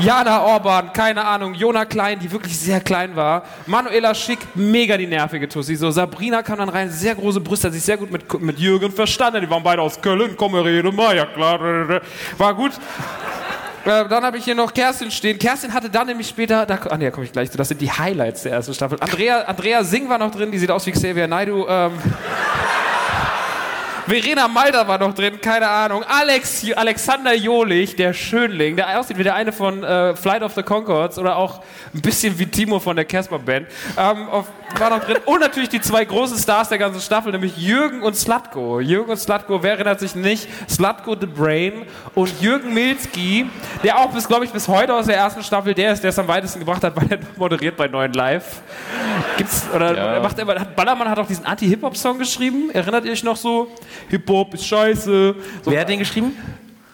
Speaker 3: Jana Orban, keine Ahnung, Jona Klein, die wirklich sehr klein war. Manuela Schick, mega die nervige Tussi. So, Sabrina kam dann rein, sehr große Brüste, hat sich sehr gut mit, mit Jürgen verstanden. Die waren beide aus Köln, komm, wir reden mal, ja klar. War gut. Äh, dann habe ich hier noch Kerstin stehen. Kerstin hatte dann nämlich später, da, ah, nee, da komme ich gleich zu, das sind die Highlights der ersten Staffel. Andrea, Andrea Singh war noch drin, die sieht aus wie Xavier Naidoo. Ähm, Verena Malder war noch drin, keine Ahnung. Alex, Alexander Jolich, der Schönling, der aussieht wie der eine von äh, Flight of the Concords oder auch ein bisschen wie Timo von der Casper Band, ähm, auf, war noch drin. Und natürlich die zwei großen Stars der ganzen Staffel, nämlich Jürgen und Slatko. Jürgen und Slatko, wer erinnert sich nicht? Slatko the Brain und Jürgen Milski, der auch bis, glaube ich, bis heute aus der ersten Staffel der ist, der es am weitesten gebracht hat, weil er moderiert bei Neuen Live. Gibt's, oder
Speaker 6: Ja.
Speaker 3: macht hat Ballermann hat auch diesen Anti-Hip-Hop-Song geschrieben. Erinnert ihr euch noch so? Hip-Hop ist scheiße. So,
Speaker 5: Wer hat den geschrieben?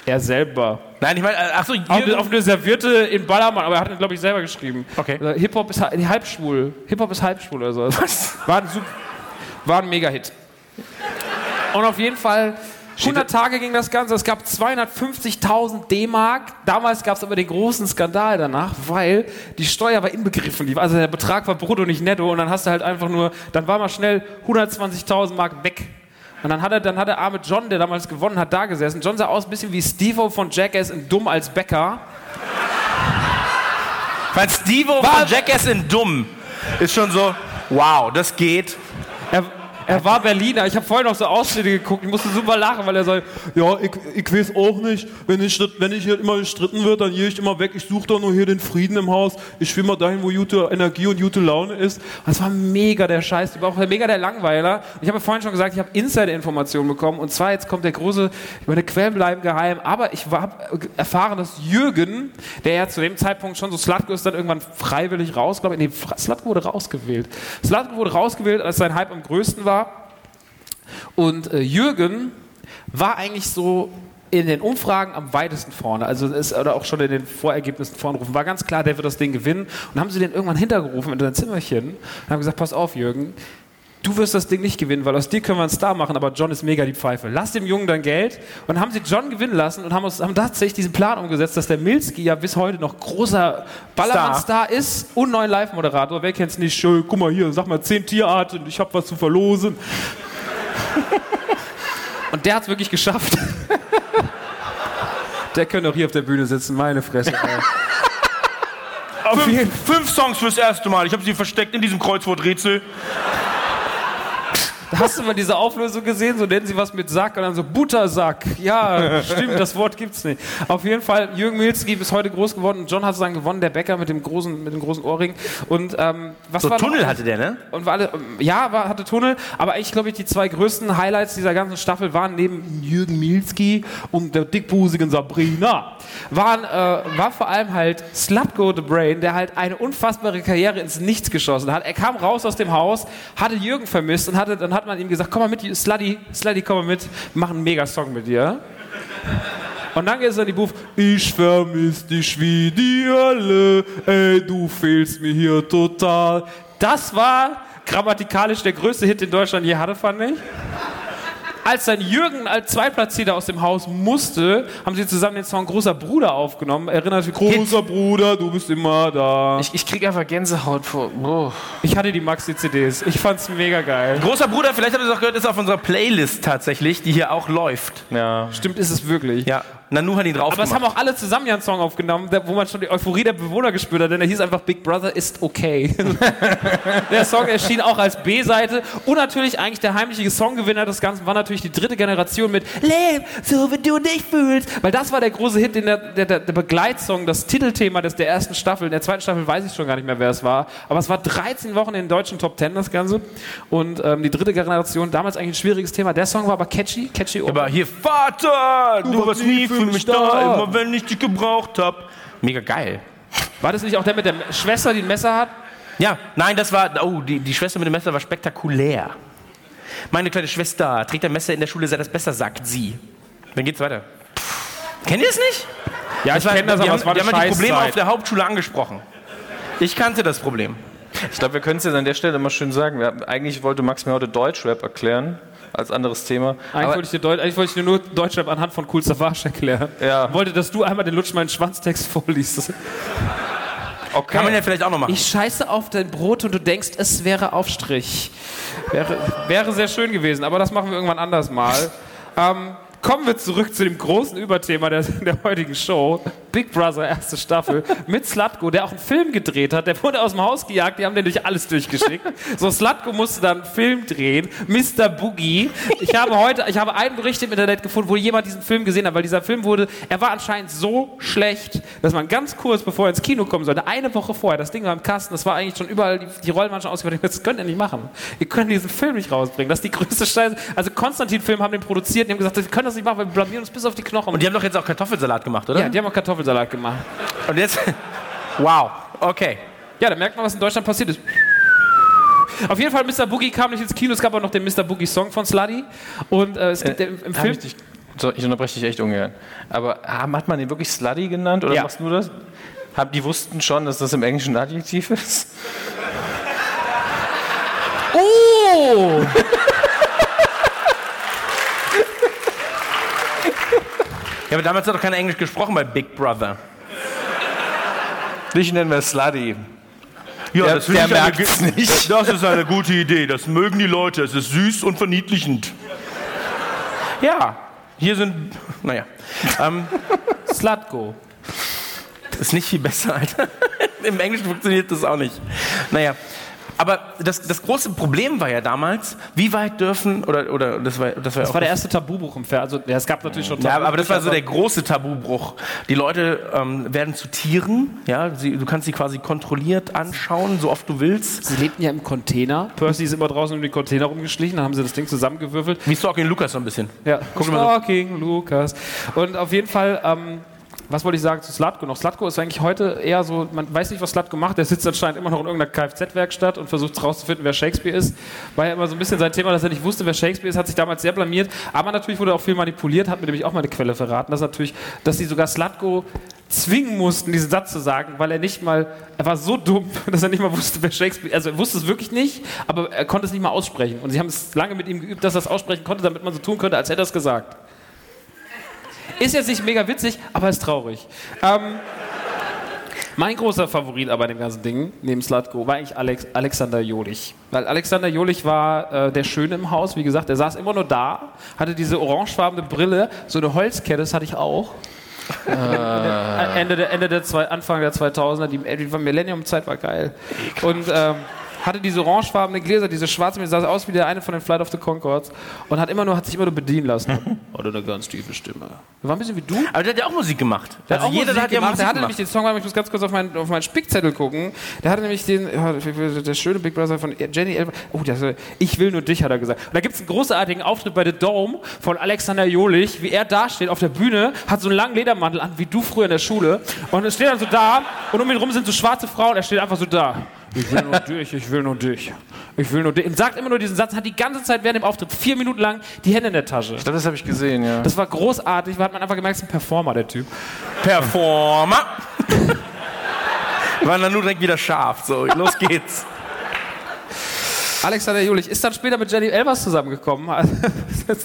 Speaker 3: Er selber.
Speaker 5: Nein, ich meine, äh, ach so,
Speaker 3: Auf, auf eine Serviette in Ballermann, aber er hat ihn, glaube ich, selber geschrieben.
Speaker 5: Okay.
Speaker 3: Also, Hip-Hop ist ha- nee, halbschwul. Hip-Hop ist halbschwul oder so. Was? War ein, super, war ein Mega-Hit. Und auf jeden Fall, 100 Tage ging das Ganze. Es gab 250.000 D-Mark. Damals gab es aber den großen Skandal danach, weil die Steuer war inbegriffen. Also der Betrag war brutto, nicht netto. Und dann hast du halt einfach nur, dann war mal schnell 120.000 Mark weg. Und dann hat, er, dann hat der arme John, der damals gewonnen hat, da gesessen. John sah aus ein bisschen wie Steve von Jackass in Dumm als Bäcker.
Speaker 5: Weil Stevo von Jackass in Dumm ist schon so, wow, das geht.
Speaker 3: Er, er war Berliner. Ich habe vorhin noch so Ausschnitte geguckt. Ich musste super lachen, weil er sagt,
Speaker 8: Ja, ich, ich weiß auch nicht. Wenn ich, wenn ich hier immer gestritten wird, dann gehe ich immer weg. Ich suche doch nur hier den Frieden im Haus. Ich will mal dahin, wo gute Energie und gute Laune ist.
Speaker 3: das war mega der Scheiß. Die war auch mega der Langweiler. Und ich habe vorhin schon gesagt, ich habe Insider-Informationen bekommen. Und zwar, jetzt kommt der große, meine Quellen bleiben geheim. Aber ich habe erfahren, dass Jürgen, der ja zu dem Zeitpunkt schon so Slatko ist dann irgendwann freiwillig raus, glaube ich. Nee, Slatko wurde rausgewählt. Slatko wurde rausgewählt, als sein Hype am größten war. Und äh, Jürgen war eigentlich so in den Umfragen am weitesten vorne, also ist oder auch schon in den Vorergebnissen vorne rufen, war ganz klar, der wird das Ding gewinnen. Und haben sie den irgendwann hintergerufen in sein Zimmerchen und haben gesagt, pass auf, Jürgen, du wirst das Ding nicht gewinnen, weil aus dir können wir einen Star machen, aber John ist mega die Pfeife. Lass dem Jungen dann Geld. Und haben sie John gewinnen lassen und haben, uns, haben tatsächlich diesen Plan umgesetzt, dass der Milski ja bis heute noch großer Ballermann-Star ist und neuen Live-Moderator. Wer kennt's nicht?
Speaker 8: Schön, guck mal hier, sag mal zehn Tierarten, ich habe was zu verlosen.
Speaker 3: Und der hat es wirklich geschafft. der könnte auch hier auf der Bühne sitzen, meine Fresse.
Speaker 5: Fünf, fünf Songs fürs erste Mal. Ich habe sie versteckt in diesem Kreuzworträtsel.
Speaker 3: Hast du mal diese Auflösung gesehen? So nennen sie was mit Sack und dann so Buttersack. Ja, stimmt, das Wort gibt's nicht. Auf jeden Fall, Jürgen Milzki ist heute groß geworden und John hat es dann gewonnen, der Bäcker mit dem großen, mit dem großen Ohrring. Und ähm, was
Speaker 5: So
Speaker 3: war
Speaker 5: Tunnel
Speaker 3: noch?
Speaker 5: hatte der, ne?
Speaker 3: Und war alle, ja, war, hatte Tunnel, aber ich glaube, die zwei größten Highlights dieser ganzen Staffel waren neben Jürgen Milski und der dickbusigen Sabrina, waren, äh, war vor allem halt Slutgo the Brain, der halt eine unfassbare Karriere ins Nichts geschossen hat. Er kam raus aus dem Haus, hatte Jürgen vermisst und hatte, dann hat man ihm gesagt, komm mal mit, Slutty, Slutty, komm mal mit, machen einen Megasong mit dir. Und dann geht es an die Buff.
Speaker 8: Ich vermiss dich wie die Hölle, ey, du fehlst mir hier total.
Speaker 3: Das war grammatikalisch der größte Hit, den Deutschland je hatte, fand ich. Als dann Jürgen als Zweitplatzierter aus dem Haus musste, haben sie zusammen den Song Großer Bruder aufgenommen. Erinnert mich groß.
Speaker 8: Großer Bruder, du bist immer da.
Speaker 6: Ich, ich kriege einfach Gänsehaut vor. Oh.
Speaker 3: Ich hatte die Maxi-CDs. Ich fand's mega geil.
Speaker 5: Großer Bruder, vielleicht habt ihr es auch gehört, ist auf unserer Playlist tatsächlich, die hier auch läuft.
Speaker 6: Ja.
Speaker 3: Stimmt, ist es wirklich.
Speaker 5: Ja, Nanu hat ihn drauf
Speaker 3: Aber es haben auch alle zusammen ja einen Song aufgenommen, wo man schon die Euphorie der Bewohner gespürt hat, denn er hieß einfach Big Brother ist okay. der Song erschien auch als B-Seite. Und natürlich eigentlich der heimliche Songgewinner des Ganzen war natürlich die dritte Generation mit Leb, so wie du dich fühlst, weil das war der große Hit, den der, der, der, Begleitsong, das Titelthema des, der ersten Staffel, in der zweiten Staffel weiß ich schon gar nicht mehr, wer es war, aber es war 13 Wochen in den deutschen Top 10 das Ganze. Und ähm, die dritte Generation, damals eigentlich ein schwieriges Thema, der Song war aber catchy, catchy.
Speaker 5: Aber hier, Vater, du, warst nie für mich da, immer wenn ich dich gebraucht hab. Mega geil.
Speaker 3: War das nicht auch der mit der Schwester, die ein Messer hat?
Speaker 5: Ja, nein, das war, oh, die, die Schwester mit dem Messer war spektakulär. Meine kleine Schwester trägt ein Messer in der Schule, sei das besser, sagt sie. Dann geht's weiter. Kennt ihr es nicht?
Speaker 3: Ja, ich
Speaker 5: war-
Speaker 3: kenne das,
Speaker 5: wir
Speaker 3: aber
Speaker 5: haben,
Speaker 3: es war
Speaker 5: wir haben die Probleme auf der Hauptschule angesprochen. Ich kannte das Problem.
Speaker 6: Ich glaube, wir können es jetzt an der Stelle mal schön sagen. Wir, haben- eigentlich wollte Max mir heute Deutschrap erklären, als anderes Thema.
Speaker 3: Eigentlich
Speaker 6: Aber
Speaker 3: wollte, ich dir eigentlich wollte ich dir nur Deutschrap anhand von Cool Savage erklären.
Speaker 6: Ja.
Speaker 3: Wollte, dass du einmal den Lutsch meinen Schwanztext vorliest.
Speaker 6: okay.
Speaker 5: Kann man ja vielleicht auch noch machen.
Speaker 3: Ich scheiße auf dein Brot und du denkst, es wäre Aufstrich. Wäre, wäre sehr schön gewesen, aber das machen wir irgendwann anders mal. Ähm, kommen wir zurück zu dem großen Überthema der, der heutigen Show. Big Brother, erste Staffel, mit Slatko, der auch einen Film gedreht hat. Der wurde aus dem Haus gejagt, die haben den durch alles durchgeschickt. So, Slatko musste dann einen Film drehen, Mr. Boogie. Ich habe heute, ich habe einen Bericht im Internet gefunden, wo jemand diesen Film gesehen hat, weil dieser Film wurde, er war anscheinend so schlecht, dass man ganz kurz, bevor er ins Kino kommen sollte, eine Woche vorher, das Ding war im Kasten, das war eigentlich schon überall, die, die Rollen waren schon ausgewählt, das könnt ihr nicht machen. Ihr könnt diesen Film nicht rausbringen. Das ist die größte Scheiße. Also Konstantin-Film haben den produziert, die haben gesagt, wir können das nicht machen, weil wir blamieren uns bis auf die Knochen.
Speaker 5: Und die haben doch jetzt auch Kartoffelsalat gemacht, oder?
Speaker 3: ja, die haben auch Kartoffelsalat gemacht.
Speaker 5: Und jetzt, wow, okay.
Speaker 3: Ja, da merkt man, was in Deutschland passiert ist. Auf jeden Fall, Mr. Boogie kam nicht ins Kino. Es gab auch noch den Mr. Boogie Song von Slutty. Und äh, es gibt im, im
Speaker 6: Hab
Speaker 3: Film.
Speaker 6: ich, dich, so, ich unterbreche dich echt ungern. Aber ah, hat man den wirklich Slutty genannt oder
Speaker 3: Ja.
Speaker 6: machst du das? Hab, die wussten schon, dass das im Englischen ein Adjektiv ist?
Speaker 3: Oh!
Speaker 5: Ja, aber damals hat doch keiner Englisch gesprochen bei Big Brother.
Speaker 6: Dich nennen wir Slutty.
Speaker 5: Ja,
Speaker 6: Der-
Speaker 5: das
Speaker 6: der
Speaker 5: ich eine,
Speaker 6: merkt's
Speaker 5: ge-
Speaker 6: nicht.
Speaker 5: Das ist eine gute Idee. Das mögen die Leute. Es ist süß und verniedlichend. Ja, hier sind. Naja. Ähm,
Speaker 3: Slutgo.
Speaker 5: ist nicht viel besser, Alter. Im Englischen funktioniert das auch nicht. Naja. Aber das, das große Problem war ja damals, wie weit dürfen, oder, oder das war, das war,
Speaker 3: Das
Speaker 5: auch
Speaker 3: war der erste Tabubuch im Fernsehen. Also, ja, es gab natürlich schon
Speaker 5: Ja,
Speaker 3: Tabu-
Speaker 5: aber das war so der große Tabubruch. Die Leute ähm, werden zu Tieren, ja, sie, du kannst sie quasi kontrolliert anschauen, so oft du willst.
Speaker 3: Sie lebten ja im Container. Percy ist immer draußen um den Container rumgeschlichen, dann haben sie das Ding zusammengewürfelt.
Speaker 5: Wie Stalking Lukas so ein bisschen.
Speaker 3: Ja,
Speaker 5: Guck mal so.
Speaker 3: Stalking, Lukas. Und auf jeden Fall, ähm, was wollte ich sagen zu Slatko noch? Slatko ist eigentlich heute eher so, man weiß nicht, was Slatko macht. Der sitzt anscheinend immer noch in irgendeiner Kfz-Werkstatt und versucht rauszufinden, wer Shakespeare ist. War ja immer so ein bisschen sein Thema, dass er nicht wusste, wer Shakespeare ist, hat sich damals sehr blamiert. Aber natürlich wurde auch viel manipuliert, hat mir nämlich auch mal eine Quelle verraten, dass natürlich, dass sie sogar Slatko zwingen mussten, diesen Satz zu sagen, weil er nicht mal, er war so dumm, dass er nicht mal wusste, wer Shakespeare, also er wusste es wirklich nicht, aber er konnte es nicht mal aussprechen. Und sie haben es lange mit ihm geübt, dass er es aussprechen konnte, damit man so tun könnte, als hätte er es gesagt. Ist jetzt nicht mega witzig, aber ist traurig. Ähm, mein großer Favorit aber dem ganzen Ding, neben Slatko, war eigentlich Alex, Alexander Jolich. Weil Alexander Jolich war äh, der Schöne im Haus, wie gesagt, er saß immer nur da, hatte diese orangefarbene Brille, so eine Holzkette, das hatte ich auch. Äh, Ende der, Ende der zwei, Anfang der 2000er, die, die Millennium-Zeit war geil. Und ähm, hatte diese orangefarbene Gläser, diese schwarze, mir sah aus wie der eine von den Flight of the Concords und hat immer nur, hat sich immer nur bedienen lassen. Hatte eine ganz tiefe Stimme. War ein bisschen wie du.
Speaker 5: Aber der hat ja auch Musik gemacht.
Speaker 3: Der
Speaker 5: also jeder
Speaker 3: Musik
Speaker 5: hat ja
Speaker 3: gemacht.
Speaker 5: Musik
Speaker 3: Der hatte
Speaker 5: gemacht.
Speaker 3: nämlich den Song, ich muss ganz kurz auf meinen, auf meinen Spickzettel gucken. Der hatte nämlich den, der schöne Big Brother von Jenny Elver. Oh, das, ich will nur dich, hat er gesagt. Und da gibt es einen großartigen Auftritt bei The Dome von Alexander Jolich, wie er da steht auf der Bühne, hat so einen langen Ledermantel an, wie du früher in der Schule. Und er steht dann so da und um ihn rum sind so schwarze Frauen, er steht einfach so da. Ich will nur dich, ich will nur dich. Ich will nur dich. Und sagt immer nur diesen Satz, hat die ganze Zeit während dem Auftritt vier Minuten lang die Hände in der Tasche.
Speaker 6: Ich glaube, das habe ich gesehen, ja.
Speaker 3: Das war großartig, da hat man einfach gemerkt, es ist ein Performer, der Typ.
Speaker 5: Performer. Wir waren dann nur direkt wieder scharf. So, los geht's.
Speaker 3: Alexander Julich ist dann später mit Jenny Elvers zusammengekommen.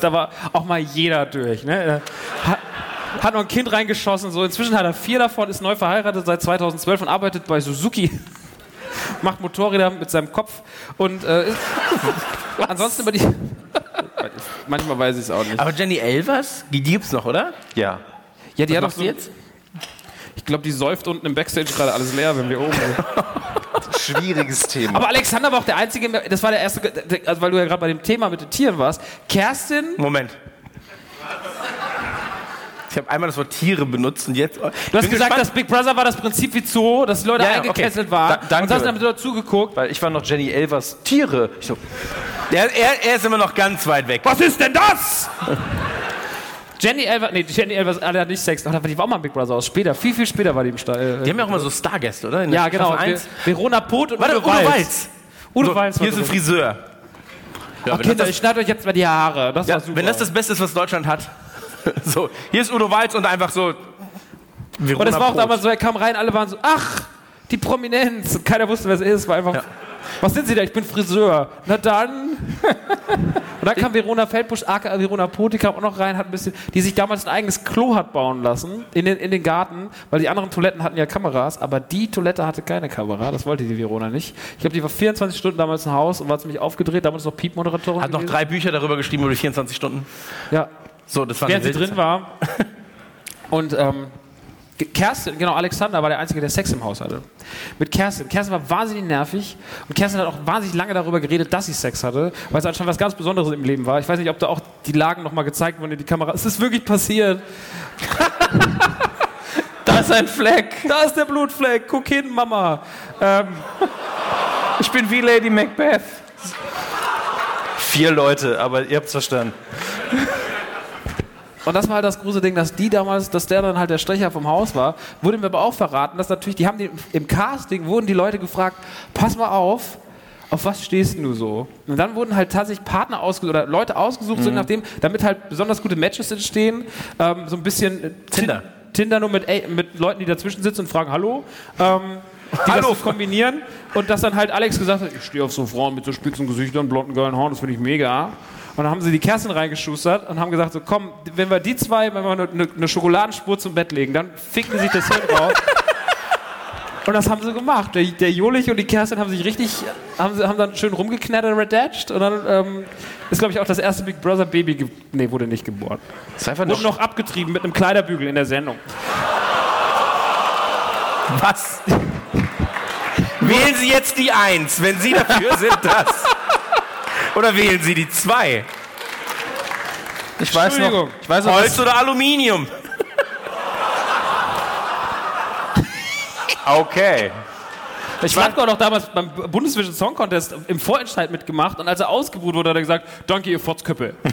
Speaker 3: Da war auch mal jeder durch. Ne? Hat, hat noch ein Kind reingeschossen. So. Inzwischen hat er vier davon, ist neu verheiratet seit 2012 und arbeitet bei Suzuki. Macht Motorräder mit seinem Kopf. Und äh, ist, ansonsten über die. Manchmal weiß ich es auch nicht.
Speaker 5: Aber Jenny Elvers, die gibt's noch, oder?
Speaker 6: ja.
Speaker 3: Ja, die hat doch so,
Speaker 5: jetzt?
Speaker 3: Ich glaube, die säuft unten im Backstage gerade alles leer, wenn wir oben sind.
Speaker 6: Schwieriges Thema.
Speaker 3: Aber Alexander war auch der Einzige, das war der erste, also weil du ja gerade bei dem Thema mit den Tieren warst. Kerstin
Speaker 5: Moment. Ich habe einmal das Wort Tiere benutzt und jetzt.
Speaker 3: Du hast gesagt, das Big Brother war das Prinzip wie Zoo, dass die Leute
Speaker 5: Ja, ja,
Speaker 3: eingekesselt
Speaker 5: okay.
Speaker 3: waren.
Speaker 6: Da- danke.
Speaker 3: Und hast damit dazu geguckt.
Speaker 6: Weil ich war noch Jenny Elvers Tiere. Ich so,
Speaker 5: er, er, er ist immer noch ganz weit weg.
Speaker 3: Was ist denn das? Jenny Elvers, nee, Jenny Elvers, alle hat nicht Sex. Oh, die war auch mal Big Brother aus. Später, viel, viel später war die im Stall.
Speaker 5: Die haben ja auch immer so Stargäste, oder? In
Speaker 3: ja, genau.
Speaker 5: Staffel
Speaker 3: Ve-
Speaker 5: eins.
Speaker 3: Verona Poth und
Speaker 5: Warte,
Speaker 3: Udo
Speaker 5: Udo
Speaker 3: Walz.
Speaker 5: Walz.
Speaker 3: Udo
Speaker 5: So,
Speaker 3: Walz
Speaker 5: Hier ist ein. Friseur.
Speaker 3: Oh, Kinder, ich schneide euch jetzt mal die Haare. Das
Speaker 5: Ja,
Speaker 3: war super.
Speaker 5: wenn das das Beste ist, was Deutschland hat. So, hier ist Udo Walz und einfach so.
Speaker 3: und das war auch damals so, er kam rein, alle waren so, ach, die Prominenz. Und keiner wusste, wer es ist. War einfach, was sind Sie da? Ich bin Friseur. Na dann. und dann kam Verona Feldbusch, aka Verona Poth, die kam auch noch rein, hat ein bisschen, die sich damals ein eigenes Klo hat bauen lassen in den, in den Garten, weil die anderen Toiletten hatten ja Kameras, aber die Toilette hatte keine Kamera. Das wollte die Verona nicht. Ich glaube, die war 24 Stunden damals im Haus und war ziemlich aufgedreht, damals noch Piep-Moderatorin.
Speaker 5: Hat noch
Speaker 3: gewesen.
Speaker 5: drei Bücher darüber geschrieben, über die 24 Stunden.
Speaker 3: Ja,
Speaker 5: So, das war
Speaker 3: während sie drin
Speaker 5: Zeit.
Speaker 3: war. Und ähm, Kerstin, genau, Alexander war der Einzige, der Sex im Haus hatte. Mit Kerstin. Kerstin war wahnsinnig nervig und Kerstin hat auch wahnsinnig lange darüber geredet, dass sie Sex hatte, weil es anscheinend was ganz Besonderes im Leben war. Ich weiß nicht, ob da auch die Lagen nochmal gezeigt wurden in die Kamera. Es ist wirklich passiert.
Speaker 6: da ist ein Fleck.
Speaker 3: Da ist der Blutfleck. Guck hin, Mama. Ähm,
Speaker 6: Ich bin wie Lady Macbeth. Vier Leute, aber ihr habt's verstanden.
Speaker 3: Und das war halt das große Ding, dass die damals, dass der dann halt der Stecher vom Haus war, wurde mir aber auch verraten, dass natürlich, die haben die, im Casting wurden die Leute gefragt, pass mal auf, auf was stehst du so? Und dann wurden halt tatsächlich Partner ausgesucht oder Leute ausgesucht, so nachdem, damit halt besonders gute Matches entstehen. Ähm, so ein bisschen
Speaker 5: Tinder.
Speaker 3: Tinder nur mit, ey, mit Leuten, die dazwischen sitzen und fragen Hallo. Ähm, die das so kombinieren und dass dann halt Alex gesagt hat, ich stehe auf so Frauen mit so spitzen Gesichtern, blonden geilen Haaren, das finde ich mega. Und dann haben sie die Kerstin reingeschustert und haben gesagt, so komm, wenn wir die zwei, wenn wir eine, Schokoladenspur zum Bett legen, dann ficken sich das Hirn raus. Und das haben sie gemacht. Der, der Jolich und die Kerstin haben sich richtig, haben, haben dann schön rumgeknattert, redatscht und dann ähm, ist, glaube ich, auch das erste Big Brother Baby, nee, wurde nicht geboren.
Speaker 6: Das ist einfach
Speaker 3: Wurde noch abgetrieben mit einem Kleiderbügel in der Sendung.
Speaker 5: Was? wählen Sie jetzt die Eins, wenn Sie dafür sind, das. Oder wählen Sie die Zwei?
Speaker 6: Ich weiß noch, ich weiß noch,
Speaker 5: Holz oder Aluminium?
Speaker 6: okay.
Speaker 3: Ich Slatko hat auch damals beim Bundesvision Song Contest im Vorentscheid mitgemacht und als er ausgebucht wurde, hat er gesagt, danke ihr Fotzköppe.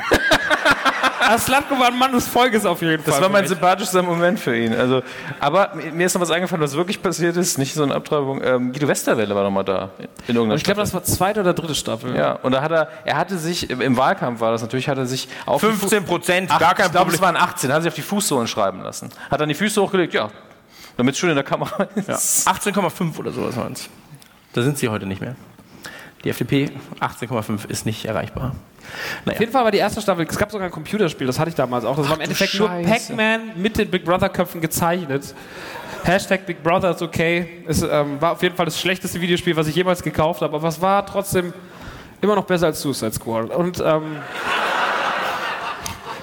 Speaker 3: also Slatko war ein Mann des Volkes auf jeden Fall.
Speaker 6: Das war mein
Speaker 3: mich.
Speaker 6: sympathischster Moment für ihn. Also, aber mir ist noch was eingefallen, was wirklich passiert ist. Nicht so eine Abtreibung. Ähm, Guido Westerwelle war noch mal da. In irgendeiner
Speaker 3: Ich glaube, das war zweite oder dritte Staffel.
Speaker 6: Ja, und da hat er, er hatte sich, im- Wahlkampf war das natürlich, hat er sich auf die Fu-
Speaker 5: 15 Prozent, gar kein
Speaker 6: ich glaube, es
Speaker 5: Problem.
Speaker 6: waren 18, hat er sich auf die Fußsohlen schreiben lassen. Hat dann die Füße hochgelegt, ja, damit es schön in der Kamera ist.
Speaker 5: 18,5 oder sowas waren es. Da sind sie heute nicht mehr. Die FDP 18,5 ist nicht erreichbar.
Speaker 3: Auf jeden Fall war die erste Staffel, es gab sogar ein Computerspiel, das hatte ich damals auch. Das war im Endeffekt nur
Speaker 6: Scheiße.
Speaker 3: Pac-Man mit den Big Brother-Köpfen gezeichnet. Hashtag Big Brother ist okay. Es ähm, war auf jeden Fall das schlechteste Videospiel, was ich jemals gekauft habe, aber es war trotzdem immer noch besser als Suicide Squad. Und ähm,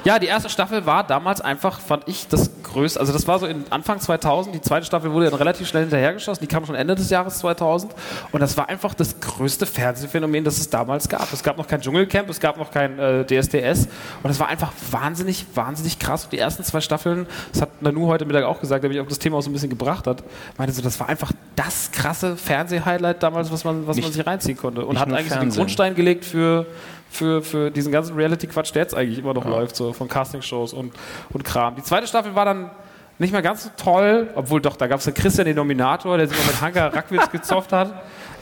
Speaker 3: ja, die erste Staffel war damals einfach, fand ich, das größte. Also das war so in Anfang 2000. Die zweite Staffel wurde dann relativ schnell hinterhergeschossen. Die kam schon Ende des Jahres 2000. Und das war einfach das größte Fernsehphänomen, das es damals gab. Es gab noch kein Dschungelcamp, es gab noch kein äh, DSDS. Und es war einfach wahnsinnig, wahnsinnig krass. Und die ersten zwei Staffeln, das hat Nanu heute Mittag auch gesagt, der mich auch das Thema auch so ein bisschen gebracht hat, meinte so, das war einfach das krasse Fernseh-Highlight damals, was man, was man sich reinziehen konnte. Und hat eigentlich so den
Speaker 6: Fernsehen.
Speaker 3: Grundstein gelegt für für, für diesen ganzen Reality-Quatsch, der jetzt eigentlich immer noch läuft, so von Castingshows und, und Kram. Die zweite Staffel war dann nicht mehr ganz so toll, obwohl doch, da gab es den Christian, den Nominator, der sich mal mit Hanka Rackwitz gezofft hat.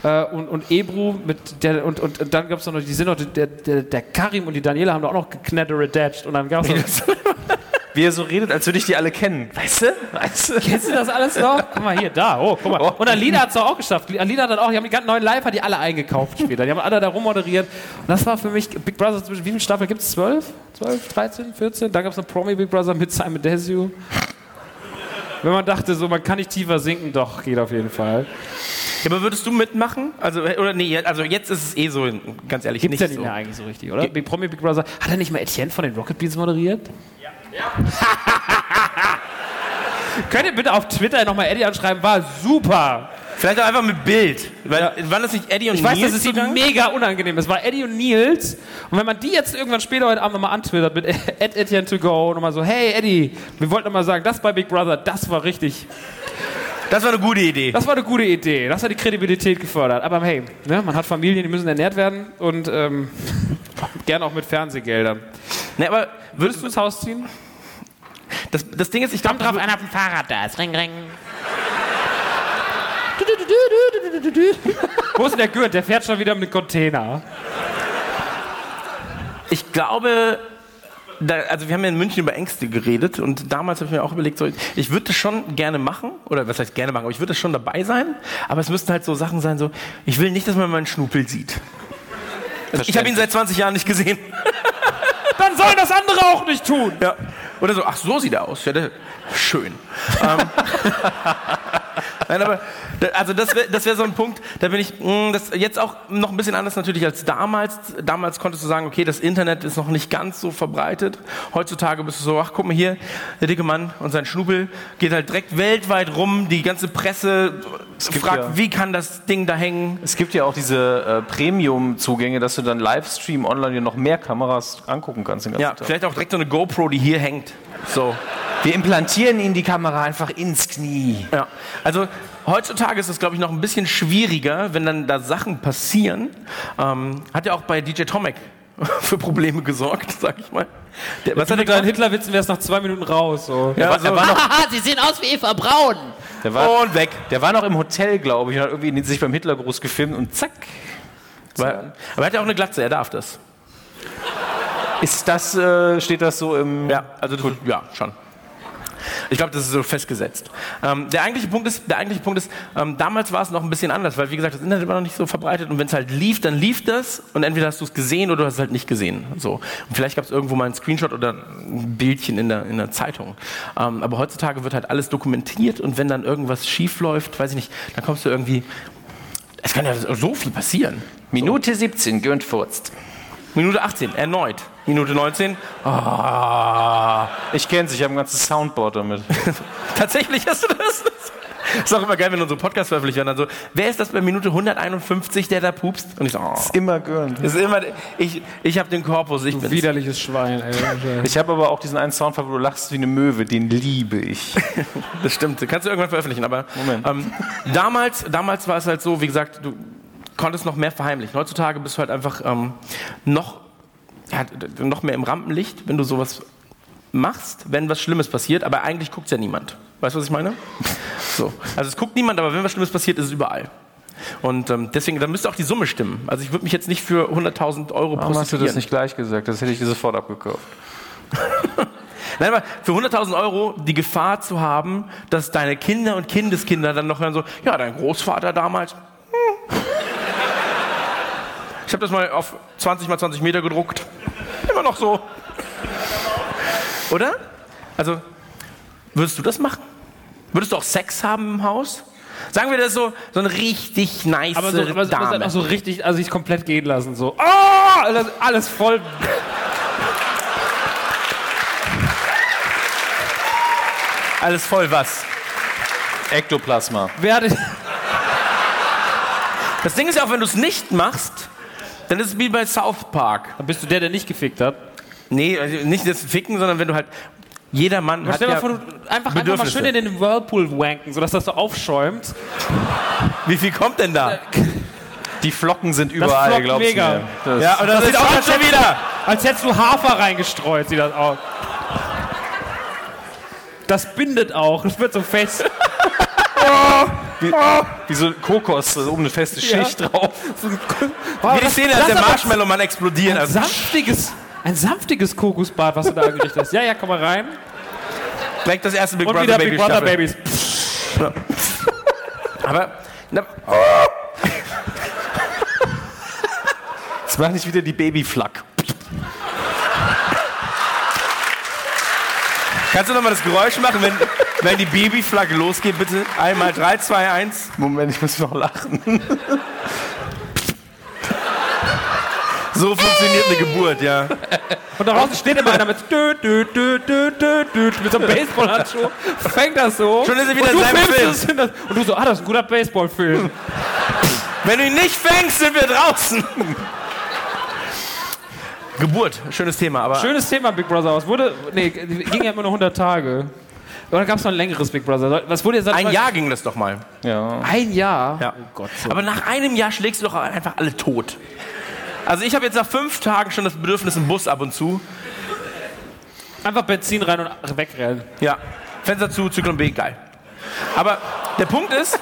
Speaker 3: Äh, und, und Ebru mit der und, und, und dann gab es noch, die sind noch, der, der, der Karim und die Daniela haben da auch noch geknattert und dann gab es
Speaker 6: Wie er so redet, als würde ich die alle kennen. Weißt du? Weißt du?
Speaker 3: Kennst du das alles noch? Guck mal hier, da, oh, guck mal. Und Alina hat es auch geschafft. Alina hat dann auch, die haben die ganzen neuen Live, hat die alle eingekauft später. Die haben alle da rummoderiert. Und das war für mich, Big Brother, wie viele Staffeln gibt es? 12? 12, 13, 14? Dann gab es eine Promi Big Brother mit Simon Desue. Wenn man dachte, so, man kann nicht tiefer sinken, doch, geht auf jeden Fall.
Speaker 5: Ja, aber würdest du mitmachen? Also, oder nee, also jetzt ist es eh so, ganz ehrlich,
Speaker 3: Gibt's
Speaker 5: nicht
Speaker 3: ja nicht
Speaker 5: so.
Speaker 3: mehr eigentlich so richtig, oder? Big Promi Big Brother. Hat er nicht mal Etienne von den Rocket Beans moderiert? Ja. Könnt ihr bitte auf Twitter nochmal Eddie anschreiben? War super.
Speaker 5: Vielleicht auch einfach mit Bild. Weil, Waren das nicht Eddie und
Speaker 3: Ich weiß,
Speaker 5: Nils?
Speaker 3: das ist so
Speaker 5: die dann?
Speaker 3: mega unangenehm. Das war Eddie und Nils. Und wenn man die jetzt irgendwann später heute Abend nochmal antwittert mit Ed Etienne to go, nochmal so, hey Eddie, wir wollten nochmal sagen, das bei Big Brother, das war richtig,
Speaker 5: Das war eine gute Idee.
Speaker 3: das war eine gute Idee. Das hat die Kredibilität gefördert. Aber hey, ne, man hat Familien, die müssen ernährt werden und ähm, gerne auch mit Fernsehgeldern.
Speaker 5: Nee, aber
Speaker 3: Würdest du ins Haus ziehen?
Speaker 5: das, das Ding ist, ich glaube,
Speaker 7: Kommt drauf an, auf dem Fahrrad da ist. Ring, ring.
Speaker 3: Wo ist denn der Gürt? Der fährt schon wieder mit dem Container.
Speaker 5: ich glaube, da, also wir haben ja in München über Ängste geredet und damals habe ich mir auch überlegt, so, ich würde das schon gerne machen, oder was heißt gerne machen, aber ich würde das schon dabei sein, aber es müssten halt so Sachen sein, so, ich will nicht, dass man meinen Schnupel sieht. Ich habe ihn seit 20 Jahren nicht gesehen.
Speaker 3: Dann sollen das andere auch nicht tun.
Speaker 5: Ja. Oder so, ach, so sieht er aus. Ja, schön. ähm, Nein, aber also das wäre das wär so ein Punkt, da bin ich mh, das jetzt auch noch ein bisschen anders natürlich als damals. Damals konntest du sagen, okay, das Internet ist noch nicht ganz so verbreitet. Heutzutage bist du so, ach guck mal hier, der dicke Mann und sein Schnubel geht halt direkt weltweit rum. Die ganze Presse fragt,
Speaker 6: ja-
Speaker 5: wie kann das Ding da hängen?
Speaker 6: Es gibt ja auch diese äh, Premium-Zugänge, dass du dann Livestream online dir noch mehr Kameras angucken kannst. Den ganzen
Speaker 5: Ja,
Speaker 6: Tag.
Speaker 5: vielleicht auch direkt so eine GoPro, die hier hängt. So.
Speaker 6: Wir implantieren ihnen die Kamera einfach ins Knie.
Speaker 5: Ja, also heutzutage ist es, glaube ich, noch ein bisschen schwieriger, wenn dann da Sachen passieren. Ähm, hat ja auch bei DJ Tomek für Probleme gesorgt, sag ich mal. Der, was hat er
Speaker 3: Mit deinen? Hitlerwitzen wär's nach zwei Minuten raus. So.
Speaker 5: Ja,
Speaker 6: Er war noch,
Speaker 7: Haha, Sie sehen aus wie Eva Braun.
Speaker 6: der war,
Speaker 5: Und weg.
Speaker 6: der war noch im Hotel, glaube ich, und hat irgendwie sich beim Hitlergruß gefilmt und zack.
Speaker 5: Aber, aber er hat ja auch eine Glatze, er darf das.
Speaker 6: Ist das, äh, steht das so im.
Speaker 5: Ja, also das, ja, schon. Ich glaube, das ist so festgesetzt. Ähm, der eigentliche Punkt ist, der eigentliche Punkt ist ähm, damals war es noch ein bisschen anders, weil wie gesagt, das Internet war noch nicht so verbreitet und wenn es halt lief, dann lief das und entweder hast du es gesehen oder du hast es halt nicht gesehen. So. Und vielleicht gab es irgendwo mal einen Screenshot oder ein Bildchen in der, in der Zeitung. Ähm, aber heutzutage wird halt alles dokumentiert und wenn dann irgendwas schief läuft, weiß ich nicht, dann kommst du irgendwie. Es kann ja so viel passieren.
Speaker 6: Minute 17, Gönnt furzt.
Speaker 5: Minute 18, erneut. Minute 19. Ah.
Speaker 6: Ich kenn's, ich habe ein ganzes Soundboard damit.
Speaker 5: Tatsächlich hast du das? Ist auch immer geil, wenn unsere Podcast veröffentlicht werden. Dann so, wer ist das bei Minute 151, der da pupst? Und ich so, oh.
Speaker 6: Immer Gönnt.
Speaker 5: Das ist immer, ich, ich habe den Korpus, ich bin's.
Speaker 3: Widerliches Schwein, ey.
Speaker 6: Ich habe aber auch diesen einen Soundfall, wo du lachst wie eine Möwe, den liebe ich.
Speaker 5: Das stimmt, kannst du irgendwann veröffentlichen. Aber
Speaker 6: Moment.
Speaker 5: Ähm, damals, damals war es halt so, wie gesagt, du konntest noch mehr verheimlichen. Heutzutage bist du halt einfach ähm, noch, ja, noch mehr im Rampenlicht, wenn du sowas machst, wenn was Schlimmes passiert. Aber eigentlich guckt ja niemand. Weißt du, was ich meine? So. Also es guckt niemand, aber wenn was Schlimmes passiert, ist es überall. Und ähm, deswegen, da müsste auch die Summe stimmen. Also ich würde mich jetzt nicht für 100.000 Euro
Speaker 6: Warum hast du das nicht gleich gesagt? Das hätte ich dir sofort abgekauft.
Speaker 5: Nein, aber für 100.000 Euro die Gefahr zu haben, dass deine Kinder und Kindeskinder dann noch hören so, ja, dein Großvater damals. hm. Ich habe das mal auf 20 mal 20 Meter gedruckt. Immer noch so. Oder? Also, würdest du das machen? Würdest du auch Sex haben im Haus? Sagen wir das so, so eine richtig nice
Speaker 3: Aber so, aber, aber
Speaker 5: Dame.
Speaker 3: dann auch so richtig, also sich komplett gehen lassen, so. Oh, alles, alles voll.
Speaker 5: Alles voll was?
Speaker 6: Ektoplasma.
Speaker 3: Wer hat,
Speaker 5: Das Ding ist ja auch, wenn du es nicht machst, dann ist es wie bei South Park.
Speaker 3: dann bist du der, der nicht gefickt hat.
Speaker 5: Nee, also nicht das Ficken, sondern wenn du halt. Jeder Mann hat
Speaker 3: Stell dir
Speaker 5: ja
Speaker 3: mal vor, du einfach, einfach mal schön in den Whirlpool wanken, sodass das so aufschäumt.
Speaker 5: Wie viel kommt denn da?
Speaker 6: Die Flocken sind überall, glaubst
Speaker 3: mega.
Speaker 6: du mir. Das
Speaker 5: Ja, und das, sieht auch schon wieder.
Speaker 3: Als hättest du Hafer reingestreut, sieht das aus. Das bindet auch, das wird so fest.
Speaker 6: Wie so Kokos, so oben eine feste Schicht drauf.
Speaker 5: Wie die Szene, als der Marshmallow-Mann explodiert.
Speaker 3: Ein
Speaker 5: Also,
Speaker 3: sanftiges, ein sanftiges Kokosbad, was du da angerichtet hast. Ja, ja, komm mal rein.
Speaker 5: direkt das erste Big
Speaker 3: Und
Speaker 5: Brother
Speaker 3: wieder
Speaker 5: Baby
Speaker 3: Big Brother. Babies.
Speaker 5: Aber na,
Speaker 6: Jetzt mach nicht wieder die Babyflack.
Speaker 5: Kannst du noch mal das Geräusch machen, wenn, wenn die Babyflagge losgeht, bitte? Einmal 3, 2, 1.
Speaker 6: Moment, ich muss noch lachen.
Speaker 5: So funktioniert eine Geburt, ja.
Speaker 3: Und da draußen steht immer einer mit dü, dü, dü, dü, dü, dü, mit so einem Baseballhandschuh. Fängt das so.
Speaker 5: Schon ist er wieder
Speaker 3: und
Speaker 5: in
Speaker 3: du
Speaker 5: seinem Film.
Speaker 3: das, Und du so, ah, das ist ein guter Baseballfilm.
Speaker 5: Wenn du ihn nicht fängst, sind wir draußen. Geburt, schönes Thema, aber
Speaker 3: Schönes Thema, Big Brother. Was wurde, nee, ging ja immer nur 100 Tage. Oder gab es noch ein längeres Big Brother? Was wurde jetzt
Speaker 5: ein Jahr ging das doch mal.
Speaker 6: Ja.
Speaker 3: Ein Jahr?
Speaker 5: Ja.
Speaker 3: Oh Gott. So.
Speaker 5: Aber nach einem Jahr schlägst du doch einfach alle tot. Also ich habe jetzt nach fünf Tagen schon das Bedürfnis im Bus ab und zu.
Speaker 3: Einfach Benzin rein und wegrennen.
Speaker 5: Ja, Fenster zu, Zyklon B, geil. Aber der Punkt ist,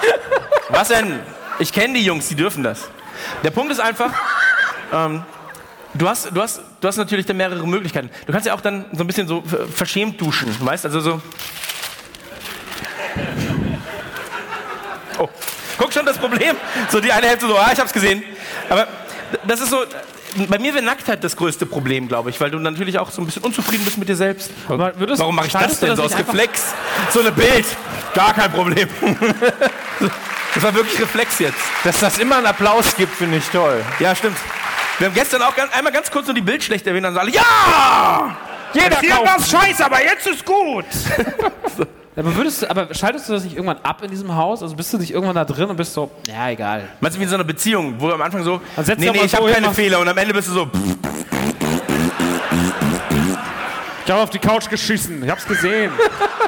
Speaker 5: was denn? Ich kenne die Jungs, die dürfen das. Der Punkt ist einfach, ähm, du, hast, du, hast, du hast natürlich dann mehrere Möglichkeiten. Du kannst ja auch dann so ein bisschen so äh, verschämt duschen, weißt also so. Oh, guck schon das Problem. So die eine Hälfte so, ah, ich hab's gesehen. Aber das ist so, bei mir wäre Nacktheit das größte Problem, glaube ich, weil du natürlich auch so ein bisschen unzufrieden bist mit dir selbst.
Speaker 3: Aber würdest-
Speaker 5: Warum mache ich das denn so aus Reflex? So eine Bild, gar kein Problem. Das war wirklich Reflex jetzt.
Speaker 6: Dass das immer einen Applaus gibt, finde ich toll.
Speaker 5: Ja, stimmt. Wir haben gestern auch ganz, einmal ganz kurz nur die Bildschlecht erwähnt, dann alle, ja!
Speaker 3: Jeder
Speaker 5: Hier war's scheiße, aber jetzt ist gut.
Speaker 3: Aber, würdest du, aber schaltest du das nicht irgendwann ab in diesem Haus? Also bist du nicht irgendwann da drin und bist so, ja, egal.
Speaker 5: Meinst du wie in so einer Beziehung, wo du am Anfang so, nee, nee, ich
Speaker 3: so
Speaker 5: habe keine Fehler und am Ende bist du so,
Speaker 3: Ich habe auf die Couch geschissen. Ich hab's gesehen.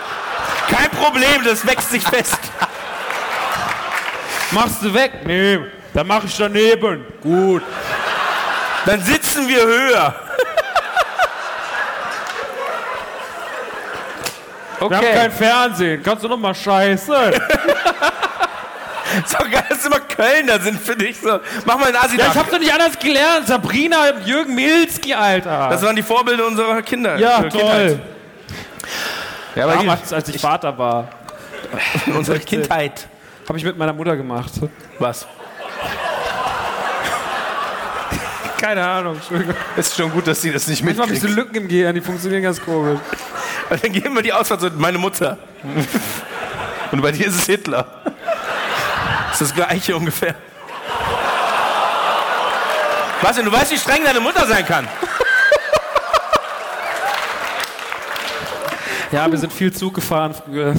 Speaker 5: kein Problem, das wächst sich fest.
Speaker 3: Machst du weg? Nee, dann mach ich daneben. Gut.
Speaker 5: Dann sitzen wir höher.
Speaker 3: Wir haben kein Fernsehen. Kannst du noch mal scheiße?
Speaker 5: Ist doch geil, dass immer Kölner sind für dich. So. Mach mal einen Assi
Speaker 3: Ja, ich hab's doch nicht anders gelernt. Sabrina und Jürgen Milski, Alter.
Speaker 5: Das waren die Vorbilder unserer Kinder.
Speaker 3: ja,
Speaker 5: äh, Kindheit.
Speaker 3: toll.
Speaker 6: Ja, aber
Speaker 3: Damals, als ich Vater war,
Speaker 5: Unsere Kindheit.
Speaker 3: habe ich mit meiner Mutter gemacht.
Speaker 5: Was?
Speaker 3: Keine Ahnung, Entschuldigung.
Speaker 6: ist schon gut, dass sie das nicht
Speaker 3: Manchmal habe ich so
Speaker 6: mitkriegt.
Speaker 3: Lücken im Gehirn, die funktionieren ganz komisch.
Speaker 5: Und dann geben wir die Auswahl so, meine Mutter.
Speaker 6: Und bei dir ist es Hitler.
Speaker 5: Das ist das Gleiche ungefähr. Was denn? Du weißt, wie streng deine Mutter sein kann.
Speaker 3: Ja, wir sind viel Zug gefahren früher.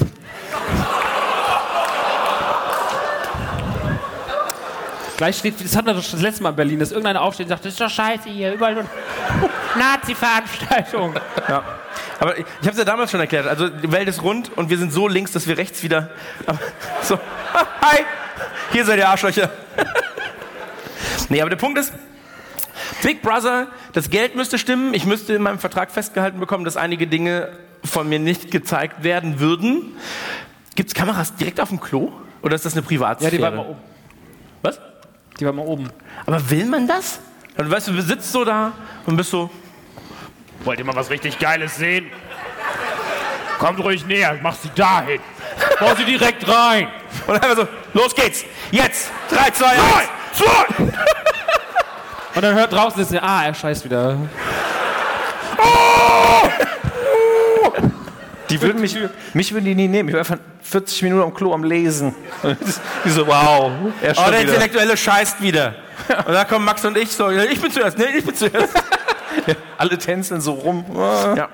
Speaker 3: Gleich steht, das hatten wir doch schon das letzte Mal in Berlin, dass irgendeiner aufsteht und sagt, das ist doch scheiße hier, überall nur Nazi-Veranstaltung.
Speaker 5: Aber ich, ich habe es ja damals schon erklärt. Also die Welt ist rund und wir sind so links, dass wir rechts wieder. Aber, so, ah, hi, hier seid ihr Arschlöcher. nee, aber der Punkt ist, Big Brother, das Geld müsste stimmen. Ich müsste in meinem Vertrag festgehalten bekommen, dass einige Dinge von mir nicht gezeigt werden würden. Gibt es Kameras direkt auf dem Klo? Oder ist das eine
Speaker 3: Ja,
Speaker 5: Privatsphäre?
Speaker 3: die war mal oben.
Speaker 5: Was?
Speaker 3: Die war mal oben.
Speaker 5: Aber will man das? Und weißt du, du sitzt so da und bist so,
Speaker 9: Wollt ihr mal was richtig Geiles sehen? Kommt ruhig näher, mach sie dahin. Bau sie direkt rein.
Speaker 5: und einfach so, los geht's, jetzt, 3, 2, 1.
Speaker 3: Und dann hört draußen ist ah, er scheißt wieder.
Speaker 6: Die würden mich, mich würden die nie nehmen. Ich war einfach 40 Minuten am Klo am Lesen. Die so, wow. Er
Speaker 5: Oh, der
Speaker 6: wieder.
Speaker 5: Intellektuelle scheißt wieder. Und da kommen Max und ich so, ja, ich bin zuerst, ne, ich bin zuerst.
Speaker 6: Alle tänzeln so rum.
Speaker 5: Ja.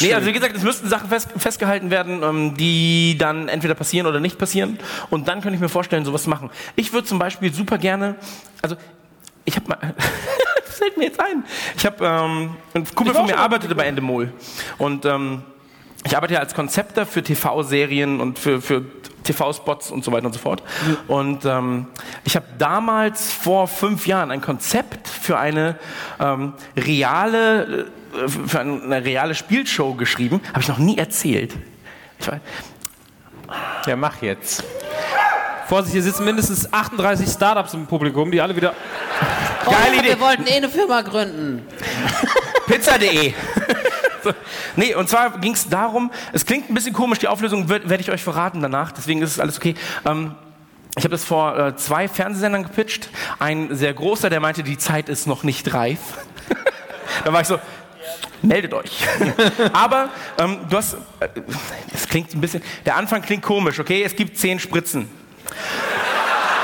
Speaker 5: Nee, also wie gesagt, es müssten Sachen fest, festgehalten werden, ähm, die dann entweder passieren oder nicht passieren. Und dann könnte ich mir vorstellen, sowas zu machen. Ich würde zum Beispiel super gerne, also ich habe mal, das fällt mir jetzt ein. Ich habe, ähm, ein Kumpel von mir arbeitete bei Endemol. Und ähm, ich arbeite ja als Konzepter für TV-Serien und für, für TV-Spots und so weiter und so fort. Und ähm, ich habe damals vor fünf Jahren ein Konzept für eine ähm, reale, äh, für eine, eine reale Spielshow geschrieben. Habe ich noch nie erzählt. Ich weiß,
Speaker 6: Ja, mach jetzt.
Speaker 3: Vorsicht, hier sitzen mindestens 38 Startups im Publikum, die alle wieder.
Speaker 5: Geile Idee.
Speaker 7: Wir wollten eh eine Firma gründen.
Speaker 5: Pizza.de. Nee, und zwar ging es darum, es klingt ein bisschen komisch, die Auflösung werde ich euch verraten danach, deswegen ist es alles okay. Ähm, ich habe das vor äh, zwei Fernsehsendern gepitcht. Ein sehr großer, der meinte, die Zeit ist noch nicht reif. da war ich so, meldet euch. Aber ähm, du hast, äh, das klingt ein bisschen, der Anfang klingt komisch, okay? Es gibt zehn Spritzen.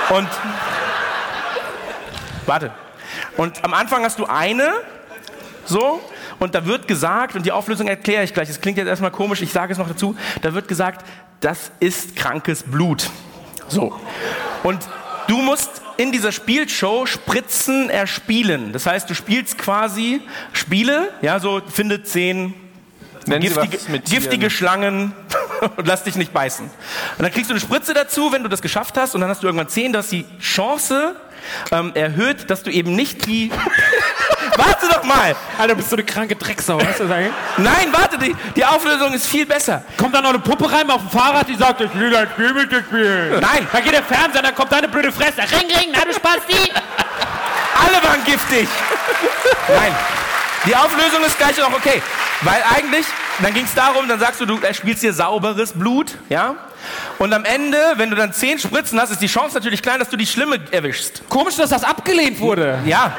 Speaker 5: Und, warte. Und am Anfang hast du eine, so, und da wird gesagt, und die Auflösung erkläre ich gleich, es klingt jetzt erstmal komisch, ich sage es noch dazu, da wird gesagt, das ist krankes Blut. So. Und du musst in dieser Spielshow Spritzen erspielen. Das heißt, du spielst quasi Spiele, ja, so finde zehn giftige, giftige Schlangen und lass dich nicht beißen. Und dann kriegst du eine Spritze dazu, wenn du das geschafft hast, und dann hast du irgendwann zehn, dass die Chance ähm, erhöht, dass du eben nicht die. Warte doch mal!
Speaker 3: Alter, bist du eine kranke Drecksau, weißt du das eigentlich?
Speaker 5: Nein, warte, die, die Auflösung ist viel besser.
Speaker 3: Kommt da noch eine Puppe rein auf dem Fahrrad, die sagt, ich will ein Spiel mit dir spielen.
Speaker 5: Nein,
Speaker 3: Dann geht der Fernseher, dann kommt deine blöde Fresse.
Speaker 7: Ring, ring, na du Spasti.
Speaker 5: alle waren giftig. Nein. Die Auflösung ist gleich noch okay. Weil eigentlich, dann ging es darum, dann sagst du, du spielst hier sauberes Blut, ja? Und am Ende, wenn du dann zehn Spritzen hast, ist die Chance natürlich klein, dass du die Schlimme erwischst.
Speaker 3: Komisch, dass das abgelehnt wurde.
Speaker 5: Ja,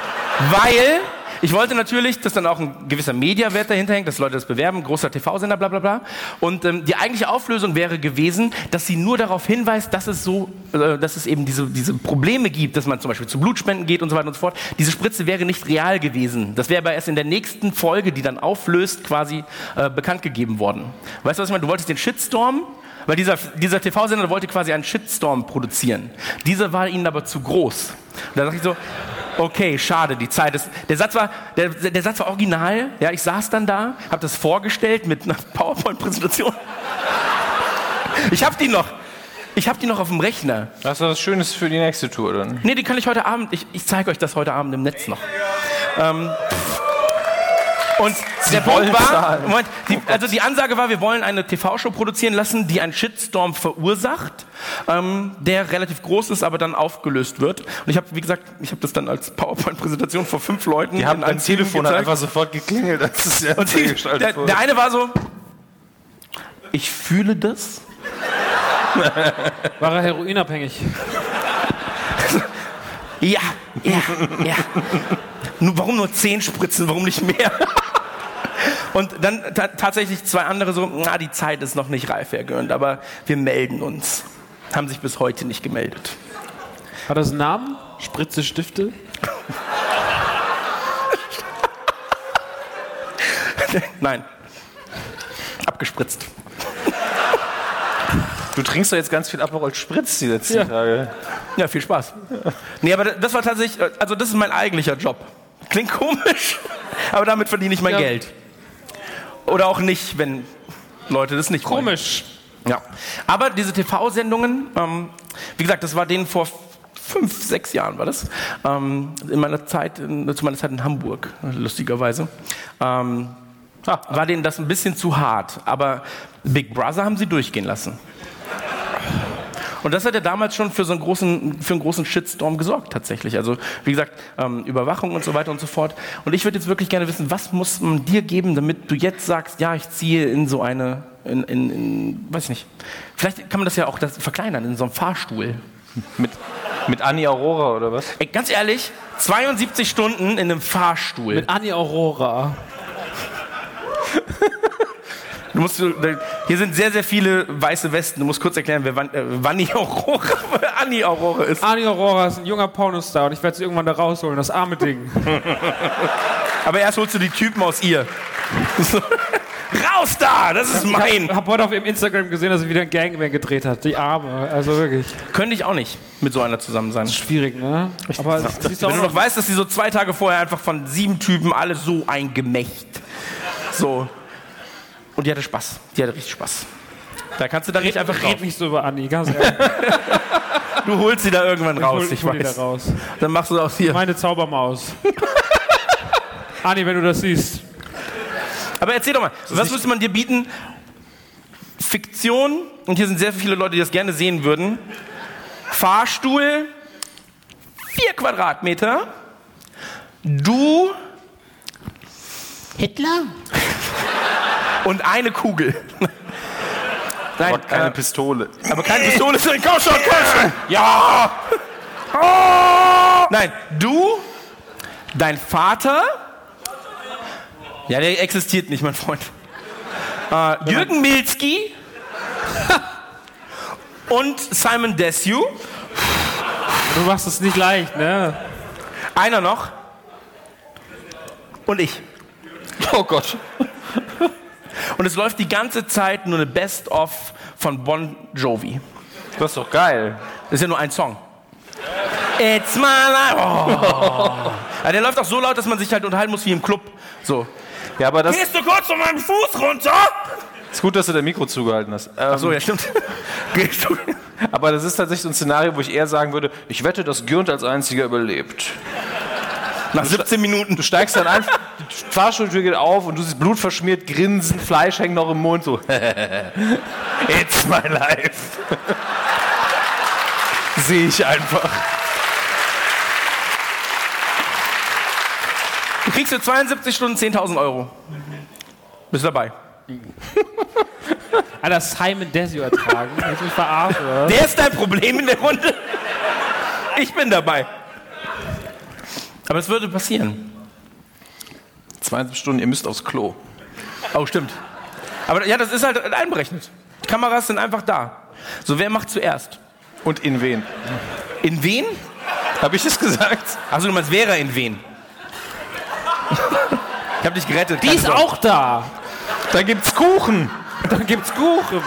Speaker 5: weil ich wollte natürlich, dass dann auch ein gewisser Mediawert dahinter hängt, dass Leute das bewerben, großer TV-Sender, bla bla bla. Und ähm, die eigentliche Auflösung wäre gewesen, dass sie nur darauf hinweist, dass es so, äh, dass es eben diese, diese Probleme gibt, dass man zum Beispiel zu Blutspenden geht und so weiter und so fort. Diese Spritze wäre nicht real gewesen. Das wäre aber erst in der nächsten Folge, die dann auflöst, quasi äh, bekannt gegeben worden. Weißt du, was ich meine? Du wolltest den Shitstorm weil dieser, dieser TV-Sender wollte quasi einen Shitstorm produzieren. Dieser war ihnen aber zu groß. Und da dachte ich so, okay, schade, die Zeit ist. Der Satz war, der, der Satz war original. Ja, ich saß dann da, habe das vorgestellt mit einer PowerPoint-Präsentation. Ich habe die noch. Ich habe die noch auf dem Rechner.
Speaker 6: Hast du was Schönes für die nächste Tour dann?
Speaker 5: Nee, die kann ich heute Abend, ich, ich zeige euch das heute Abend im Netz noch. Ähm, Und der
Speaker 6: wollen
Speaker 5: Punkt war. Moment, die, also die Ansage war, wir wollen eine TV-Show produzieren lassen, die einen Shitstorm verursacht, ähm, der relativ groß ist, aber dann aufgelöst wird. Und ich habe, wie gesagt, ich habe das dann als PowerPoint-Präsentation vor fünf Leuten
Speaker 6: Die haben
Speaker 5: in einem
Speaker 6: ein Telefon hat
Speaker 5: gezeigt.
Speaker 6: einfach sofort geklingelt, als es ja
Speaker 5: Und die, der, der eine war so, ich fühle das.
Speaker 3: War er heroinabhängig?
Speaker 5: Ja, ja, ja. Warum nur zehn Spritzen, warum nicht mehr? Und dann ta tatsächlich zwei andere so, na, die Zeit ist noch nicht reif, Herr Görnd, aber wir melden uns. Haben sich bis heute nicht gemeldet.
Speaker 3: Hat das einen Namen? Spritze Stifte?
Speaker 5: Nein. Abgespritzt.
Speaker 6: Du trinkst doch jetzt ganz viel Aperol Spritz die letzten
Speaker 3: Ja.
Speaker 6: Tage.
Speaker 5: Ja, viel Spaß. Nee, aber das war tatsächlich, also das ist mein eigentlicher Job. Klingt komisch, aber damit verdiene ich mein
Speaker 3: Ja.
Speaker 5: Geld. Oder auch nicht, wenn Leute das nicht wollen.
Speaker 3: Komisch.
Speaker 5: Ja. Aber diese TV-Sendungen, ähm, wie gesagt, das war denen vor fünf, sechs Jahren war das. Ähm, in meiner Zeit, in, zu meiner Zeit in Hamburg, lustigerweise. Ähm, war denen das ein bisschen zu hart. Aber Big Brother haben sie durchgehen lassen. Und das hat ja damals schon für so einen großen, für einen großen Shitstorm gesorgt, tatsächlich. Also, wie gesagt, ähm, Überwachung und so weiter und so fort. Und ich würde jetzt wirklich gerne wissen, was muss man dir geben, damit du jetzt sagst, ja, ich ziehe in so eine, in, in, in weiß ich nicht. Vielleicht kann man das ja auch das verkleinern, in so einem Fahrstuhl.
Speaker 6: Mit, mit Annie Aurora oder was?
Speaker 5: Ey, ganz ehrlich, 72 Stunden in einem Fahrstuhl.
Speaker 3: Mit Annie Aurora.
Speaker 5: Du musst, hier sind sehr, sehr viele weiße Westen. Du musst kurz erklären, wer Wan, äh, Wanni Aurora, Anni Aurora ist.
Speaker 3: Annie Aurora ist ein junger Pornostar und ich werde sie irgendwann da rausholen, das arme Ding.
Speaker 5: Aber erst holst du die Typen aus ihr. So. Raus da! Das ist mein!
Speaker 3: Ich habe heute auf ihrem Instagram gesehen, dass sie wieder ein Gangbang gedreht hat. Die Arme, also wirklich.
Speaker 5: Könnte ich auch nicht mit so einer zusammen sein.
Speaker 3: Schwierig, ne? Aber siehst du
Speaker 5: Wenn du
Speaker 3: noch,
Speaker 5: weißt, dass sie so zwei Tage vorher einfach von sieben Typen alle so ein Gemächt. So. Und die hatte Spaß. Die hatte richtig Spaß. Da kannst du dann nicht einfach
Speaker 3: red nicht so über Annie, ganz ehrlich.
Speaker 5: Du holst sie da irgendwann
Speaker 3: Ich
Speaker 5: raus,
Speaker 3: hol,
Speaker 5: ich,
Speaker 3: ich hol die da
Speaker 5: weiß.
Speaker 3: raus.
Speaker 5: Dann machst du aus hier.
Speaker 3: Meine Zaubermaus. Anni, wenn du das siehst.
Speaker 5: Aber erzähl doch mal, was müsste man dir bieten? Fiktion, und hier sind sehr viele Leute, die das gerne sehen würden. Fahrstuhl, vier Quadratmeter. Du
Speaker 7: Hitler?
Speaker 5: Und eine Kugel. Nein,
Speaker 6: Aber keine
Speaker 5: äh,
Speaker 6: Pistole.
Speaker 5: aber keine Pistole drin. Komm schon, komm schon. Ja. Oh! Nein, du, dein Vater. Ja, der existiert nicht, mein Freund. Äh, Jürgen Milzki und Simon Desue.
Speaker 3: Du machst es nicht leicht, ne?
Speaker 5: Einer noch. Und ich.
Speaker 6: Oh Gott.
Speaker 5: Und es läuft die ganze Zeit nur eine Best-of von Bon Jovi.
Speaker 6: Das ist doch geil.
Speaker 5: Das ist ja nur ein Song. It's my life. Oh. Ja, der läuft auch so laut, dass man sich halt unterhalten muss wie im Club. So.
Speaker 6: Ja, aber das
Speaker 5: Gehst du kurz von meinem Fuß runter?
Speaker 6: ist gut, dass du dein Mikro zugehalten hast. Ähm,
Speaker 5: Ach so, ja, stimmt. Gehst du?
Speaker 6: Aber das ist tatsächlich so ein Szenario, wo ich eher sagen würde, ich wette, dass Gürnt als einziger überlebt.
Speaker 5: Nach 17 Minuten.
Speaker 6: Du steigst dann ein, Fahrstuhltür geht auf und du siehst blutverschmiert, grinsen, Fleisch hängt noch im Mund, so. It's my life. Sehe ich einfach.
Speaker 5: Du kriegst für 72 Stunden 10.000 Euro. Bist dabei.
Speaker 3: Alter, Simon Desio ertragen. Du mich verarschen, oder?
Speaker 5: Der ist dein Problem in der Runde. Ich bin dabei. Aber es würde passieren.
Speaker 6: 72 Stunden, ihr müsst aufs Klo.
Speaker 5: Oh, stimmt. Aber ja, das ist halt einberechnet. Die Kameras sind einfach da. So, wer macht zuerst?
Speaker 6: Und in wen?
Speaker 5: In wen?
Speaker 6: Habe ich es gesagt?
Speaker 5: Achso, du meinst Vera in wen? Ich hab dich gerettet.
Speaker 3: Die ist auch da.
Speaker 6: Da gibt's Kuchen.
Speaker 3: Dann gibt's Kuchen.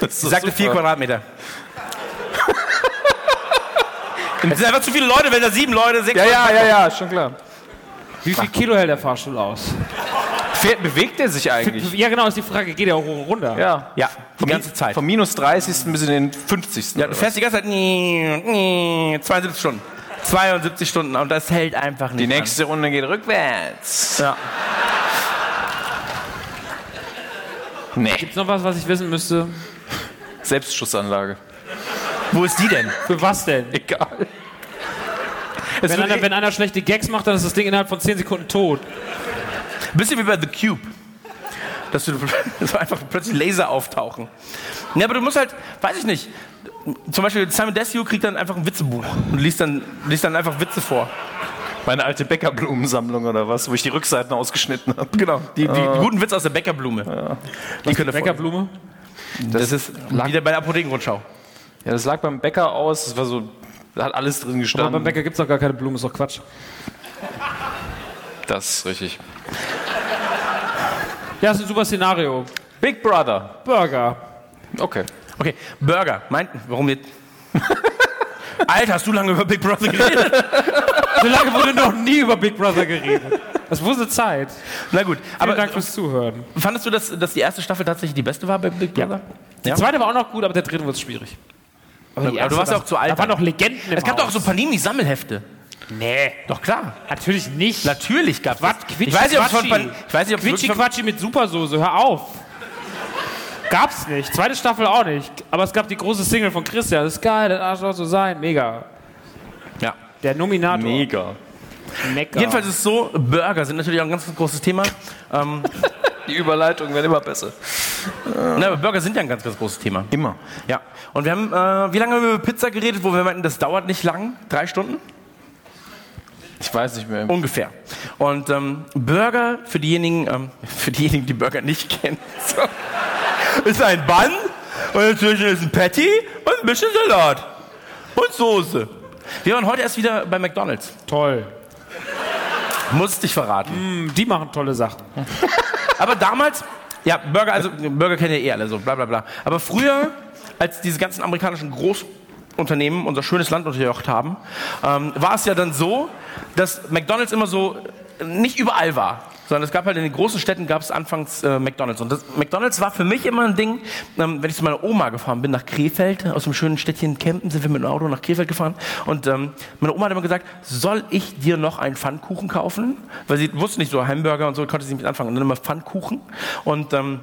Speaker 6: Das
Speaker 5: Sie sagte vier Quadratmeter. Es sind einfach zu viele Leute, wenn da sieben Leute, sechs
Speaker 6: Ja, ja, ja, ja, schon klar.
Speaker 3: Wie viel Kilo hält der Fahrstuhl aus?
Speaker 6: Fährt, bewegt er sich eigentlich?
Speaker 3: Ja, genau, ist die Frage. Geht der hoch und runter?
Speaker 6: Ja.
Speaker 5: Ja, die ganze Zeit.
Speaker 6: Vom minus 30. bis in den 50.
Speaker 5: Ja, du fährst die ganze Zeit nie, nie, 72 Stunden. 72 Stunden und das hält einfach nicht.
Speaker 6: Die nächste Runde geht rückwärts.
Speaker 5: An. Ja.
Speaker 6: Nee.
Speaker 3: Gibt's noch was, was ich wissen müsste?
Speaker 6: Selbstschussanlage.
Speaker 5: Wo ist die denn?
Speaker 3: Für was denn?
Speaker 6: Egal.
Speaker 3: Wenn einer, wenn einer schlechte Gags macht, dann ist das Ding innerhalb von 10 Sekunden tot.
Speaker 5: Bisschen wie bei The Cube. Dass du dass einfach plötzlich Laser auftauchen. Ja, aber du musst halt, weiß ich nicht. Zum Beispiel Simon Desue kriegt dann einfach ein Witzebuch und liest dann, liest dann einfach Witze vor.
Speaker 6: Meine alte Bäckerblumensammlung oder was, wo ich die Rückseiten ausgeschnitten habe.
Speaker 5: Genau. Die, die guten Witze aus der Bäckerblume. Die könnt ihr vor-
Speaker 3: Bäckerblume?
Speaker 5: Das, ist wieder bei der Apothekenrundschau.
Speaker 6: Ja, das lag beim Bäcker aus, das war so, da hat alles drin
Speaker 3: Aber
Speaker 6: gestanden.
Speaker 3: beim Bäcker gibt's doch gar keine Blumen, ist doch Quatsch.
Speaker 6: Das ist richtig.
Speaker 3: Ja, ist ein super Szenario.
Speaker 6: Big Brother.
Speaker 3: Burger.
Speaker 6: Okay.
Speaker 5: Okay, Burger. Meint, warum jetzt? Alter, hast du lange über Big Brother geredet?
Speaker 3: So lange wurde noch nie über Big Brother geredet. Das wurde Zeit.
Speaker 5: Na gut,
Speaker 3: Vielen
Speaker 5: aber
Speaker 3: Dank fürs Zuhören.
Speaker 5: fandest du, dass, dass die erste Staffel tatsächlich die beste war bei Big Brother?
Speaker 3: Die zweite war auch noch gut, aber der dritte wurde schwierig.
Speaker 5: Aber du warst auch zu alt.
Speaker 3: Da waren noch Legenden im
Speaker 5: es gab doch auch so Panini-Sammelhefte.
Speaker 3: Nee.
Speaker 5: Doch klar.
Speaker 3: Natürlich nicht.
Speaker 5: Natürlich gab
Speaker 3: Quatsch,
Speaker 5: es.
Speaker 3: Quitschi
Speaker 5: Ich weiß nicht, ob es von
Speaker 3: Quatschi.
Speaker 5: Pan ich weiß nicht, ob es
Speaker 3: Quitschi Quatschi mit Supersoße, hör auf. Gab's nicht. Zweite Staffel auch nicht. Aber es gab die große Single von Christian. Das ist geil, das Arschloch zu sein. Mega.
Speaker 5: Ja.
Speaker 3: Der Nominator.
Speaker 6: Mega.
Speaker 3: Mega.
Speaker 5: Jedenfalls ist es so, Burger sind natürlich auch ein ganz großes Thema. Ähm,
Speaker 6: Die Überleitungen werden immer besser.
Speaker 5: Na, aber Burger sind ja ein ganz, ganz großes Thema.
Speaker 6: Immer.
Speaker 5: Ja. Und wir haben, äh, wie lange haben wir über Pizza geredet, wo wir meinten, das dauert nicht lang? Drei Stunden?
Speaker 6: Ich weiß nicht mehr.
Speaker 5: Ungefähr. Und ähm, Burger, für diejenigen, ähm, für diejenigen, die Burger nicht kennen, so, ist ein Bun und dazwischen ist ein Patty und ein bisschen Salat und Soße. Wir waren heute erst wieder bei McDonalds.
Speaker 3: Toll.
Speaker 5: Muss ich verraten.
Speaker 3: Die machen tolle Sachen.
Speaker 5: Aber damals, ja, Burger, also Burger kennen ja eh alle so, bla bla bla. Aber früher, als diese ganzen amerikanischen Großunternehmen unser schönes Land unterjocht haben, ähm, war es ja dann so, dass McDonalds immer so nicht überall war. Sondern es gab halt in den großen Städten gab es anfangs äh, McDonalds. Und das, McDonalds war für mich immer ein Ding, ähm, wenn ich zu meiner Oma gefahren bin, nach Krefeld, aus dem schönen Städtchen Kempen, sind wir mit dem Auto nach Krefeld gefahren. Und ähm, meine Oma hat immer gesagt, soll ich dir noch einen Pfannkuchen kaufen? Weil sie wusste nicht so, Hamburger und so, konnte sie nicht anfangen. Und dann immer Pfannkuchen. Und ähm,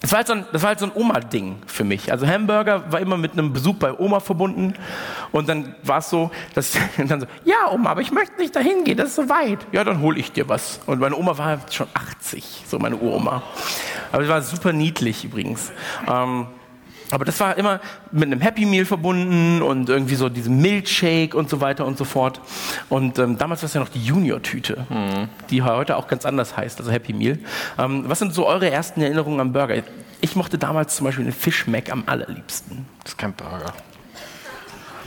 Speaker 5: das war halt so ein, das war halt so ein Oma-Ding für mich. Also Hamburger war immer mit einem Besuch bei Oma verbunden. Und dann war es so, dass dann so, ja Oma, aber ich möchte nicht dahin gehen, das ist so weit. Ja, dann hol ich dir was. Und meine Oma war schon 80, so meine Uroma. Aber sie war super niedlich übrigens. Ähm, aber das war immer mit einem Happy Meal verbunden und irgendwie so diesem Milkshake und so weiter und so fort. Und ähm, damals war es ja noch die Junior-Tüte, die heute auch ganz anders heißt, also Happy Meal. Ähm, was sind so eure ersten Erinnerungen am Burger? Ich mochte damals zum Beispiel den Fish Mac am allerliebsten.
Speaker 6: Das ist kein Burger.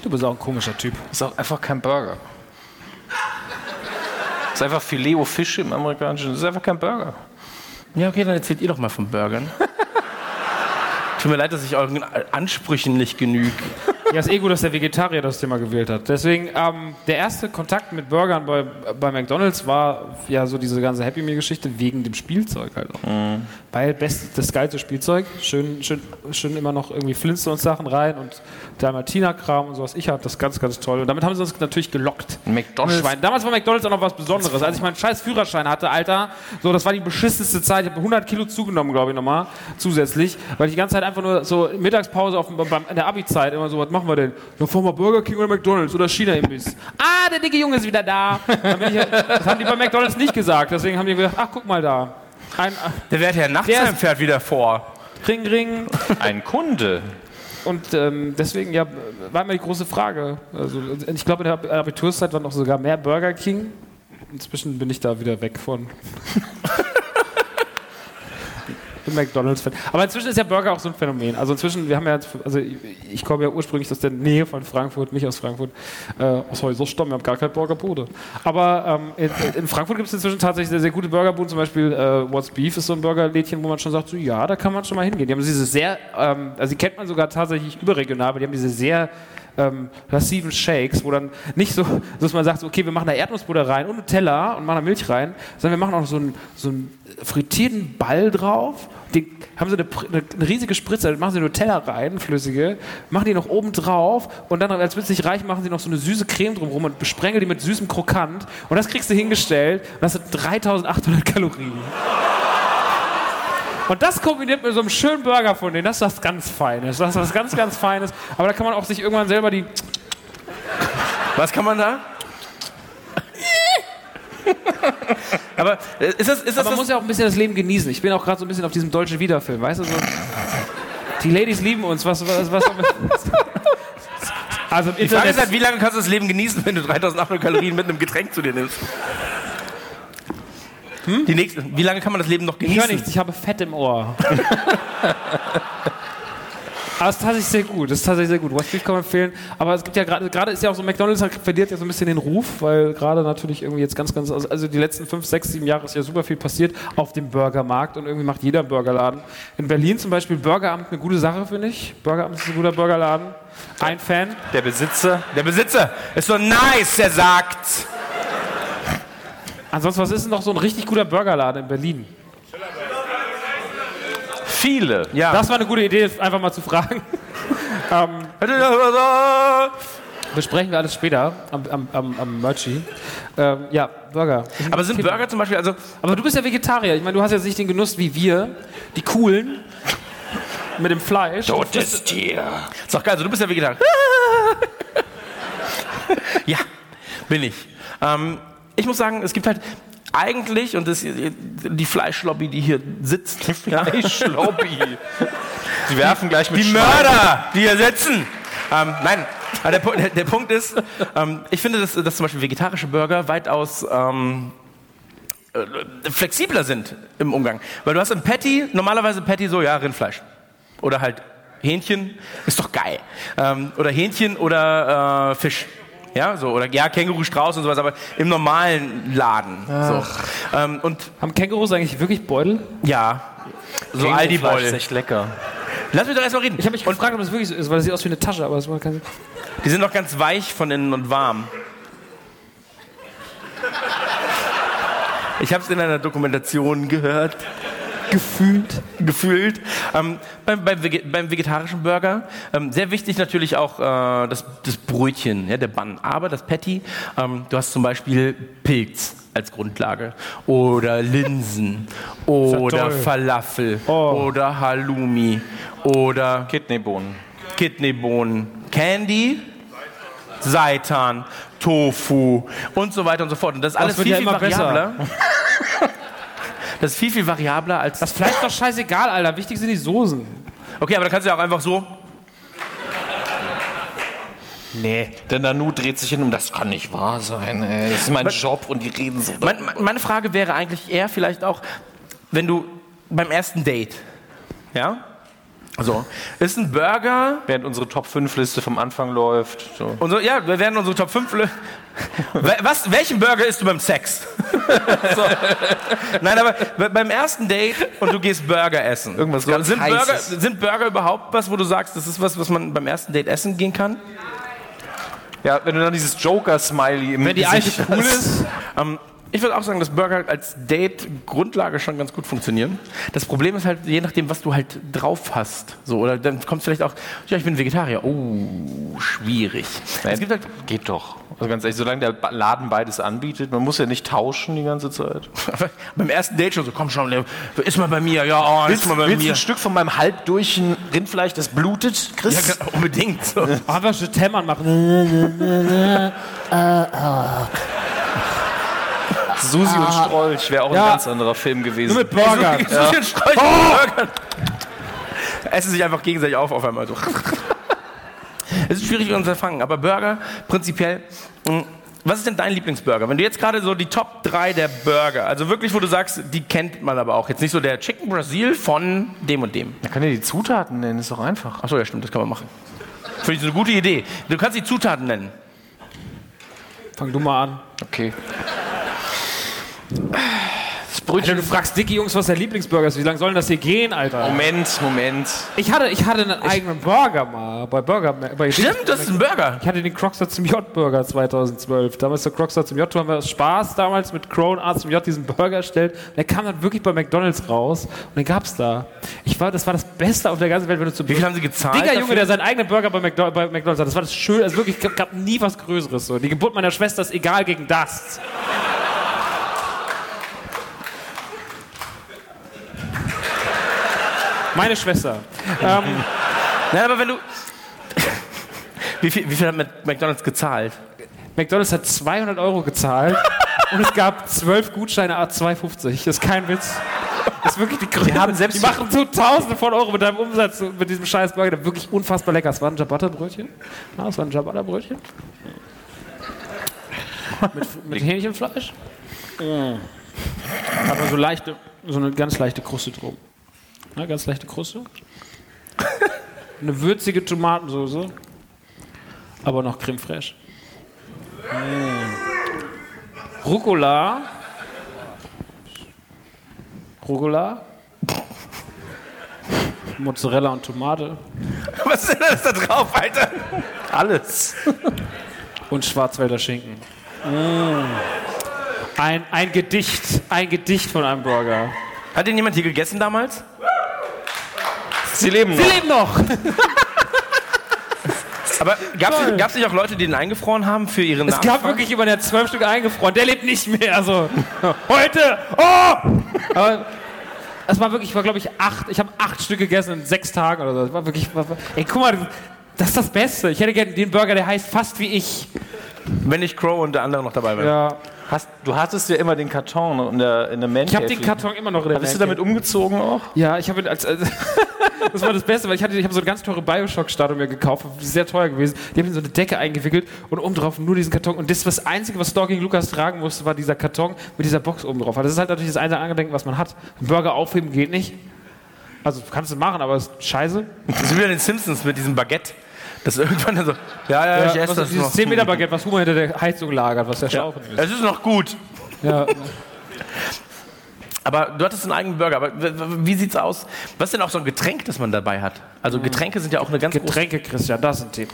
Speaker 3: Du bist auch ein komischer Typ.
Speaker 6: Das ist auch einfach kein Burger. Das ist einfach Filet au Fisch im amerikanischen. Das ist einfach kein Burger.
Speaker 5: Ja, okay, dann erzählt ihr doch mal von Burgern. Tut mir leid, dass ich euren Ansprüchen nicht genüge.
Speaker 3: Ja, ist eh gut, dass der Vegetarier das Thema gewählt hat. Deswegen, ähm, der erste Kontakt mit Burgern bei, bei McDonalds war ja so diese ganze Happy Meal-Geschichte wegen dem Spielzeug halt auch. Weil best, das geilste Spielzeug, schön, schön, schön immer noch irgendwie Flintstones-Sachen rein und Dalmatiner-Kram und sowas. Ich hatte das ganz, ganz toll. Und damit haben sie uns natürlich gelockt.
Speaker 6: McDonald's.
Speaker 3: Schwein. Damals war McDonalds auch noch was Besonderes. Als ich meinen scheiß Führerschein hatte, Alter, so, das war die beschissenste Zeit. Ich habe 100 Kilo zugenommen, glaube ich, nochmal, zusätzlich, weil ich die ganze Zeit einfach nur so Mittagspause auf beim, in der Abi-Zeit immer so, was machen wir denn? Dann fahren wir Burger King oder McDonalds oder China-Imbiss. Ah, der dicke Junge ist wieder da. Ich, das haben die bei McDonalds nicht gesagt. Deswegen haben die gedacht, ach, guck mal da. Ein,
Speaker 5: Der Wertherr
Speaker 3: Der
Speaker 5: Nachtsheim
Speaker 3: ist-
Speaker 5: fährt wieder vor.
Speaker 3: Ring, Ring.
Speaker 6: Ein Kunde.
Speaker 3: Und ähm, deswegen ja, war immer die große Frage. Also, ich glaube, in der Abiturszeit waren noch sogar mehr Burger King. Inzwischen bin ich da wieder weg von. bin McDonalds-Fan. Aber inzwischen ist ja Burger auch so ein Phänomen. Also inzwischen, wir haben ja, also ich, ich komme ja ursprünglich aus der Nähe von Frankfurt, nicht aus Frankfurt, äh, aus Häuserstamm, wir haben gar kein Burgerbude. Aber ähm, in, in Frankfurt gibt es inzwischen tatsächlich sehr, sehr gute Burgerbuden, zum Beispiel äh, What's Beef ist so ein Burgerlädchen, wo man schon sagt, so ja, da kann man schon mal hingehen. Die haben diese sehr, ähm, also die kennt man sogar tatsächlich überregional, aber die haben diese sehr ähm, lassiven Shakes, wo dann nicht so, dass man sagt, okay, wir machen da Erdnussbutter rein und Nutella und machen da Milch rein, sondern wir machen auch so einen, so einen frittierten Ball drauf. Den haben sie eine, eine, riesige Spritze, machen sie Nutella rein, flüssige, machen die noch oben drauf und dann, als wird es nicht reich, machen sie noch so eine süße Creme drumherum und besprengeln die mit süßem Krokant und das kriegst du hingestellt und das sind 3800 Kalorien. Und das kombiniert mit so einem schönen Burger von denen, das ist was ganz Feines. Das ist was ganz, ganz Feines. Aber da kann man auch sich irgendwann selber die.
Speaker 5: Was kann man da? Aber äh, ist das, ist das,
Speaker 3: Aber man
Speaker 5: das
Speaker 3: muss ja auch ein bisschen das Leben genießen. Ich bin auch gerade so ein bisschen auf diesem deutschen Wiederfilm, weißt du? So, die Ladies lieben uns. Was, was, was, also
Speaker 5: Die Frage ist halt, wie lange kannst du das Leben genießen, wenn du 3800 Kalorien mit einem Getränk zu dir nimmst? Die nächste, wie lange kann man das Leben noch
Speaker 3: ich höre
Speaker 5: genießen?
Speaker 3: nichts, ich habe Fett im Ohr. Aber es ist tatsächlich sehr gut. Das ist tatsächlich sehr gut. West Beef kann man empfehlen. Aber es gibt ja gerade, gerade ist ja auch so, McDonalds hat- verliert ja so ein bisschen den Ruf, weil gerade natürlich irgendwie jetzt ganz, ganz, also die letzten fünf, sechs, sieben Jahre ist ja super viel passiert auf dem Burgermarkt und irgendwie macht jeder Burgerladen. In Berlin zum Beispiel Burgeramt eine gute Sache, finde ich. Burgeramt ist ein guter Burgerladen. Ein Fan.
Speaker 6: Der Besitzer.
Speaker 5: Der Besitzer ist so nice, er sagt.
Speaker 3: Ansonsten, was ist denn noch so ein richtig guter Burgerladen in Berlin?
Speaker 6: Viele.
Speaker 5: Ja.
Speaker 3: Das war eine gute Idee, einfach mal zu fragen. ähm, besprechen wir alles später am, am, am, am Merchi. Ähm, ja, Burger.
Speaker 5: Aber sind Burger zum Beispiel, also
Speaker 3: Aber du bist ja Vegetarier. Ich meine, du hast jetzt nicht den Genuss wie wir, die coolen, mit dem Fleisch.
Speaker 6: Totes Tier.
Speaker 5: Ist doch geil, also du bist ja Vegetarier. ja, bin ich. Ähm, ich muss sagen, es gibt halt eigentlich, und das, die Fleischlobby, die hier sitzt, ja,
Speaker 6: Fleischlobby. Sie werfen gleich mit
Speaker 5: die
Speaker 6: Schwein.
Speaker 5: Mörder, die hier sitzen. Ähm, nein, der, der, der Punkt ist, ähm, ich finde, dass, dass zum Beispiel vegetarische Burger weitaus ähm, äh, flexibler sind im Umgang. Weil du hast im Patty, normalerweise Patty so, ja, Rindfleisch. Oder halt Hähnchen, ist doch geil. Ähm, oder Hähnchen oder äh, Fisch. Ja, so, oder ja, Känguru, Strauß und sowas, aber im normalen Laden. So. Ähm, und
Speaker 3: Haben Kängurus eigentlich wirklich Beutel?
Speaker 5: ja, so
Speaker 6: Kängurufleisch ist
Speaker 5: Aldi-Beutel.
Speaker 6: echt lecker.
Speaker 5: Lass mich doch erstmal reden.
Speaker 3: Ich habe mich gefragt, ob das wirklich so ist, weil das sieht aus wie eine Tasche, aber das war kein.
Speaker 5: Die sind noch ganz weich von innen und warm. Ich habe es in einer Dokumentation gehört. Gefühlt. Gefühlt. Ähm, beim, beim, beim vegetarischen Burger, ähm, sehr wichtig natürlich auch äh, das, das Brötchen, ja, der Bun. Aber das Patty, ähm, du hast zum Beispiel Pilz als Grundlage. Oder Linsen. Oder. Falafel.
Speaker 3: Oh.
Speaker 5: Oder Halloumi. Oder
Speaker 6: Kidneybohnen.
Speaker 5: Kidneybohnen, Candy, Seitan, Tofu und so weiter und so fort. Und das ist alles
Speaker 3: wird
Speaker 5: viel,
Speaker 3: ja
Speaker 5: viel
Speaker 3: immer besser.
Speaker 5: variabler. Das ist viel, viel variabler als.
Speaker 3: Das Fleisch ist doch scheißegal, Alter. Wichtig sind die Soßen.
Speaker 5: Okay, aber da kannst du ja auch einfach so.
Speaker 6: Nee. Der Nanu dreht sich hin und das kann nicht wahr sein. Ey. Das ist mein Job und die reden so.
Speaker 5: Mein, meine Frage wäre eigentlich eher vielleicht auch, wenn du beim ersten Date, ja, so, ist ein Burger
Speaker 6: Während unsere Top 5 Liste vom Anfang läuft. So.
Speaker 5: Und so, ja, wir werden unsere Top 5. lö- We- Was, welchen Burger isst du beim Sex? so. Nein, aber be- beim ersten Date und du gehst Burger essen.
Speaker 6: Irgendwas
Speaker 5: so,
Speaker 6: ganz
Speaker 5: sind, Burger, sind Burger überhaupt was, wo du sagst, das ist was, was man beim ersten Date essen gehen kann?
Speaker 6: Ja, wenn du dann dieses Joker-Smiley im
Speaker 3: Wenn die
Speaker 6: Gesicht
Speaker 3: Eiche cool
Speaker 6: hast.
Speaker 3: ist.
Speaker 5: Ähm, ich würde auch sagen, dass Burger als Date-Grundlage schon ganz gut funktionieren. Das Problem ist halt, je nachdem, was du halt drauf hast. So, oder dann kommt vielleicht auch, ja, ich bin Vegetarier. Oh, schwierig. Es gibt halt,
Speaker 6: Geht doch. Also ganz ehrlich, solange der Laden beides anbietet, man muss ja nicht tauschen die ganze Zeit.
Speaker 5: beim ersten Date schon so, komm schon, iss mal bei mir. Ja, oh, iss mal bei
Speaker 6: Willst du
Speaker 5: mir.
Speaker 6: ein Stück von meinem halbdurchen Rindfleisch, das blutet,
Speaker 5: Ja,
Speaker 6: Chris?
Speaker 5: genau, unbedingt. So.
Speaker 3: Einfach schon Temmern machen.
Speaker 6: Susi und Strolch wäre auch
Speaker 3: Ja.
Speaker 6: ein ganz anderer Film gewesen.
Speaker 3: Nur mit Burger.
Speaker 5: So, so viel Strolch mit Burgern. Essen sich einfach gegenseitig auf auf einmal. Es ist schwierig, uns zu fangen, aber Burger prinzipiell. mh, Was ist denn dein Lieblingsburger? Wenn du jetzt gerade so die Top 3 der Burger, also wirklich, wo du sagst, die kennt man aber auch. Jetzt nicht so der Chicken Brasil von dem und dem.
Speaker 6: Man kann ja die Zutaten nennen, ist doch einfach.
Speaker 5: Achso, ja, stimmt, das kann man machen. Finde ich so eine gute Idee. Du kannst die Zutaten nennen.
Speaker 3: Fang du mal an.
Speaker 6: Okay. Das
Speaker 3: Alter, du fragst dicke Jungs, was der Lieblingsburger ist. Wie lange sollen das hier gehen, Alter?
Speaker 6: Moment, Moment.
Speaker 3: Ich hatte, ich hatte einen eigenen Burger mal bei Burger. Bei
Speaker 5: Stimmt, das ist ein Burger.
Speaker 3: Ich hatte den Crocstar zum J-Burger 2012. Damals der Crocstar zum J, haben wir aus Spaß damals mit Crown zum J diesen Burger erstellt. Der kam dann wirklich bei McDonalds raus und den gab's da. Ich war, das war das Beste auf der ganzen Welt, wenn du zu
Speaker 5: Wie viel haben sie gezahlt?
Speaker 3: Dicker Junge, der seinen eigenen Burger bei, McDo bei McDonalds hat. Das war das schön, also wirklich, gab nie was Größeres. So. Die Geburt meiner Schwester ist egal gegen das. Meine Schwester. Ähm,
Speaker 5: Nein, aber wenn du. Wie viel, wie viel hat Mc- McDonalds gezahlt?
Speaker 3: McDonalds hat 200 Euro gezahlt und es gab 12 Gutscheine A 2,50. Das ist kein Witz. Das ist wirklich die Größe. Die,
Speaker 6: haben selbst-
Speaker 3: die machen so Tausende von Euro mit deinem Umsatz mit diesem scheiß Burger. Der wirklich unfassbar lecker. Es war ein Ciabatta-Brötchen. Ja, es war ein Ciabatta-Brötchen. mit, mit Hähnchenfleisch. Hat man so leichte, so eine ganz leichte Kruste drum. Ja, ganz leichte Kruste. Eine würzige Tomatensoße. Aber noch Creme fraiche. Rucola. Rucola. Mozzarella und Tomate.
Speaker 5: Was ist denn das da drauf, Alter?
Speaker 6: Alles.
Speaker 3: Und Schwarzwälder Schinken. Mm. Ein, ein Gedicht. Ein Gedicht von einem Burger.
Speaker 5: Hat den jemand hier gegessen damals?
Speaker 6: Sie leben
Speaker 3: Sie
Speaker 6: noch.
Speaker 3: leben noch!
Speaker 5: Aber gab es nicht auch Leute, die den eingefroren haben für ihren
Speaker 3: Es gab wirklich jemanden, der hat zwölf Stück eingefroren. Der lebt nicht mehr. Also, heute! Oh! Aber es war wirklich, ich war glaube ich acht, ich habe acht Stück gegessen in sechs Tagen oder so. Das war wirklich, war, ey, guck mal, das ist das Beste. Ich hätte gerne den Burger, der heißt fast wie ich.
Speaker 5: Wenn nicht Crow und der andere noch dabei wäre.
Speaker 3: Ja.
Speaker 6: Hast, du hattest ja immer den Karton in der, in der Man
Speaker 3: Ich habe den. Karton immer noch in der
Speaker 6: Bist du damit umgezogen auch?
Speaker 3: Ja, ich habe ihn als, als das war das Beste, weil ich hatte, ich habe so eine ganz teure Bioshock-Statue mir gekauft, sehr teuer gewesen. Die haben in so eine Decke eingewickelt und oben drauf nur diesen Karton. Und das das Einzige, was Stalking Lukas tragen musste, war dieser Karton mit dieser Box oben drauf. Also das ist halt natürlich das einzige Angedenken, was man hat. Ein Burger aufheben geht nicht. Also kannst du machen, aber ist scheiße.
Speaker 5: Das ist wie bei den Simpsons mit diesem Baguette. Das irgendwann dann so, ja, ja, ich esse das
Speaker 3: dieses
Speaker 5: noch.
Speaker 3: 10 Meter Baguette, was Humor hinter der Heizung lagert, was der Schlaufen ist.
Speaker 5: Es ist noch gut.
Speaker 3: Ja.
Speaker 5: Aber du hattest einen eigenen Burger. Aber wie sieht's aus? Was ist denn auch so ein Getränk, das man dabei hat? Also Getränke sind ja auch eine ganz große...
Speaker 3: Getränke, Christian, das ist ein Thema.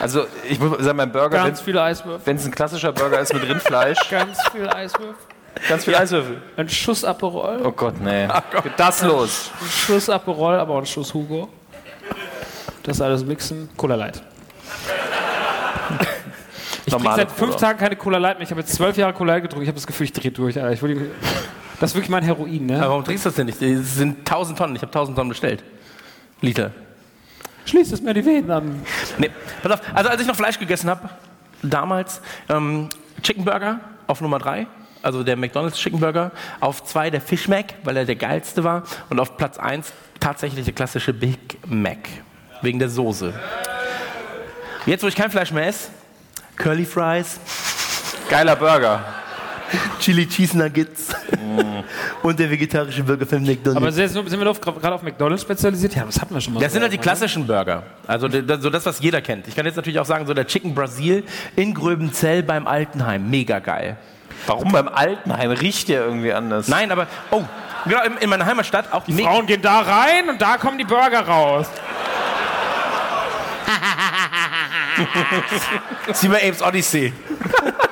Speaker 6: Also, ich muss sagen, mein Burger,
Speaker 3: Ganz viele Eiswürfel.
Speaker 6: wenn es ein klassischer Burger ist mit Rindfleisch,
Speaker 3: Ganz viele Eiswürfel.
Speaker 6: ganz viel Eiswürfel.
Speaker 3: Ein Schuss Aperol.
Speaker 6: Oh Gott, nee. Geht das los?
Speaker 3: Ein Schuss Aperol, aber auch ein Schuss Hugo. Das alles mixen. Cola Light. Ich trinke
Speaker 6: Normale
Speaker 3: seit fünf
Speaker 6: Cola.
Speaker 3: Tagen keine Cola Light mehr. Ich habe jetzt zwölf Jahre Cola Light getrunken. Ich habe das Gefühl, ich drehe durch. Alter. Ich will, das ist wirklich mein Heroin, ne?
Speaker 5: Aber warum trinkst du das denn nicht? Es sind 1000 Tonnen. Ich habe 1000 Tonnen bestellt. Liter.
Speaker 3: Schließt es mir die Venen an.
Speaker 5: Nee, pass auf. Also als ich noch Fleisch gegessen habe, damals, ähm, Chicken Burger auf Nummer 3. Also der McDonald's Chicken Burger. Auf 2 der Fish Mac, weil er der geilste war. Und auf Platz 1 tatsächlich der klassische Big Mac. Wegen der Soße. Jetzt, wo ich kein Fleisch mehr esse, Curly Fries,
Speaker 6: Geiler Burger.
Speaker 5: Chili Cheese Nuggets und der vegetarische Burger von McDonald's.
Speaker 3: Aber sind sind wir doch gerade auf McDonalds spezialisiert? Ja, das hatten wir schon mal.
Speaker 5: Das sind halt die
Speaker 3: ne?
Speaker 5: klassischen Burger. Also so das, was jeder kennt. Ich kann jetzt natürlich auch sagen, so der Chicken Brasil in Gröbenzell beim Altenheim. Mega geil.
Speaker 6: Warum beim Altenheim? Riecht der irgendwie anders?
Speaker 5: Nein, aber, oh, genau, in, in meiner Heimatstadt auch
Speaker 3: Die Frauen gehen da rein und da kommen die Burger raus.
Speaker 5: Sieh mal Apes Odyssey.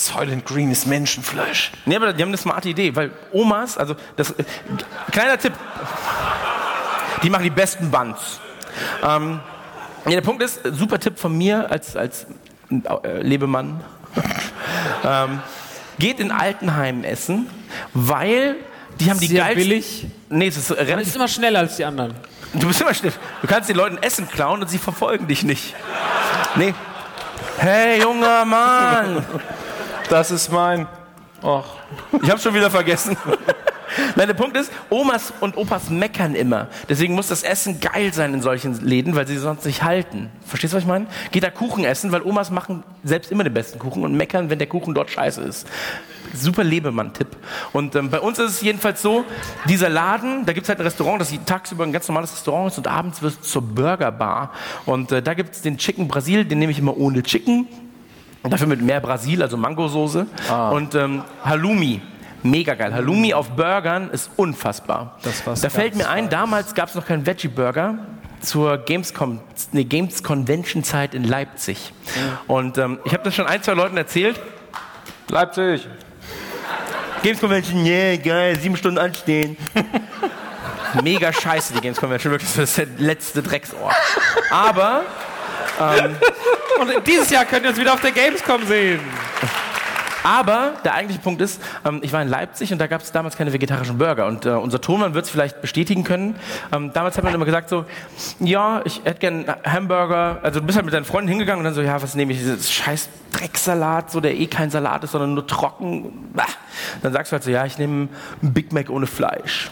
Speaker 6: Soylent Green ist Menschenfleisch.
Speaker 5: Nee, aber die haben eine smarte Idee, weil Omas, also das, äh, kleiner Tipp, die machen die besten Buns. Ähm, ja, der Punkt ist, super Tipp von mir als, als äh, Lebemann, ähm, geht in Altenheim essen, weil die haben die
Speaker 3: Sehr
Speaker 5: geilsten...
Speaker 3: billig.
Speaker 5: Nee, es ist relativ
Speaker 3: ist immer schneller als die anderen.
Speaker 5: Du bist immer schnell. Du kannst den Leuten Essen klauen und sie verfolgen dich nicht. Nee. Hey, junger Mann.
Speaker 6: Das ist mein. Och.
Speaker 5: Ich hab's schon wieder vergessen. Nein, der Punkt ist, Omas und Opas meckern immer. Deswegen muss das Essen geil sein in solchen Läden, weil sie sonst nicht halten. Verstehst du, was ich meine? Geht da Kuchen essen, weil Omas machen selbst immer den besten Kuchen und meckern, wenn der Kuchen dort scheiße ist. Super Lebemann-Tipp. Und ähm, bei uns ist es jedenfalls so, dieser Laden, da gibt's halt ein Restaurant, das tagsüber ein ganz normales Restaurant ist und abends wird es zur Burgerbar. Und äh, da gibt's den Chicken Brasil, den nehme ich immer ohne Chicken. Und dafür mit mehr Brasil, also Mangosoße. Und ähm, Halloumi. Mega geil. Halloumi auf Burgern ist unfassbar.
Speaker 3: Das war's
Speaker 5: da fällt mir ein, damals gab es noch keinen Veggie-Burger zur Gamescom, nee, Games Convention Zeit in Leipzig. Und ähm, ich habe das schon ein, zwei Leuten erzählt.
Speaker 6: Leipzig.
Speaker 5: Games Convention, yeah, geil, sieben Stunden anstehen. Mega scheiße, die Games Convention, wirklich, das ist der letzte Drecksort. Aber
Speaker 3: Und dieses Jahr könnt ihr uns wieder auf der Gamescom sehen.
Speaker 5: Aber der eigentliche Punkt ist, ähm, ich war in Leipzig und da gab es damals keine vegetarischen Burger. Und äh, unser Tonmann wird es vielleicht bestätigen können. Ähm, damals hat man immer gesagt so, ja, ich hätte gern Hamburger. Also du bist halt mit deinen Freunden hingegangen und dann so, ja, was nehme ich? Dieses scheiß Drecksalat, so der eh kein Salat ist, sondern nur trocken. Bah. Dann sagst du halt so, ja, ich nehme einen Big Mac ohne Fleisch.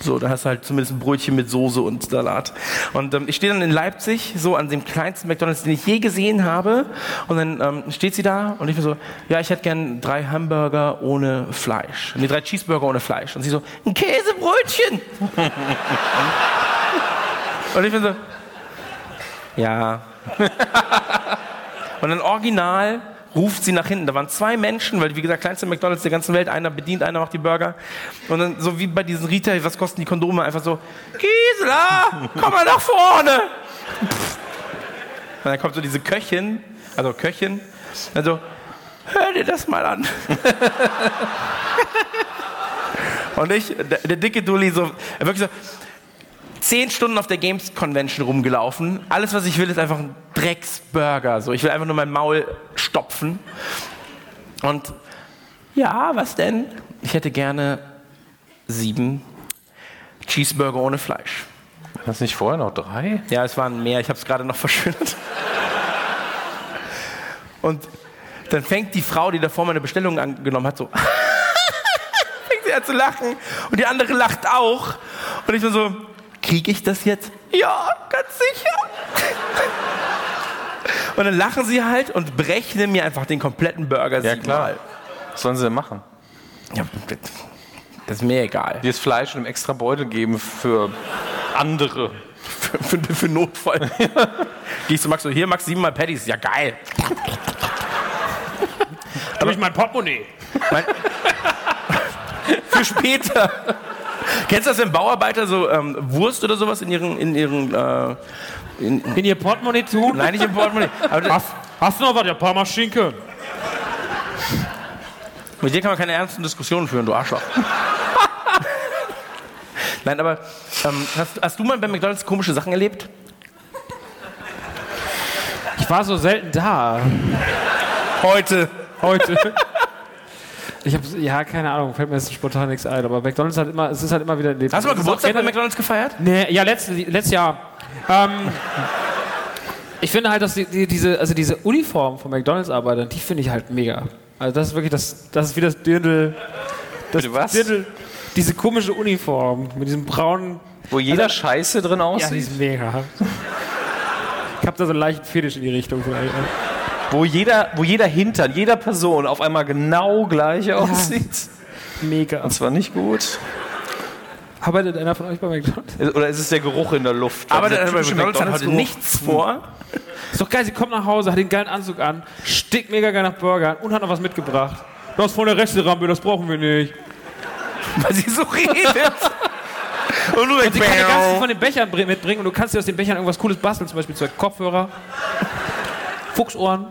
Speaker 5: So, da hast du halt zumindest ein Brötchen mit Soße und Salat. Und ähm, ich stehe dann in Leipzig, so an dem kleinsten McDonalds, den ich je gesehen habe. Und dann ähm, steht sie da und ich bin so, ja, ich hätte gern drei Hamburger ohne Fleisch. Nee, drei Cheeseburger ohne Fleisch. Und sie so, ein Käsebrötchen. und ich bin so, ja. und dann original ruft sie nach hinten. Da waren zwei Menschen, weil wie gesagt, kleinste McDonalds der ganzen Welt, einer bedient, einer macht die Burger. Und dann so wie bei diesen Retail, was kosten die Kondome? Einfach so, Gisela, komm mal nach vorne. Und dann kommt so diese Köchin, also Köchin, also, hör dir das mal an. Und ich, der, der dicke Dulli, so, wirklich so, zehn Stunden auf der Games Convention rumgelaufen. Alles, was ich will, ist einfach ein Drecksburger. So, ich will einfach nur mein Maul stopfen. Und ja, was denn? Ich hätte gerne sieben Cheeseburger ohne Fleisch.
Speaker 6: Hast du nicht vorher noch drei?
Speaker 5: Ja, es waren mehr. Ich habe es gerade noch verschönert. Und dann fängt die Frau, die davor meine Bestellung angenommen hat, so fängt sie an zu lachen. Und die andere lacht auch. Und ich bin so, kriege ich das jetzt? Ja, ganz sicher. Und dann lachen sie halt und berechnen mir einfach den kompletten Burger
Speaker 6: Ja, klar. Was sollen sie denn machen?
Speaker 5: Ja, das ist mir egal.
Speaker 6: Dir das Fleisch in einem extra Beutel geben für andere.
Speaker 5: Für, für, für Notfall. Gehst du, Max, so, hier, Max, siebenmal Patties. Ja, geil.
Speaker 9: Durch mein Portemonnaie.
Speaker 5: Mein, für später. Kennst du das, wenn Bauarbeiter so ähm, Wurst oder sowas in ihren, in ihren, äh, in,
Speaker 9: In ihr Portemonnaie tun?
Speaker 5: nein, nicht im Portemonnaie.
Speaker 9: Hast, hast du noch was? Ja, Parmaschinken.
Speaker 5: mit dir kann man keine ernsten Diskussionen führen, du Arschloch. nein, aber ähm, hast, hast du mal bei McDonalds komische Sachen erlebt?
Speaker 3: Ich war so selten da.
Speaker 5: Heute.
Speaker 3: Heute. Ich habe ja keine Ahnung, fällt mir jetzt spontan nichts ein, aber McDonald's hat immer, es ist halt immer wieder ein Leben.
Speaker 5: Hast du mal Geburtstag bei McDonalds gefeiert?
Speaker 3: Nee, ja, letztes, letztes Jahr. Ähm, ich finde halt, dass die, die, diese, also diese Uniform von McDonalds-Arbeitern, die finde ich halt mega. Also das ist wirklich das, das ist wie das Dirndl. Das
Speaker 6: Bitte was?
Speaker 3: Dirndl, diese komische Uniform mit diesem braunen.
Speaker 6: Wo jeder Scheiße drin
Speaker 3: Ja, die
Speaker 6: aussieht?
Speaker 3: ist mega. Ich habe da so einen leichten Fetisch in die Richtung vielleicht.
Speaker 6: Wo, jeder, wo jeder Hintern, jeder Person auf einmal genau gleich aussieht?
Speaker 3: Mega.
Speaker 6: Und zwar nicht gut.
Speaker 3: Arbeitet einer von euch bei McDonalds?
Speaker 6: Oder ist es der Geruch in der Luft?
Speaker 5: Aber
Speaker 6: Dieser
Speaker 5: der, bei McDonalds hat heute nichts vor.
Speaker 3: Ist doch geil, sie kommt nach Hause, hat den geilen Anzug an, stickt mega geil nach Burgern und hat noch was mitgebracht. Du hast vorne rechte Rampe, das brauchen wir nicht.
Speaker 5: Weil sie so redet. Und du
Speaker 3: Und sie kann die ganzen von den Bechern bring- mitbringen und du kannst dir aus den Bechern irgendwas Cooles basteln, zum Beispiel zwei Kopfhörer, Fuchsohren.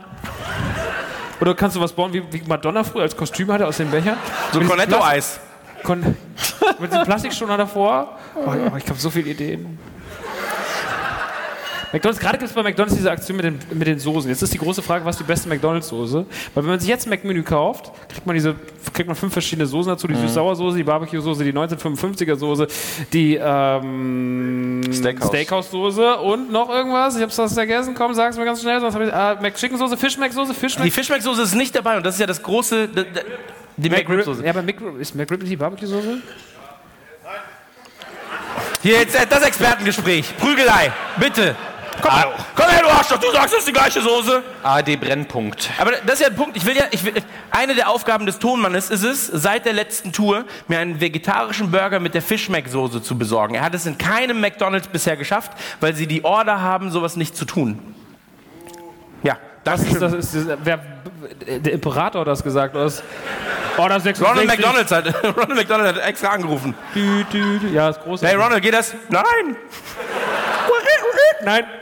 Speaker 3: Oder kannst du was bauen, wie, wie Madonna früher als Kostüm hatte aus den Bechern?
Speaker 5: so
Speaker 3: Plastik-
Speaker 5: Cornetto-Eis.
Speaker 3: Kon mit diesem Plastikschoner davor. Oh, oh, ich habe so viele Ideen. McDonald's, gerade gibt es bei McDonald's diese Aktion mit den, mit den Soßen. Jetzt ist die große Frage, was ist die beste McDonald's-Soße? Weil wenn man sich jetzt ein Mac-Menü kauft, kriegt man diese, kriegt man fünf verschiedene Soßen dazu. Die Süß-Sauer-Soße, die Barbecue-Soße, die 1955er-Soße, die ähm,
Speaker 6: Steakhouse.
Speaker 3: Steakhouse-Soße und noch irgendwas. Ich hab's was vergessen. Komm, sag's mir ganz schnell. Sonst hab ich, äh, Mac-Chicken-Soße, Fisch-Mac-Soße,
Speaker 5: Die
Speaker 3: Fisch-Mac...
Speaker 5: Fischmeck-Soße ist nicht dabei und das ist ja das große, d- d- die McRib-Soße.
Speaker 3: Ja, aber McRib, ist McRib nicht die Barbecue-Soße?
Speaker 5: Hier jetzt äh, das Expertengespräch. Prügelei, bitte. Komm, komm her, du Arschloch, du sagst, das ist die gleiche Soße.
Speaker 6: AD Brennpunkt.
Speaker 5: Aber das ist ja ein Punkt. Ich will ja, ich will, eine der Aufgaben des Tonmannes ist es, seit der letzten Tour mir einen vegetarischen Burger mit der Fischmeck-Soße zu besorgen. Er hat es in keinem McDonalds bisher geschafft, weil sie die Order haben, sowas nicht zu tun. Ja,
Speaker 3: Das
Speaker 5: danke
Speaker 3: ist, das ist, das, wer der Imperator hat das gesagt. Oder das, oh, das 66.
Speaker 5: Ronald McDonald hat, Ronald McDonald hat extra angerufen.
Speaker 3: Dü. Ja, ist groß.
Speaker 5: Hey Ronald, geht das? Nein.
Speaker 3: Nein.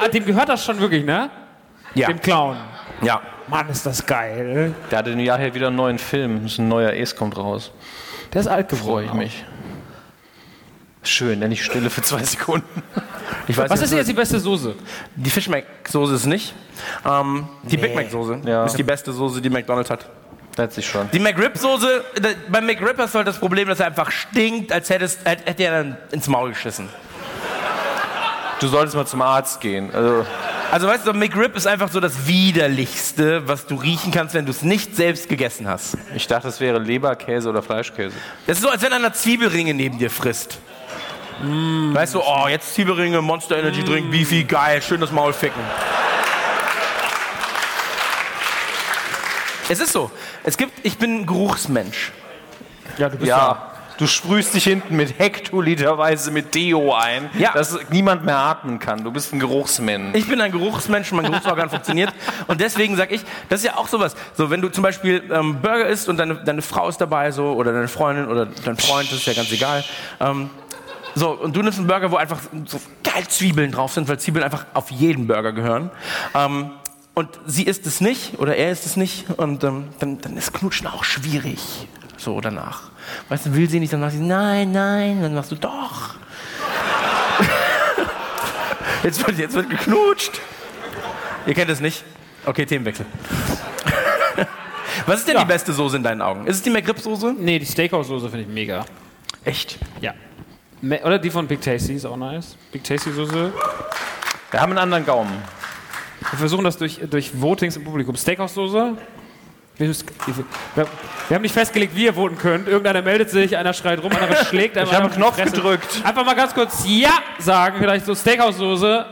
Speaker 3: Ah, dem gehört das schon wirklich, ne?
Speaker 5: Ja.
Speaker 3: Dem Clown.
Speaker 5: Ja.
Speaker 3: Mann, ist das geil.
Speaker 6: Der hat in Jahr hier wieder einen neuen Film. Das ist ein neuer Ace kommt raus.
Speaker 3: Der ist alt
Speaker 6: Freue
Speaker 3: geworden.
Speaker 6: ich mich. Schön, nenne ich Stille für zwei Sekunden.
Speaker 5: Ich weiß
Speaker 3: Was ist denn jetzt die beste Soße?
Speaker 5: Die Fish Mac Soße ist nicht. Ähm, die Big Mac Soße
Speaker 6: Ja.
Speaker 5: ist die beste Soße, die McDonald's hat.
Speaker 6: Letztlich schon.
Speaker 5: Die McRib Soße, da- beim McRib hast du halt das Problem, dass er einfach stinkt, als hättest, hätte hätte er dann ins Maul geschissen.
Speaker 6: Du solltest mal zum Arzt gehen. Also,
Speaker 5: Also weißt du, McRib ist einfach so das widerlichste, was du riechen kannst, wenn du es nicht selbst gegessen hast.
Speaker 6: ich dachte, es wäre Leberkäse oder Fleischkäse.
Speaker 5: Das ist so, als wenn einer Zwiebelringe neben dir frisst. Weißt du, oh, jetzt Zwiebelringe, Monster Energy Drink, Beefy, geil, schön das Maul ficken. Es ist so. Es gibt, ich bin ein Geruchsmensch.
Speaker 3: Ja, du bist
Speaker 6: Ja, du sprühst dich hinten mit hektoliterweise mit Deo ein,
Speaker 5: Ja.
Speaker 6: dass niemand mehr atmen kann. Du bist ein Geruchsmensch.
Speaker 5: Ich bin ein Geruchsmensch, mein Geruchsorgan funktioniert. Und deswegen sage ich, das ist ja auch sowas. So, wenn du zum Beispiel ähm, Burger isst und deine, deine Frau ist dabei, so, oder deine Freundin oder dein Freund, das ist ja ganz egal. Ähm, so, und du nimmst einen Burger, wo einfach so geil Zwiebeln drauf sind, weil Zwiebeln einfach auf jeden Burger gehören. Ähm, und sie isst es nicht oder er isst es nicht und ähm, dann, dann ist Knutschen auch schwierig. So danach. Weißt du, will sie nicht, dann sagt sie, nein, nein, dann machst du doch. Jetzt wird, jetzt wird geknutscht. Ihr kennt es nicht? Okay, Themenwechsel. Was ist denn die beste Soße in deinen Augen? Ist es die McRib-Soße?
Speaker 3: Nee, die Steakhouse-Soße finde ich mega.
Speaker 5: Echt?
Speaker 3: Ja. Oder die von Big Tasty ist auch nice. Big Tasty-Soße.
Speaker 6: Wir haben einen anderen Gaumen.
Speaker 3: Wir versuchen das durch, durch Votings im Publikum. Steakhouse-Soße. Wir, haben nicht festgelegt, wie ihr voten könnt. Irgendeiner meldet sich, einer schreit rum, einer schlägt.
Speaker 6: Ich habe einen Knopf gedrückt.
Speaker 3: Einfach mal ganz kurz Ja sagen, vielleicht so Steakhouse-Soße.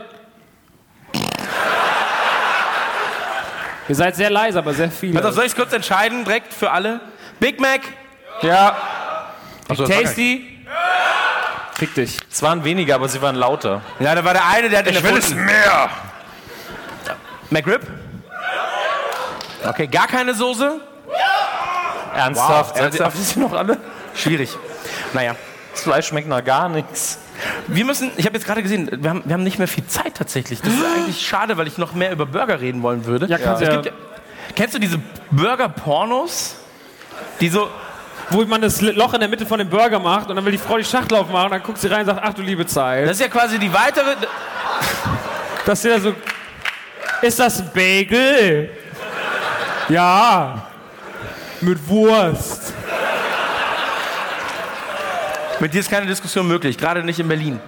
Speaker 3: Ihr seid sehr leise, aber sehr viele.
Speaker 5: Auf, soll ich es kurz entscheiden, direkt für alle? Big Mac?
Speaker 6: Ja,
Speaker 5: Achso,
Speaker 3: Tasty. Fick dich.
Speaker 6: es waren weniger, aber sie waren lauter.
Speaker 5: Ja, da war der eine, der hat den erfunden.
Speaker 6: mehr.
Speaker 5: McRib? Okay, gar keine Soße?
Speaker 6: Ernsthaft?
Speaker 5: Wow, ernsthaft?
Speaker 6: Ihr noch alle?
Speaker 5: Schwierig. Naja.
Speaker 6: Das Fleisch schmeckt nach gar nichts.
Speaker 5: Wir müssen, ich habe jetzt gerade gesehen, wir haben, wir haben nicht mehr viel Zeit tatsächlich. Das ist eigentlich schade, weil ich noch mehr über Burger reden wollen würde.
Speaker 3: Ja, kannst ja.
Speaker 5: ja. Kennst du diese Burger-Pornos? Die so,
Speaker 3: Wo man das Loch in der Mitte von dem Burger macht und dann will die Frau die Schachtel aufmachen und dann guckt sie rein und sagt, ach du liebe Zeit.
Speaker 5: das ist ja quasi die weitere,
Speaker 3: Das ist ja so. Ist das ein Bagel? Ja. Mit Wurst.
Speaker 5: Mit dir ist keine Diskussion möglich, gerade nicht in Berlin.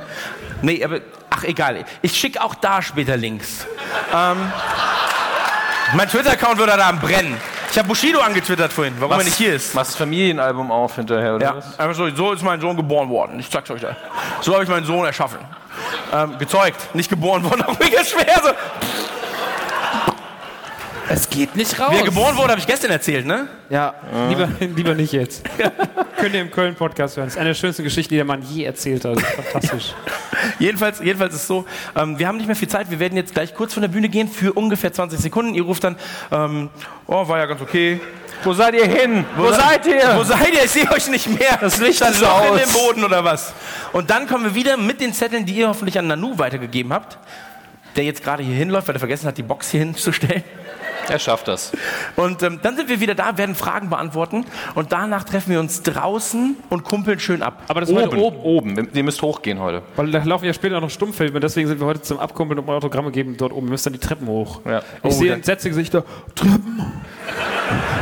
Speaker 5: Nee, aber ach egal. Ich schicke auch da später Links. Ähm, mein Twitter-Account wird da am brennen. Ich habe Bushido angetwittert vorhin, warum er nicht hier ist.
Speaker 6: Machst das Familienalbum auf hinterher, oder
Speaker 5: Ja,
Speaker 6: was?
Speaker 5: einfach so, so ist mein Sohn geboren worden. Ich sag's euch da. So habe ich meinen Sohn erschaffen. Ähm, gezeugt, nicht geboren worden, auch mega schwer. So.
Speaker 3: Es geht nicht raus.
Speaker 5: Wie er geboren wurde, habe ich gestern erzählt, ne?
Speaker 3: Ja, lieber, lieber nicht jetzt. Könnt ihr im Köln-Podcast hören. Das ist eine der schönsten Geschichten, die der Mann je erzählt hat. Fantastisch.
Speaker 5: Jedenfalls, jedenfalls ist es so, ähm, wir haben nicht mehr viel Zeit. Wir werden jetzt gleich kurz von der Bühne gehen für ungefähr 20 Sekunden. Ihr ruft dann, ähm, oh, war ja ganz okay.
Speaker 6: Wo seid ihr hin? Wo, seid ihr?
Speaker 5: Wo seid ihr? Ich sehe euch nicht mehr.
Speaker 6: Das Licht ist
Speaker 5: Loch in
Speaker 6: aus.
Speaker 5: dem Boden oder was? Und dann kommen wir wieder mit den Zetteln, die ihr hoffentlich an Nanu weitergegeben habt, der jetzt gerade hier hinläuft, weil er vergessen hat, die Box hier hinzustellen.
Speaker 6: Er schafft das.
Speaker 5: Und ähm, dann sind wir wieder da, werden Fragen beantworten und danach treffen wir uns draußen und kumpeln schön ab.
Speaker 3: Aber das ist heute oben.
Speaker 6: Oben. Ihr müsst hochgehen heute.
Speaker 3: Weil da laufen ja später noch Stummfilme, deswegen sind wir heute zum Abkumpeln und Autogramme geben dort oben. Wir müssen dann die Treppen hoch.
Speaker 6: Ja.
Speaker 3: Ich sehe entsetzte Gesichter. Treppen.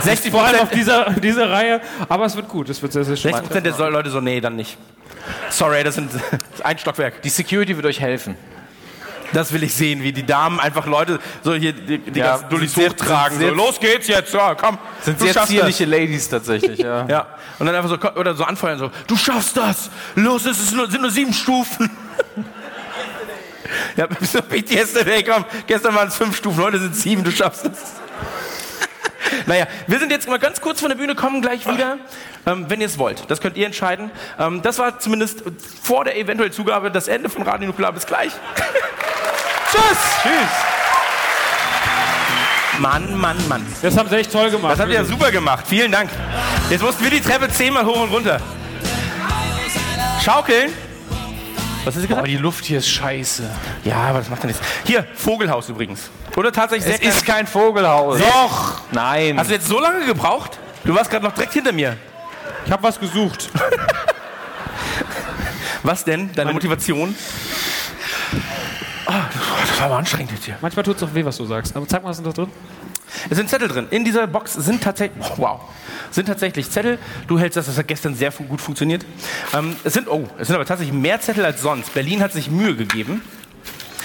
Speaker 5: 60
Speaker 3: Vor allem auf dieser, dieser Reihe. Aber es wird gut. Es wird sehr, sehr
Speaker 5: 60
Speaker 3: spannend.
Speaker 5: der Leute so, nee, dann nicht. Sorry, das sind das ist ein Stockwerk.
Speaker 6: Die Security wird euch helfen.
Speaker 5: Das will ich sehen, wie die Damen einfach Leute so hier die, die
Speaker 6: Ja,
Speaker 5: ganzen Dullis hochtragen. So, los geht's jetzt, ja, komm.
Speaker 6: Sind sehr zierliche Ladies tatsächlich, ja.
Speaker 5: Das. Ja, und dann einfach so, oder so anfeuern, so, du schaffst das. Los, es ist nur, sind nur sieben Stufen. ja, so PTSD, komm, gestern waren es fünf Stufen, heute sind es sieben, du schaffst das. Naja, wir sind jetzt mal ganz kurz von der Bühne, kommen gleich wieder, ähm, wenn ihr es wollt. Das könnt ihr entscheiden. Ähm, das war zumindest vor der eventuellen Zugabe das Ende von Radio Nuklear. Bis gleich. Tschüss. Tschüss. Mann, Mann, Mann.
Speaker 3: Das haben sie echt toll gemacht.
Speaker 5: Das habt ihr ja super gemacht. Vielen Dank. Jetzt mussten wir die Treppe zehnmal hoch und runter. Schaukeln. Was ist gesagt?
Speaker 6: die Luft hier ist scheiße.
Speaker 5: Ja, aber das macht ja nichts. Hier, Vogelhaus übrigens. Oder tatsächlich
Speaker 6: Es ist kein Vogelhaus.
Speaker 5: Doch.
Speaker 6: Nein.
Speaker 5: Hast du jetzt so lange gebraucht? Du warst gerade noch direkt hinter mir.
Speaker 3: Ich habe was gesucht.
Speaker 5: Was denn? Deine Motivation? Ah, das war aber anstrengend jetzt hier.
Speaker 3: Manchmal tut es auch weh, was du sagst. Aber zeig mal, was ist da drin?
Speaker 5: Es sind Zettel drin. In dieser Box sind tatsächlich, oh, wow, sind tatsächlich Zettel. Du hältst das, das hat gestern sehr gut funktioniert. Ähm, es sind, oh, es sind aber tatsächlich mehr Zettel als sonst. Berlin hat sich Mühe gegeben.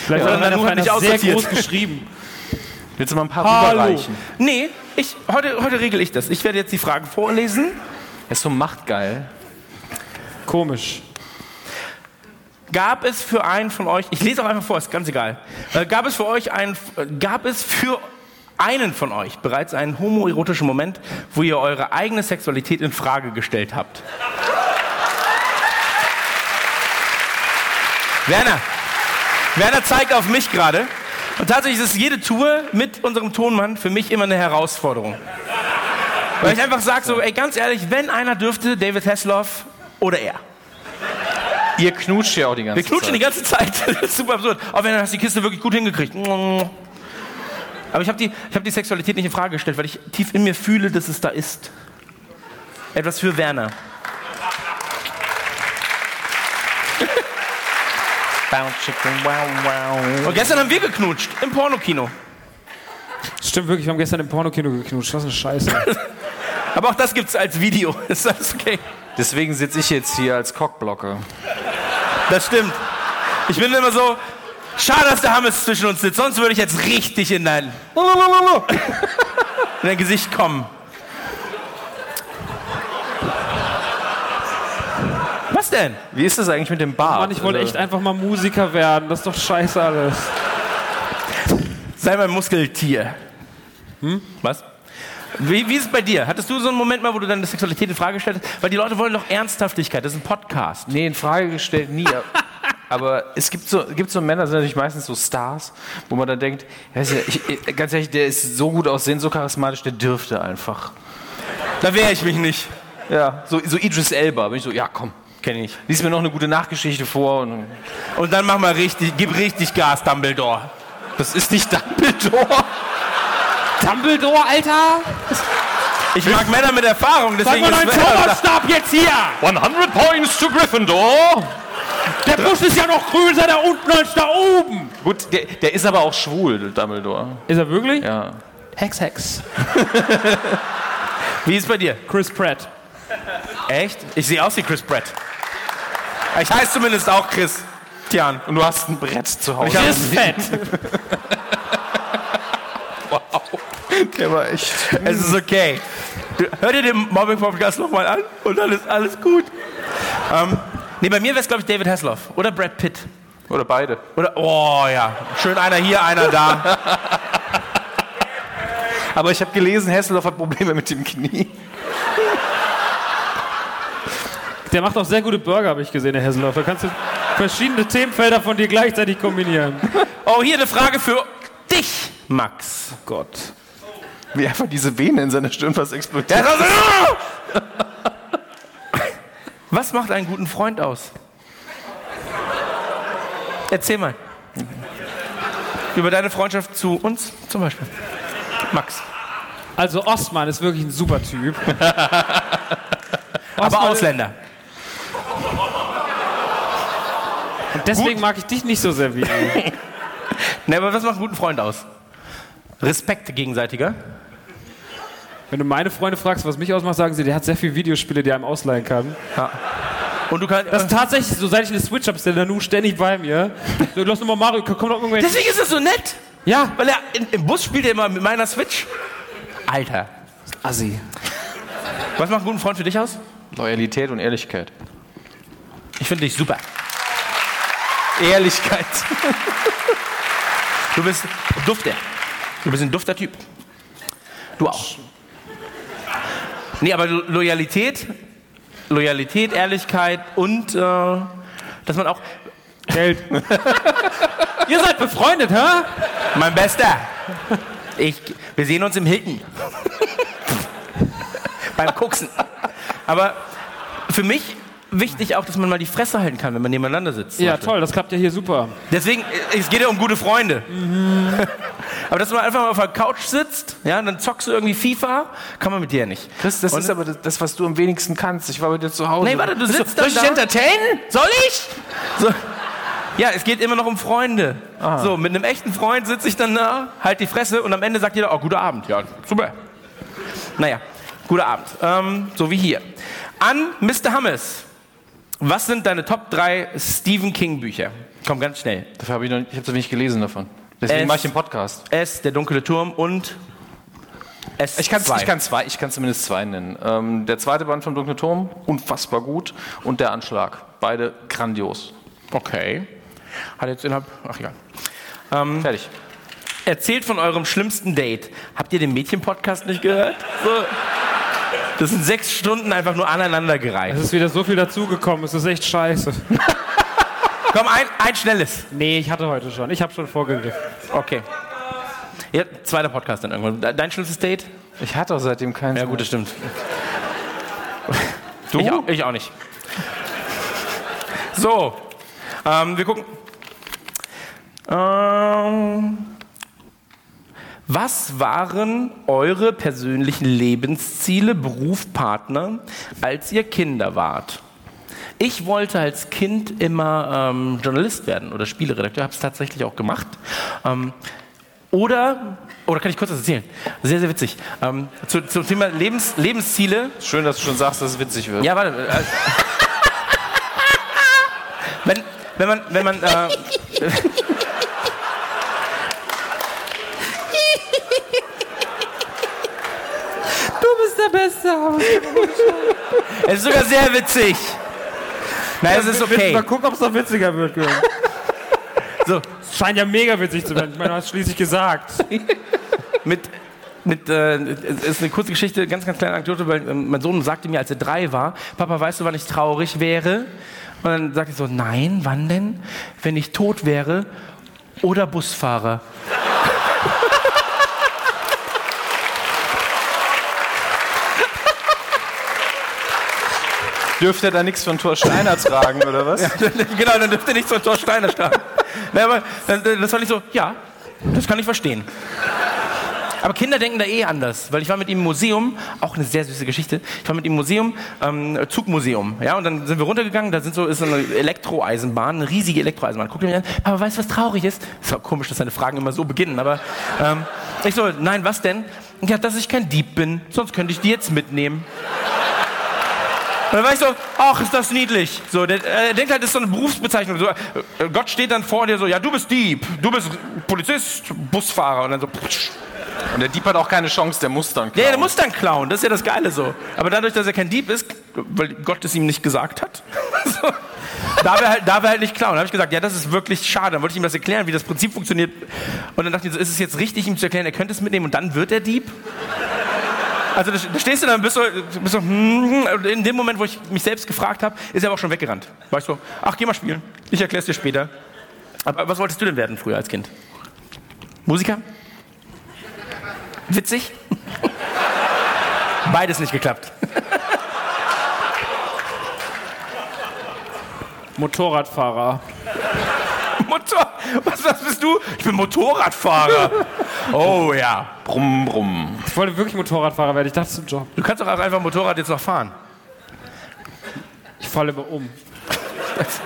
Speaker 3: Vielleicht
Speaker 5: Ja,
Speaker 3: hat
Speaker 5: nur
Speaker 3: von
Speaker 5: nicht
Speaker 3: sehr groß geschrieben.
Speaker 6: Willst du mal ein paar
Speaker 3: Hallo.
Speaker 6: rüberreichen?
Speaker 5: Nee, ich, heute, heute regel ich das. Ich werde jetzt die Fragen vorlesen.
Speaker 6: Er ist so machtgeil.
Speaker 3: Komisch.
Speaker 5: Gab es für einen von euch, ich lese auch einfach vor, ist ganz egal. Äh, gab es für euch einen, äh, gab es für einen von euch bereits einen homoerotischen Moment, wo ihr eure eigene Sexualität in Frage gestellt habt? Werner, Werner zeigt auf mich gerade. Und tatsächlich ist jede Tour mit unserem Tonmann für mich immer eine Herausforderung. Weil ich einfach sage so, ey, ganz ehrlich, wenn einer dürfte, David Hasselhoff oder er.
Speaker 6: Ihr knutscht ja auch die ganze
Speaker 5: Wir knutschen
Speaker 6: Zeit.
Speaker 5: die ganze Zeit. Das ist super absurd. Auch wenn du hast die Kiste wirklich gut hingekriegt. Aber ich habe die, ich hab die Sexualität nicht in Frage gestellt, weil ich tief in mir fühle, dass es da ist. Etwas für Werner. Und gestern haben wir geknutscht im Pornokino.
Speaker 3: Stimmt wirklich, wir haben gestern im Pornokino geknutscht. Was eine Scheiße.
Speaker 5: Aber auch das gibt's als Video. Ist alles okay?
Speaker 6: Deswegen sitze ich jetzt hier als Cockblocke.
Speaker 5: Das stimmt. Ich bin immer so, schade, dass der Hammes zwischen uns sitzt, sonst würde ich jetzt richtig in dein, in dein Gesicht kommen. Was denn?
Speaker 6: Wie ist das eigentlich mit dem Bart?
Speaker 3: Mann, ich wollte echt einfach mal Musiker werden. Das ist doch scheiße alles.
Speaker 5: Sei mein Muskeltier. Hm? Was? Wie, wie ist es bei dir? Hattest du so einen Moment mal, wo du deine Sexualität in Frage gestellt hast? Weil die Leute wollen doch Ernsthaftigkeit. Das ist ein Podcast.
Speaker 6: Nee, in Frage gestellt nie. Aber es gibt so, gibt so Männer, das sind natürlich meistens so Stars, wo man dann denkt, ich, ich- ganz ehrlich, der ist so gut aussehen, so charismatisch, der dürfte einfach.
Speaker 5: Da wehre ich mich nicht.
Speaker 6: Ja, so, so Idris Elba, bin ich so, ja komm,
Speaker 5: Kenn ich.
Speaker 6: lies mir noch eine gute Nachgeschichte vor. Und
Speaker 5: Und dann mach mal richtig, gib richtig Gas, Dumbledore.
Speaker 6: das ist nicht Dumbledore.
Speaker 3: Dumbledore, Alter!
Speaker 5: Ich mag Männer mit Erfahrung,
Speaker 3: Sag
Speaker 5: deswegen
Speaker 3: mal deinen
Speaker 5: Werner da.
Speaker 3: Zauberstab jetzt hier!
Speaker 6: 100 Points to Gryffindor.
Speaker 3: Der Busch ist ja noch größer da unten als da oben!
Speaker 6: Gut, der, der ist aber auch schwul, Dumbledore.
Speaker 3: Ist er wirklich?
Speaker 6: Ja.
Speaker 3: Hex, Hex.
Speaker 5: Wie ist es bei dir?
Speaker 3: Chris Pratt.
Speaker 5: Echt? Ich sehe aus wie Chris Pratt. Ich heiße zumindest auch Chris. Tian.
Speaker 6: Und du hast ein Brett zu Hause.
Speaker 5: Ich
Speaker 3: Chris Fett.
Speaker 6: Der war echt.
Speaker 5: Es ist okay. Du, hör dir den Mobbing-Podcast nochmal an und dann ist alles gut. Ähm, nee, bei mir wäre es, glaube ich, David Hasselhoff oder Brad Pitt.
Speaker 6: Oder beide.
Speaker 5: Oder, oh ja, schön einer hier, einer da.
Speaker 6: Aber ich habe gelesen, Hasselhoff hat Probleme mit dem Knie.
Speaker 3: Der macht auch sehr gute Burger, habe ich gesehen, der Hesselhoff. Da kannst du verschiedene Themenfelder von dir gleichzeitig kombinieren.
Speaker 5: Oh, hier eine Frage für dich, Max.
Speaker 3: Gott.
Speaker 6: Wie einfach diese Vene in seiner Stirn fast explodiert.
Speaker 5: Was macht einen guten Freund aus? Erzähl mal. Über deine Freundschaft zu uns zum Beispiel. Max.
Speaker 3: Also Ostmann ist wirklich ein super Typ.
Speaker 5: Aber Ausländer.
Speaker 3: Und deswegen mag ich dich nicht so sehr wie ihn.
Speaker 5: Ne, aber was macht einen guten Freund aus? Respekt gegenseitiger.
Speaker 3: Wenn du meine Freunde fragst, was mich ausmacht, sagen sie, der hat sehr viele Videospiele, die er ihm ausleihen kann.
Speaker 5: Und du kannst.
Speaker 3: Das ist tatsächlich so, seit ich eine Switch habe, ist der Nanu ständig bei mir. So, lass doch mal Mario, komm doch irgendwann.
Speaker 5: Deswegen ist es so nett.
Speaker 3: Ja,
Speaker 5: Weil er in, im Bus spielt er immer mit meiner Switch. Alter.
Speaker 3: Assi.
Speaker 5: Was macht einen guten Freund für dich aus?
Speaker 6: Loyalität und Ehrlichkeit.
Speaker 5: Ich finde dich super.
Speaker 6: Ehrlichkeit.
Speaker 5: Du bist Dufter. Du bist ein dufter Typ. Du auch. Nee, aber Lo- Loyalität, Loyalität, Ehrlichkeit und äh, dass man auch.
Speaker 3: Geld. Ihr seid befreundet, hä?
Speaker 5: Mein Bester. Ich, wir sehen uns im Hilton. Beim Koksen. Aber für mich wichtig auch, dass man mal die Fresse halten kann, wenn man nebeneinander sitzt.
Speaker 3: Ja,
Speaker 5: Beispiel.
Speaker 3: toll, das klappt ja hier super.
Speaker 5: Deswegen, äh, es geht ja um gute Freunde. Aber dass man einfach mal auf der Couch sitzt, ja, und dann zockst du irgendwie FIFA, kann man mit dir nicht.
Speaker 6: Chris, das
Speaker 5: Und-
Speaker 6: ist aber das, was du am wenigsten kannst. Ich war bei dir zu Hause.
Speaker 5: Nee, warte, du sitzt
Speaker 6: Soll
Speaker 5: dann
Speaker 6: ich
Speaker 5: da.
Speaker 6: dich entertainen?
Speaker 5: Soll ich? So. Ja, es geht immer noch um Freunde.
Speaker 6: Ah.
Speaker 5: So, mit einem echten Freund sitze ich dann da, halt die Fresse und am Ende sagt jeder, oh, guter Abend. Ja, super. Naja, guter Abend. Ähm, so wie hier. An Mr. Hammes. Was sind deine Top 3 Stephen King Bücher? Komm, ganz schnell.
Speaker 6: Dafür habe ich noch ich habe so wenig gelesen davon. Deswegen
Speaker 5: Es-
Speaker 6: mache ich den Podcast.
Speaker 5: S, der dunkle Turm und S.
Speaker 6: Ich kann, ich kann zwei, ich kann zumindest zwei nennen. Ähm, der zweite Band vom Dunklen Turm, unfassbar gut. Und der Anschlag. Beide grandios.
Speaker 5: Okay. Hat jetzt innerhalb. Ach ja. Ähm,
Speaker 6: Fertig.
Speaker 5: Erzählt von eurem schlimmsten Date. Habt ihr den Mädchen-Podcast nicht gehört? So. Das sind sechs Stunden einfach nur aneinandergereiht.
Speaker 3: Es ist wieder so viel dazugekommen, es ist echt scheiße.
Speaker 5: Komm, ein, ein schnelles.
Speaker 3: Nee, ich hatte heute schon. Ich habe schon vorgegriffen.
Speaker 5: Okay. Ja, zweiter Podcast dann irgendwann. De- Dein schlimmstes Date?
Speaker 6: Ich hatte auch seitdem keinen.
Speaker 5: Ja, gut, das stimmt. Du? Ich auch, ich auch nicht. So, ähm, wir gucken. Ähm, was waren eure persönlichen Lebensziele, Beruf, Partner, als ihr Kinder wart? Ich wollte als Kind immer ähm, Journalist werden oder Spieleredakteur, habe es tatsächlich auch gemacht. Ähm, oder, oder kann ich kurz was erzählen? Sehr, sehr witzig. Ähm, zu, zum Thema Lebens, Lebensziele.
Speaker 6: Schön, dass du schon sagst, dass es witzig wird.
Speaker 5: Ja, warte. Äh, wenn, wenn man, wenn man, äh,
Speaker 3: Du bist der Beste.
Speaker 5: Es ist sogar sehr witzig. Nein, es ist okay.
Speaker 3: Mal gucken, ob es noch witziger wird.
Speaker 5: So,
Speaker 3: Es scheint ja mega witzig zu werden. Ich meine, du hast schließlich gesagt.
Speaker 5: mit, mit, äh, es ist eine kurze Geschichte, ganz, ganz kleine Anekdote, weil ähm, mein Sohn sagte mir, als er drei war, Papa, weißt du, wann ich traurig wäre? Und dann sagte ich so, nein, wann denn? Wenn ich tot wäre oder Busfahrer.
Speaker 6: Dürfte er da nichts von Thor Steiner tragen, oder was?
Speaker 5: genau, dann dürfte nicht so ein Tor Steiner starten. Na, aber dann, das fand ich so, ja, das kann ich verstehen. Aber Kinder denken da eh anders, weil ich war mit ihm im Museum, auch eine sehr süße Geschichte. Ich war mit ihm im Museum, ähm, Zugmuseum, ja, und dann sind wir runtergegangen, da sind so, ist so eine Elektroeisenbahn, eine riesige Elektroeisenbahn. Guck mir an, aber weißt du, was traurig ist? Ist auch komisch, dass deine Fragen immer so beginnen, aber ähm, ich so, nein, was denn? Ja, dass ich kein Dieb bin, sonst könnte ich die jetzt mitnehmen. Und dann war ich so, ach, ist das niedlich. So, der, äh, der denkt halt, das ist so eine Berufsbezeichnung. So, äh, Gott steht dann vor dir so, ja, du bist Dieb, du bist Polizist, Busfahrer. Und dann so, putsch.
Speaker 6: Und der Dieb hat auch keine Chance, der muss dann
Speaker 5: Ja,
Speaker 6: klauen.
Speaker 5: der muss dann klauen, das ist ja das Geile so. Aber dadurch, dass er kein Dieb ist, weil Gott es ihm nicht gesagt hat, so, darf, er halt, darf er halt nicht klauen. Da habe ich gesagt, ja, das ist wirklich schade. Dann wollte ich ihm das erklären, wie das Prinzip funktioniert. Und dann dachte ich so, ist es jetzt richtig, ihm zu erklären, er könnte es mitnehmen und dann wird er Dieb? Also da, stehst du dann, bist so, bist so hm, in dem Moment, wo ich mich selbst gefragt habe, ist er aber auch schon weggerannt. War ich so, ach, geh mal spielen. Ich erkläre es dir später. Aber was wolltest du denn werden früher als Kind? Musiker? Witzig? Beides nicht geklappt.
Speaker 3: Motorradfahrer.
Speaker 5: Was, was bist du? Ich bin Motorradfahrer. Oh ja.
Speaker 6: Brumm, brumm.
Speaker 3: Ich wollte wirklich Motorradfahrer werden. Ich dachte, das ist ein Job.
Speaker 5: Du kannst doch auch einfach Motorrad jetzt noch fahren.
Speaker 3: Ich falle immer um.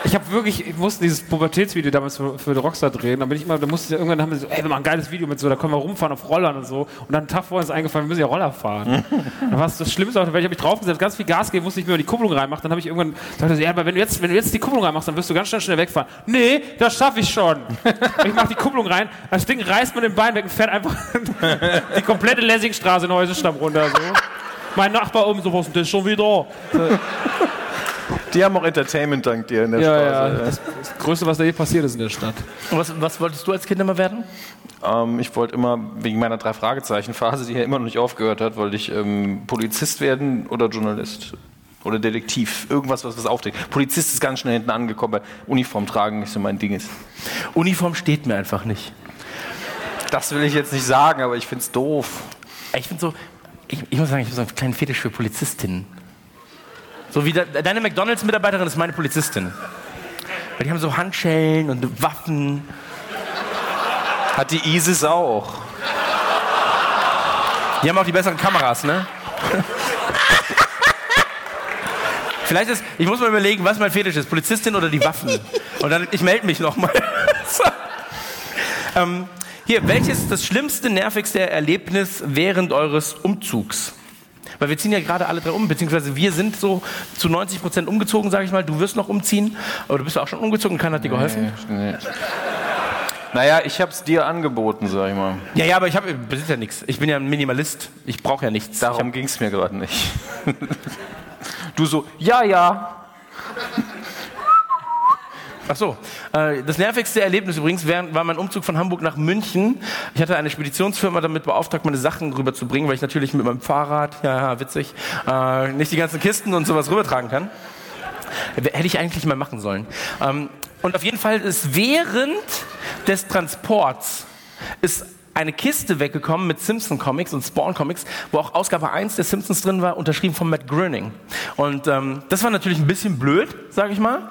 Speaker 3: Ich habe wirklich, ich musste dieses Pubertätsvideo damals für, für Rockstar drehen. Da bin ich immer, da musste ich irgendwann haben wir so, ey, wir machen ein geiles Video mit so, da können wir rumfahren auf Rollern und so. Und dann einen Tag vorher ist eingefallen, wir müssen ja Roller fahren. dann war es das Schlimmste Welt. Ich habe mich draufgesetzt, ganz viel Gas geben, musste ich mir die Kupplung reinmachen. Dann habe ich irgendwann gesagt, ja, aber wenn du jetzt, wenn du jetzt die Kupplung reinmachst, dann wirst du ganz schnell schnell wegfahren. Nee, das schaffe ich schon. ich mache die Kupplung rein, das Ding reißt mir den Bein weg und fährt einfach die komplette Lessingstraße in Häuserstamm runter. So. Mein Nachbar oben so, was ist denn das schon wieder?
Speaker 6: Die haben auch Entertainment dank dir in der
Speaker 3: Ja, ja.
Speaker 6: Straße.
Speaker 3: Das, das Größte, was da je passiert ist in der Stadt.
Speaker 5: Und was, was wolltest du als Kind immer werden?
Speaker 6: Ähm, ich wollte immer, wegen meiner drei Fragezeichen-Phase, die ja immer noch nicht aufgehört hat, wollte ich ähm, Polizist werden oder Journalist. Oder Detektiv. Irgendwas, was was aufdeckt. Polizist ist ganz schnell hinten angekommen, weil Uniform tragen nicht so mein Ding ist.
Speaker 5: Uniform steht mir einfach nicht.
Speaker 6: Das will ich jetzt nicht sagen, aber ich find's doof.
Speaker 5: Ich finde so, ich, ich muss sagen, ich habe so einen kleinen Fetisch für Polizistinnen. So wie de, deine McDonalds-Mitarbeiterin ist meine Polizistin. Weil die haben so Handschellen und Waffen.
Speaker 6: Hat die ISIS auch.
Speaker 5: Die haben auch die besseren Kameras, ne? Vielleicht ist, ich muss mal überlegen, was mein Fetisch ist, Polizistin oder die Waffen. Und dann, ich melde mich nochmal. so. ähm, hier, welches ist das schlimmste, nervigste Erlebnis während eures Umzugs? Weil wir ziehen ja gerade alle drei um, beziehungsweise wir sind so zu 90 Prozent umgezogen, sage ich mal. Du wirst noch umziehen, aber du bist auch schon umgezogen. Keiner hat dir geholfen?
Speaker 6: Nee. Naja, ich hab's dir angeboten, sag ich mal.
Speaker 5: Ja, ja, aber ich habe besitze ja nichts. Ich bin ja ein Minimalist. Ich brauche ja nichts.
Speaker 6: Darum ging's mir gerade nicht. Du so, ja, ja.
Speaker 5: Ach so. Äh, Das nervigste Erlebnis übrigens war mein Umzug von Hamburg nach München. Ich hatte eine Speditionsfirma damit beauftragt, meine Sachen rüberzubringen, weil ich natürlich mit meinem Fahrrad, ja, ja witzig, äh, nicht die ganzen Kisten und sowas rübertragen kann. Hätte ich eigentlich mal machen sollen. Ähm, Und auf jeden Fall ist während des Transports ist eine Kiste weggekommen mit Simpson Comics und Spawn Comics, wo auch Ausgabe 1 der Simpsons drin war, unterschrieben von Matt Groening. Und ähm, das war natürlich ein bisschen blöd, sage ich mal.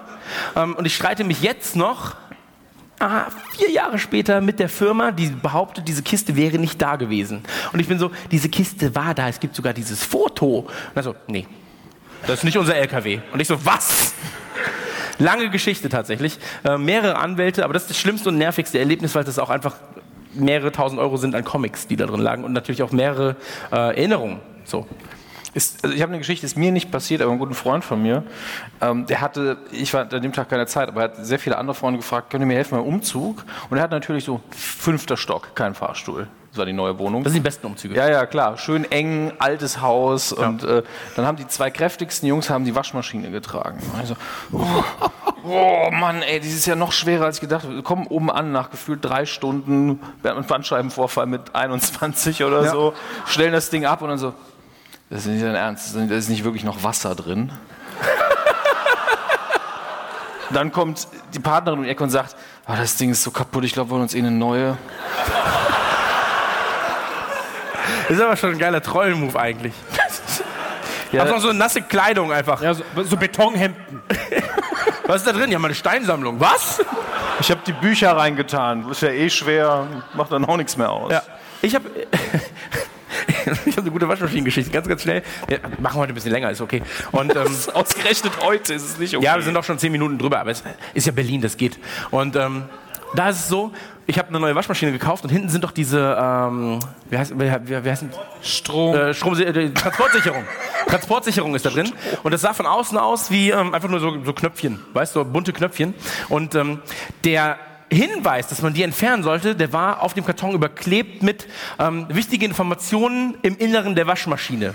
Speaker 5: Ähm, und ich streite mich jetzt noch ah, vier Jahre später mit der Firma, die behauptet, diese Kiste wäre nicht da gewesen. Und ich bin so, diese Kiste war da, es gibt sogar dieses Foto. Und also, nee, das ist nicht unser LKW. Und ich so, was? Lange Geschichte tatsächlich. Äh, mehrere Anwälte, aber das ist das schlimmste und nervigste Erlebnis, weil das auch einfach mehrere tausend Euro sind an Comics, die da drin lagen und natürlich auch mehrere äh, Erinnerungen. So.
Speaker 6: Ist, also ich habe eine Geschichte, ist mir nicht passiert, aber ein guter Freund von mir, ähm, der hatte, ich war an dem Tag keine Zeit, aber er hat sehr viele andere Freunde gefragt, könnt ihr mir helfen beim Umzug? Und er hat natürlich so fünfter Stock, kein Fahrstuhl. Das war die neue Wohnung.
Speaker 5: Das sind die besten Umzüge.
Speaker 6: Ja, ja, klar. Schön eng, altes Haus. Und äh, dann haben die zwei kräftigsten Jungs haben die Waschmaschine getragen. Also, oh, oh Mann, ey, das ist ja noch schwerer als ich gedacht habe. Wir kommen oben an nach gefühlt drei Stunden, wir haben einen Bandscheibenvorfall mit 21 oder so, stellen das Ding ab und dann so, das ist nicht dein Ernst, da ist nicht wirklich noch Wasser drin. Dann kommt die Partnerin um die Ecke und sagt, ah, das Ding ist so kaputt, ich glaube, wir wollen uns eh eine neue.
Speaker 5: Das ist aber schon ein geiler Troll-Move eigentlich. Ja. Noch so nasse Kleidung einfach.
Speaker 9: Ja, so, so Betonhemden.
Speaker 5: Was ist da drin? Ja, meine Steinsammlung. Was?
Speaker 6: Ich habe die Bücher reingetan. Ist ja eh schwer, macht dann auch nichts mehr aus.
Speaker 5: Ja. Ich habe ich hab eine gute Waschmaschinengeschichte, ganz, ganz schnell. Ja, machen wir heute ein bisschen länger, ist okay. Und, ähm,
Speaker 6: Ausgerechnet heute ist es nicht okay.
Speaker 5: Ja, wir sind doch schon zehn Minuten drüber, aber es ist ja Berlin, das geht. Und ähm, da ist es so, ich habe eine neue Waschmaschine gekauft und hinten sind doch diese, ähm, wie heißt, wie, wie, wie heißt?
Speaker 6: Strom.
Speaker 5: Äh, Strom äh, Transportsicherung. Transportsicherung ist da drin. Und das sah von außen aus wie ähm, einfach nur so, so Knöpfchen, weißt du, so bunte Knöpfchen. Und ähm, der Hinweis, dass man die entfernen sollte, der war auf dem Karton überklebt mit ähm, wichtigen Informationen im Inneren der Waschmaschine.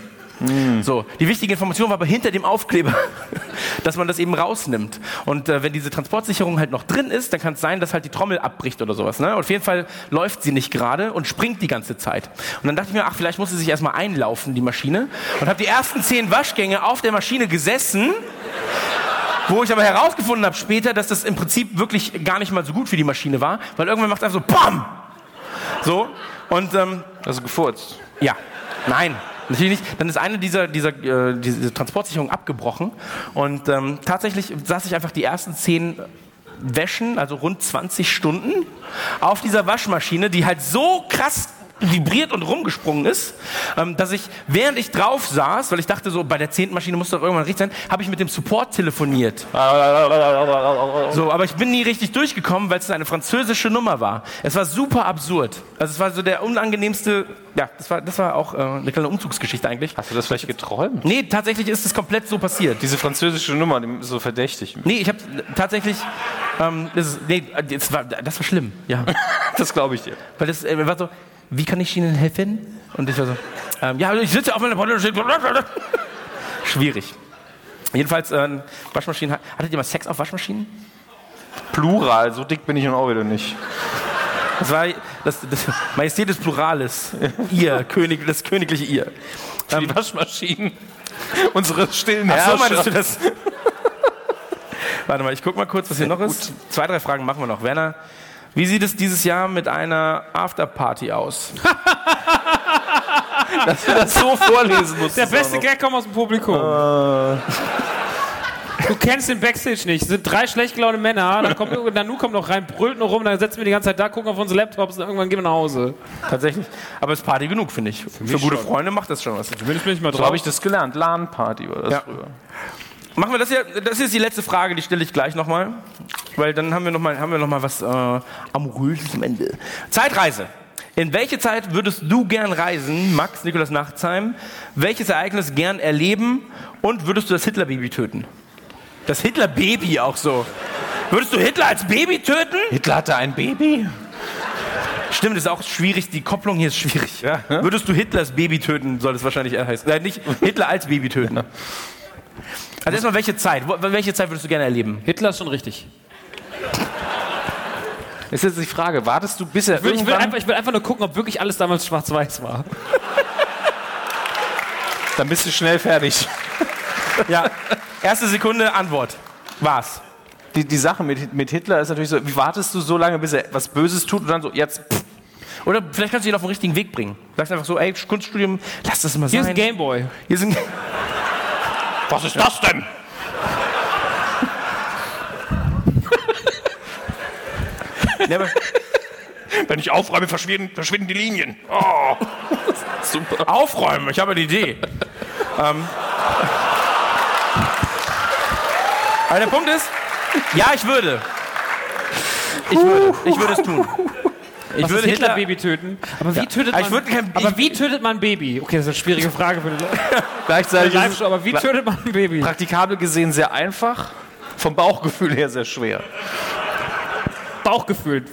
Speaker 5: So, die wichtige Information war aber hinter dem Aufkleber, dass man das eben rausnimmt. Und äh, wenn diese Transportsicherung halt noch drin ist, dann kann es sein, dass halt die Trommel abbricht oder sowas. Ne? Und auf jeden Fall läuft sie nicht gerade und springt die ganze Zeit. Und dann dachte ich mir, ach, vielleicht muss sie sich erstmal einlaufen, die Maschine. Und habe die ersten zehn Waschgänge auf der Maschine gesessen. Wo ich aber herausgefunden habe später, dass das im Prinzip wirklich gar nicht mal so gut für die Maschine war, weil irgendwann macht es einfach so BAM! So. Und ähm,
Speaker 6: Also gefurzt.
Speaker 5: ja, nein, natürlich nicht. Dann ist eine dieser, dieser äh, diese Transportsicherung abgebrochen und ähm, tatsächlich saß ich einfach die ersten zehn Wäschen, also rund 20 Stunden, auf dieser Waschmaschine, die halt so krass vibriert und rumgesprungen ist, ähm, dass ich, während ich drauf saß, weil ich dachte so, bei der zehnten Maschine muss doch irgendwann richtig sein, habe ich mit dem Support telefoniert. So, aber ich bin nie richtig durchgekommen, weil es eine französische Nummer war. Es war super absurd. Also es war so der unangenehmste, ja, das war, das war auch äh, eine kleine Umzugsgeschichte eigentlich.
Speaker 6: Hast du das vielleicht geträumt?
Speaker 5: Nee, tatsächlich ist es komplett so passiert.
Speaker 6: Diese französische Nummer, die ist so verdächtig.
Speaker 5: Nee, ich habe tatsächlich, ähm, das, ist, nee, das, war, das war schlimm, ja.
Speaker 6: Das glaube ich dir.
Speaker 5: Weil das äh, war so, wie kann ich Ihnen helfen? Und ich war so, ähm, ja, ich sitze auf meiner Portemonnaie. Schwierig. Jedenfalls, äh, Waschmaschinen. Hattet ihr mal Sex auf Waschmaschinen?
Speaker 6: Plural, so dick bin ich nun auch wieder nicht.
Speaker 5: Das war das, das Majestät des Plurales. Ihr, König, das königliche Ihr.
Speaker 6: Die Waschmaschinen. Unsere stillen
Speaker 5: Ach so,
Speaker 6: Herrscher.
Speaker 5: meinst du das? Warte mal, ich guck mal kurz, was hier noch ist. Zwei, drei Fragen machen wir noch. Werner, Wie sieht es dieses Jahr mit einer Afterparty aus?
Speaker 6: Dass wir das so vorlesen mussten.
Speaker 3: Der beste Gag kommt aus dem Publikum. Du kennst den Backstage nicht. Es sind drei schlecht gelaunte Männer. Dann kommt Nanu kommt noch rein, brüllt noch rum, dann setzen wir die ganze Zeit da, gucken auf unsere Laptops und irgendwann gehen wir nach Hause.
Speaker 5: Tatsächlich. Aber es ist Party genug, finde ich. Für, gute Freunde macht das schon was.
Speaker 3: Zumindest bin ich mal
Speaker 6: So habe ich das gelernt. LAN-Party war das
Speaker 5: Ja.
Speaker 6: früher.
Speaker 5: Machen wir das hier. Das ist die letzte Frage, die stelle ich gleich nochmal. Weil dann haben wir nochmal haben wir noch mal was äh, Amoröses am Ende. Zeitreise. In welche Zeit würdest du gern reisen, Max Nikolas Nachtsheim? Welches Ereignis gern erleben? Und würdest du das Hitlerbaby töten? Das Hitlerbaby auch so. Würdest du Hitler als Baby töten?
Speaker 6: Hitler hatte ein Baby?
Speaker 5: Stimmt, ist auch schwierig. Die Kopplung hier ist schwierig. Würdest du Hitlers Baby töten, soll es wahrscheinlich heißen. Äh, nicht Hitler als Baby töten. Also erstmal, welche Zeit? Welche Zeit würdest du gerne erleben?
Speaker 3: Hitler ist schon richtig.
Speaker 6: Ist jetzt die Frage, wartest du bis er
Speaker 3: Ich will, ich, will
Speaker 6: irgendwann...
Speaker 3: einfach, ich will einfach nur gucken, ob wirklich alles damals schwarz-weiß war.
Speaker 6: Dann bist du schnell fertig.
Speaker 5: Ja. Erste Sekunde, Antwort. Was?
Speaker 6: Die, die Sache mit, mit Hitler ist natürlich so, wie wartest du so lange, bis er was Böses tut und dann so, jetzt... Pff,
Speaker 5: Oder vielleicht kannst du ihn auf den richtigen Weg bringen. Sagst einfach so, ey, Kunststudium, lass das mal
Speaker 3: Hier ist
Speaker 5: sein.
Speaker 3: ein Gameboy.
Speaker 5: Hier sind
Speaker 9: Was ist das denn?
Speaker 5: Aber
Speaker 9: Wenn ich aufräume, verschwinden, verschwinden die Linien. Oh.
Speaker 5: aufräumen, ich habe eine Idee. ähm. Aber der Punkt ist, ja, ich würde. Ich würde, ich würde es tun. Ich
Speaker 3: Was
Speaker 5: würde
Speaker 3: Hitler-Baby töten. Aber wie tötet
Speaker 5: Aber
Speaker 3: man,
Speaker 5: würde kein-
Speaker 3: aber wie tötet man ein Baby? Okay, das ist eine schwierige Frage für die Leute.
Speaker 6: gleichzeitig ist
Speaker 3: aber wie tötet man ein Baby?
Speaker 6: praktikabel gesehen sehr einfach, vom Bauchgefühl her sehr schwer.
Speaker 3: Bauchgefühl.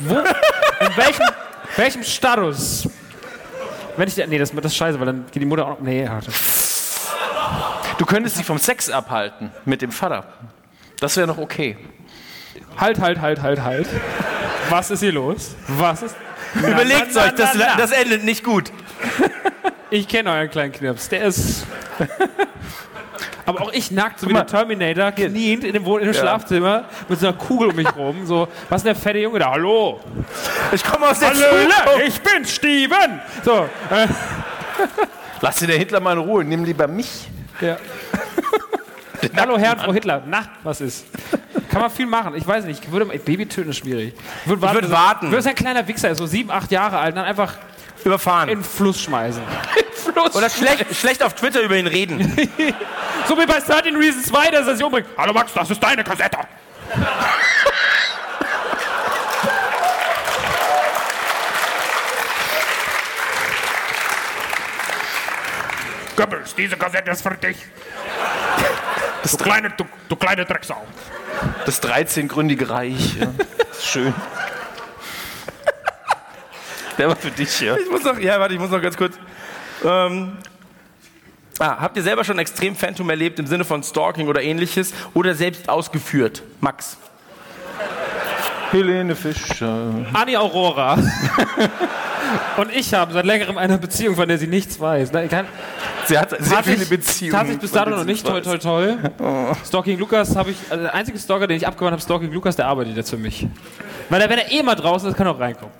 Speaker 3: Wo? In welchem, welchem Status? Wenn ich, nee, das, das ist scheiße, weil dann geht die Mutter auch noch, nee, warte.
Speaker 6: Du könntest sie vom Sex abhalten mit dem Vater. Das wäre noch okay.
Speaker 3: Halt, halt, halt, halt, halt. Was ist hier los? Was ist?
Speaker 5: überlegt
Speaker 3: Na, na,
Speaker 5: euch, das,
Speaker 3: na, na.
Speaker 5: das endet nicht gut.
Speaker 3: Ich kenne euren kleinen Knirps. Der ist. Aber auch ich nackt, so wie der Terminator, kniend in dem, Wohn- in dem Schlafzimmer mit so einer Kugel um mich rum. So, was ist denn der fette Junge da? Hallo!
Speaker 5: Ich komme aus der
Speaker 3: Hallo,
Speaker 5: Zukunft.
Speaker 3: ich bin Steven! So, äh,
Speaker 6: Lass dir der Hitler mal in Ruhe, nimm lieber mich.
Speaker 3: ja. Hallo, Herrn, Frau Hitler. Na, was ist? Kann man viel machen. Ich weiß nicht. Ich würde, Baby töten ist schwierig. Ich würde warten.
Speaker 5: würd warten.
Speaker 3: Ich würde ein kleiner Wichser ist, so sieben, acht Jahre alt, und dann einfach
Speaker 5: Überfahren.
Speaker 3: in den Fluss schmeißen.
Speaker 5: Oder schlecht, schlecht auf Twitter über ihn reden.
Speaker 3: So wie bei 13 Reasons 2, dass er sich umbringt.
Speaker 9: Hallo Max, das ist deine Kassette. Goebbels, diese Kassette ist für dich. Du kleine, du, du kleine Drecksau.
Speaker 6: Das 13-gründige Reich. Ja. Ist schön. Der war für dich, ja.
Speaker 5: Ich muss noch, ja, warte, ich muss noch ganz kurz. Ähm, ah, habt ihr selber schon extrem Phantom erlebt im Sinne von Stalking oder ähnliches oder selbst ausgeführt? Max.
Speaker 6: Helene Fischer.
Speaker 3: Anni Aurora. Und ich haben seit längerem eine Beziehung, von der sie nichts weiß. Ne, Kann,
Speaker 6: Sie hat sehr viele Beziehungen.
Speaker 3: Tat ich bis dato noch nicht. Toi,
Speaker 6: weiß.
Speaker 3: toi, toi. Stalking Lukas habe ich, also der einzige Stalker, den ich abgewandt habe, Stalking Lukas, der arbeitet jetzt für mich. Weil er, wenn er eh mal draußen ist, kann er auch reinkommen.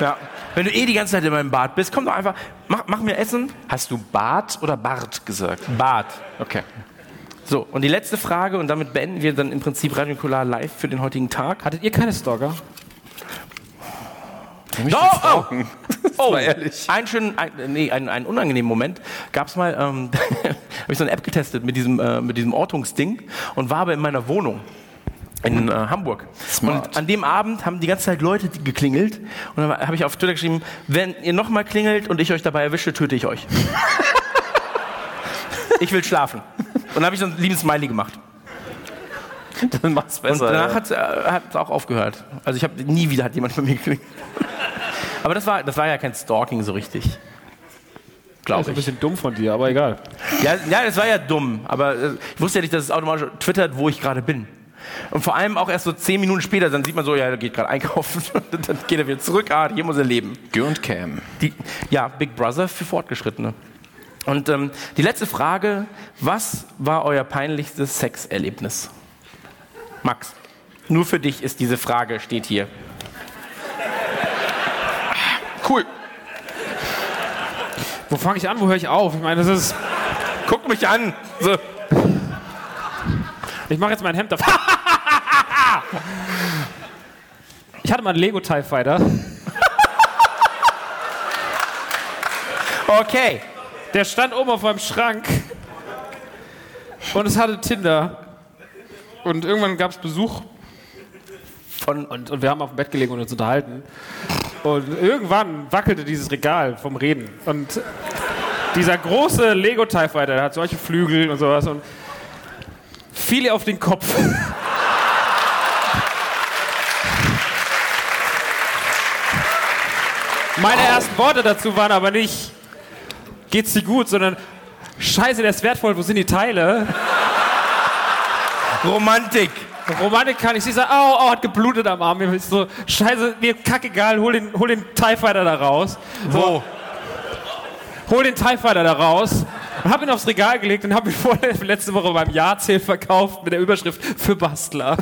Speaker 5: Ja. Wenn du eh die ganze Zeit in meinem Bad bist, komm doch einfach, mach, mach mir Essen.
Speaker 6: Hast du Bart oder Bart gesagt?
Speaker 5: Bad.
Speaker 6: Okay.
Speaker 5: So, und die letzte Frage, und damit beenden wir dann im Prinzip Radio Nukular live für den heutigen Tag.
Speaker 3: Hattet ihr keine Stalker?
Speaker 5: Oh, oh, oh.
Speaker 6: mal ehrlich.
Speaker 5: Einen schönen, ein, nee, einen, einen unangenehmen Moment gab es mal, ähm, habe ich so eine App getestet mit diesem, äh, mit diesem Ortungsding und war aber in meiner Wohnung in äh, Hamburg.
Speaker 6: Smart.
Speaker 5: Und an dem Abend haben die ganze Zeit Leute geklingelt und dann habe ich auf Twitter geschrieben, wenn ihr nochmal klingelt und ich euch dabei erwische, töte ich euch. ich will schlafen. Und dann habe ich so einen lieben Smiley gemacht.
Speaker 6: Dann mach's
Speaker 5: Und
Speaker 6: besser.
Speaker 5: danach
Speaker 6: ja.
Speaker 5: hat es auch aufgehört. Also ich habe nie wieder hat jemand bei mir geklingelt. Aber das war, das war ja kein Stalking so richtig.
Speaker 3: Das
Speaker 5: Glaube
Speaker 3: ist ein
Speaker 5: ich.
Speaker 3: bisschen dumm von dir, aber egal.
Speaker 5: Ja, ja, das war ja dumm. Aber äh, ich wusste ja nicht, dass es automatisch twittert, wo ich gerade bin. Und vor allem auch erst so zehn Minuten später, dann sieht man so, ja, der geht gerade einkaufen. Und dann geht er wieder zurück. Ah, hier muss er leben.
Speaker 6: Und Cam.
Speaker 5: Die, ja, Big Brother für Fortgeschrittene. Und ähm, die letzte Frage, was war euer peinlichstes Sexerlebnis? Max, nur für dich ist diese Frage, steht hier.
Speaker 6: Cool.
Speaker 3: Wo fange ich an, wo höre ich auf? Ich meine, das ist.
Speaker 5: Guck mich an. So.
Speaker 3: Ich mache jetzt mein Hemd auf. ich hatte mal einen Lego TIE Fighter.
Speaker 5: Okay.
Speaker 3: Der stand oben auf meinem Schrank. Und es hatte Tinder. Und irgendwann gab es Besuch.
Speaker 5: Von
Speaker 3: Und, und wir haben auf dem Bett gelegen und uns unterhalten. Und irgendwann wackelte dieses Regal vom Reden. Und dieser große Lego TIE Fighter, der hat solche Flügel und sowas. Und fiel ihr auf den Kopf. Meine ersten Worte dazu waren aber nicht, geht's dir gut, sondern Scheiße, der ist wertvoll, wo sind die Teile?
Speaker 5: Romantik.
Speaker 3: Romantik kann ich sie sagen, au, au, hat geblutet am Arm. Mir ist so, scheiße, mir kackegal, hol den, hol den TIE Fighter da raus.
Speaker 5: Wo?
Speaker 3: Hol den TIE Fighter da raus. Und hab ihn aufs Regal gelegt und hab ihn vor, letzte Woche beim Jahrzähl verkauft mit der Überschrift für Bastler.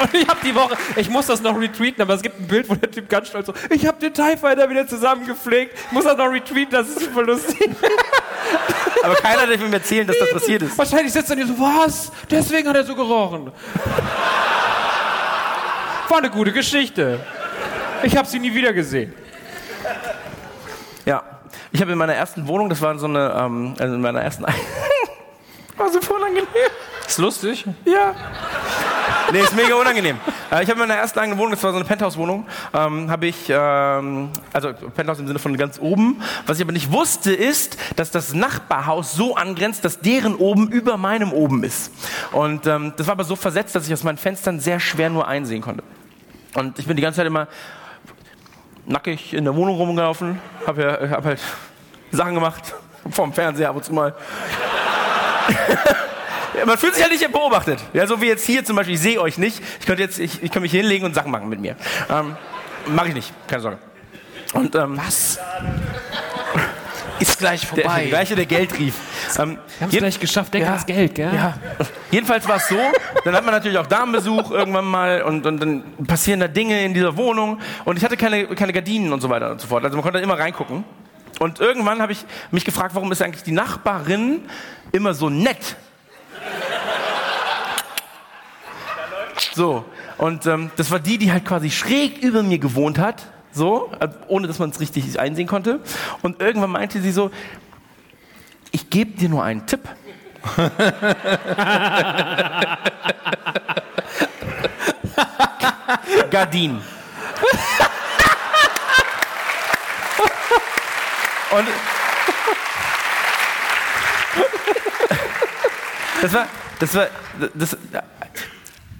Speaker 3: Und ich hab die Woche, ich muss das noch retweeten, aber es gibt ein Bild, wo der Typ ganz stolz so, ich hab den TIE Fighter wieder zusammengepflegt, ich muss das noch retweeten, das ist super lustig.
Speaker 5: Aber keiner darf mir erzählen, dass das passiert ist.
Speaker 3: Wahrscheinlich sitzt er hier so, was? Deswegen hat er so gerochen. War eine gute Geschichte. Ich habe sie nie wieder gesehen.
Speaker 5: Ja. Ich habe in meiner ersten Wohnung, das war so eine, ähm, also in meiner ersten. war super unangenehm.
Speaker 6: Ist lustig.
Speaker 5: Ja. Nee, ist mega unangenehm. Äh, ich habe in meiner ersten eigenen Wohnung, das war so eine Penthouse-Wohnung, ähm, habe ich, ähm, also Penthouse im Sinne von ganz oben. Was ich aber nicht wusste, ist, dass das Nachbarhaus so angrenzt, dass deren oben über meinem oben ist. Und ähm, das war aber so versetzt, dass ich aus meinen Fenstern sehr schwer nur einsehen konnte. Und ich bin die ganze Zeit immer nackig in der Wohnung rumgelaufen, habe ja, hab halt Sachen gemacht, vom Fernseher ab und zu mal. Ja, man fühlt sich halt nicht beobachtet. Ja, so wie jetzt hier zum Beispiel. Ich sehe euch nicht. Ich könnte jetzt, ich, ich könnte mich hier hinlegen und Sachen machen mit mir. Ähm, Mache ich nicht, keine Sorge. Und ähm, was?
Speaker 3: Ist gleich
Speaker 5: Der, der gleiche, der Geld rief. Ähm,
Speaker 3: Wir haben es gleich geschafft, Decker
Speaker 5: Ja.
Speaker 3: das Geld, gell?
Speaker 5: ja. Jedenfalls war es so, dann hat man natürlich auch Damenbesuch irgendwann mal und, und dann passieren da Dinge in dieser Wohnung und ich hatte keine, keine Gardinen und so weiter und so fort. Also man konnte immer reingucken. Und irgendwann habe ich mich gefragt, warum ist eigentlich die Nachbarin immer so nett? So, und ähm, das war die, die halt quasi schräg über mir gewohnt hat, so, äh, ohne dass man es richtig einsehen konnte. Und irgendwann meinte sie so, ich gebe dir nur einen Tipp. Gardinen. Und das war, das war, das,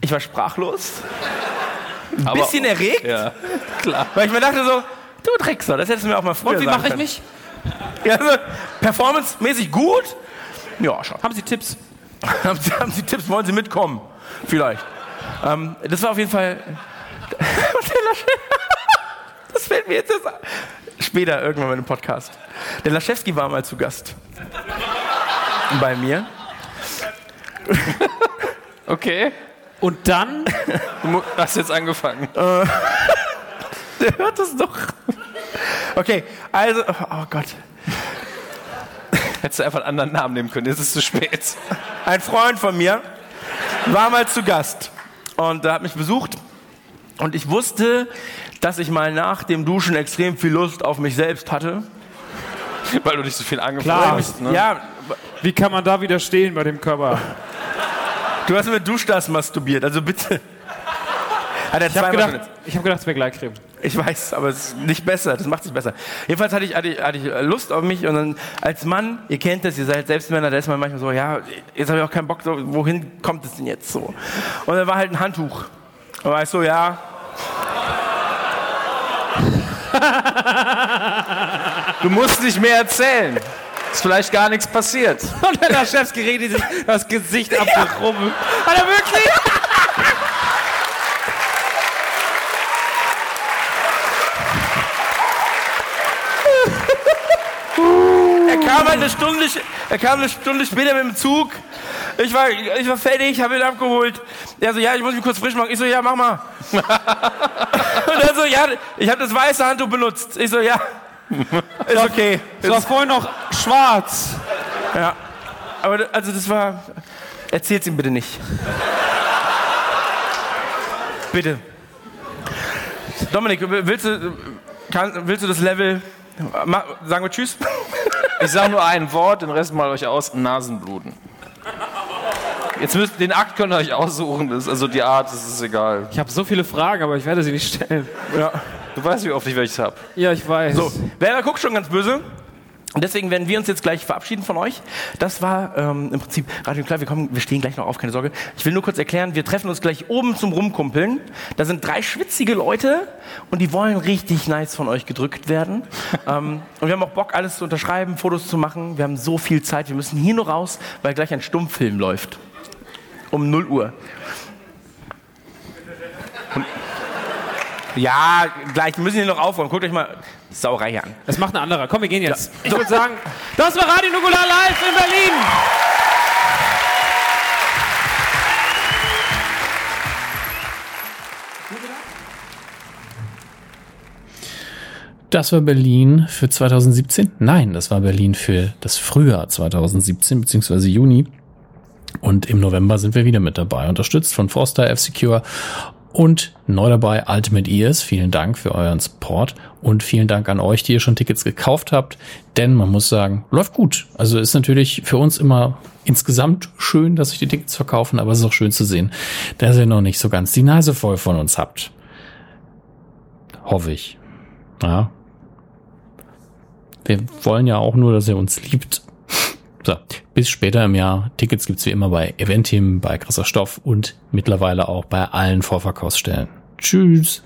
Speaker 5: ich war sprachlos, ein bisschen erregt,
Speaker 6: Ja, klar.
Speaker 5: weil ich mir dachte so, du Drecksau, das hättest du mir auch mal früher
Speaker 3: Und wie mache ich mich?
Speaker 5: Ja, also, performancemäßig gut? Ja, schon.
Speaker 3: Haben Sie Tipps?
Speaker 5: Haben Sie, haben Sie Tipps? Wollen Sie mitkommen? Vielleicht. Ähm, das war auf jeden Fall. Das fällt mir jetzt ein. später irgendwann in einem Podcast. Der Laschewski war mal zu Gast bei mir.
Speaker 6: Okay.
Speaker 3: Und dann
Speaker 6: Du hast jetzt angefangen.
Speaker 5: Der hört es doch. Okay, also, oh Gott.
Speaker 6: Hättest du einfach einen anderen Namen nehmen können. Jetzt ist es zu spät.
Speaker 5: Ein Freund von mir war mal zu Gast und er hat mich besucht und ich wusste, dass ich mal nach dem Duschen extrem viel Lust auf mich selbst hatte.
Speaker 6: Weil du dich so viel angefreut hast. Ne?
Speaker 5: Ja,
Speaker 3: Wie kann man da widerstehen bei dem Körper?
Speaker 5: Du hast mit Duschdas masturbiert, also bitte. Hat er
Speaker 3: Ich habe gedacht, ich hab gedacht, es wäre Gleitcreme.
Speaker 5: Ich weiß, aber es ist nicht besser. Das macht es nicht besser. Jedenfalls hatte ich, hatte, ich, hatte ich Lust auf mich und dann als Mann, ihr kennt das, ihr seid selbst Männer, da ist man manchmal so, ja, jetzt habe ich auch keinen Bock, so, wohin kommt es denn jetzt so? Und dann war halt ein Handtuch. Und war ich so, ja.
Speaker 6: Du musst nicht mehr erzählen. Ist vielleicht gar nichts passiert.
Speaker 3: Und der Laschewski redet sich das Gesicht abgerubbelt. Hat er wirklich?
Speaker 5: Er kam halt eine Stunde, er kam eine Stunde später mit dem Zug Ich war, ich war fertig, habe ihn abgeholt. Er so, ja, ich muss mich kurz frisch machen. Ich so, ja, mach mal. Und er so, ja, ich habe das weiße Handtuch benutzt. Ich so, ja, ist okay.
Speaker 3: Es war vorhin noch schwarz.
Speaker 5: Ja. Aber also das war. Erzähl's ihm bitte nicht. bitte. Dominik, willst du, kann, willst du das Level. Ma, sagen wir Tschüss?
Speaker 6: Ich sage nur ein Wort, den Rest malt euch aus. Nasenbluten. Jetzt müsst, den Akt könnt ihr euch aussuchen. Das, also die Art, das ist egal.
Speaker 3: Ich habe so viele Fragen, aber ich werde sie nicht stellen.
Speaker 5: ja.
Speaker 6: Du weißt, wie oft ich welches habe.
Speaker 3: Ja, ich weiß.
Speaker 5: So, wer guckt schon ganz böse. Und deswegen werden wir uns jetzt gleich verabschieden von euch. Das war ähm, im Prinzip Radio klar. Wir kommen, wir stehen gleich noch auf, keine Sorge. Ich will nur kurz erklären: Wir treffen uns gleich oben zum Rumkumpeln. Da sind drei schwitzige Leute und die wollen richtig nice von euch gedrückt werden. ähm, und wir haben auch Bock, alles zu unterschreiben, Fotos zu machen. Wir haben so viel Zeit. Wir müssen hier nur raus, weil gleich ein Stummfilm läuft um 0 Uhr. Und ja, gleich. Wir müssen hier noch aufräumen. Guckt euch mal Sauerei hier an.
Speaker 3: Das macht ein anderer. Komm, wir gehen jetzt. Ich würde sagen, das war Radio Nukular live in Berlin.
Speaker 1: Das war Berlin für 2017? Nein, das war Berlin für das Frühjahr 2017 beziehungsweise Juni. Und im November sind wir wieder mit dabei, unterstützt von Forster F-Secure und neu dabei Ultimate Ears. Vielen Dank für euren Support und vielen Dank an euch, die ihr schon Tickets gekauft habt. Denn man muss sagen, läuft gut. Also ist natürlich für uns immer insgesamt schön, dass sich die Tickets verkaufen, aber es ist auch schön zu sehen, dass ihr noch nicht so ganz die Nase voll von uns habt. Hoffe ich. Ja. Wir wollen ja auch nur, dass ihr uns liebt. So, bis später im Jahr. Tickets gibt's wie immer bei Eventim, bei Krasser Stoff und mittlerweile auch bei allen Vorverkaufsstellen. Tschüss.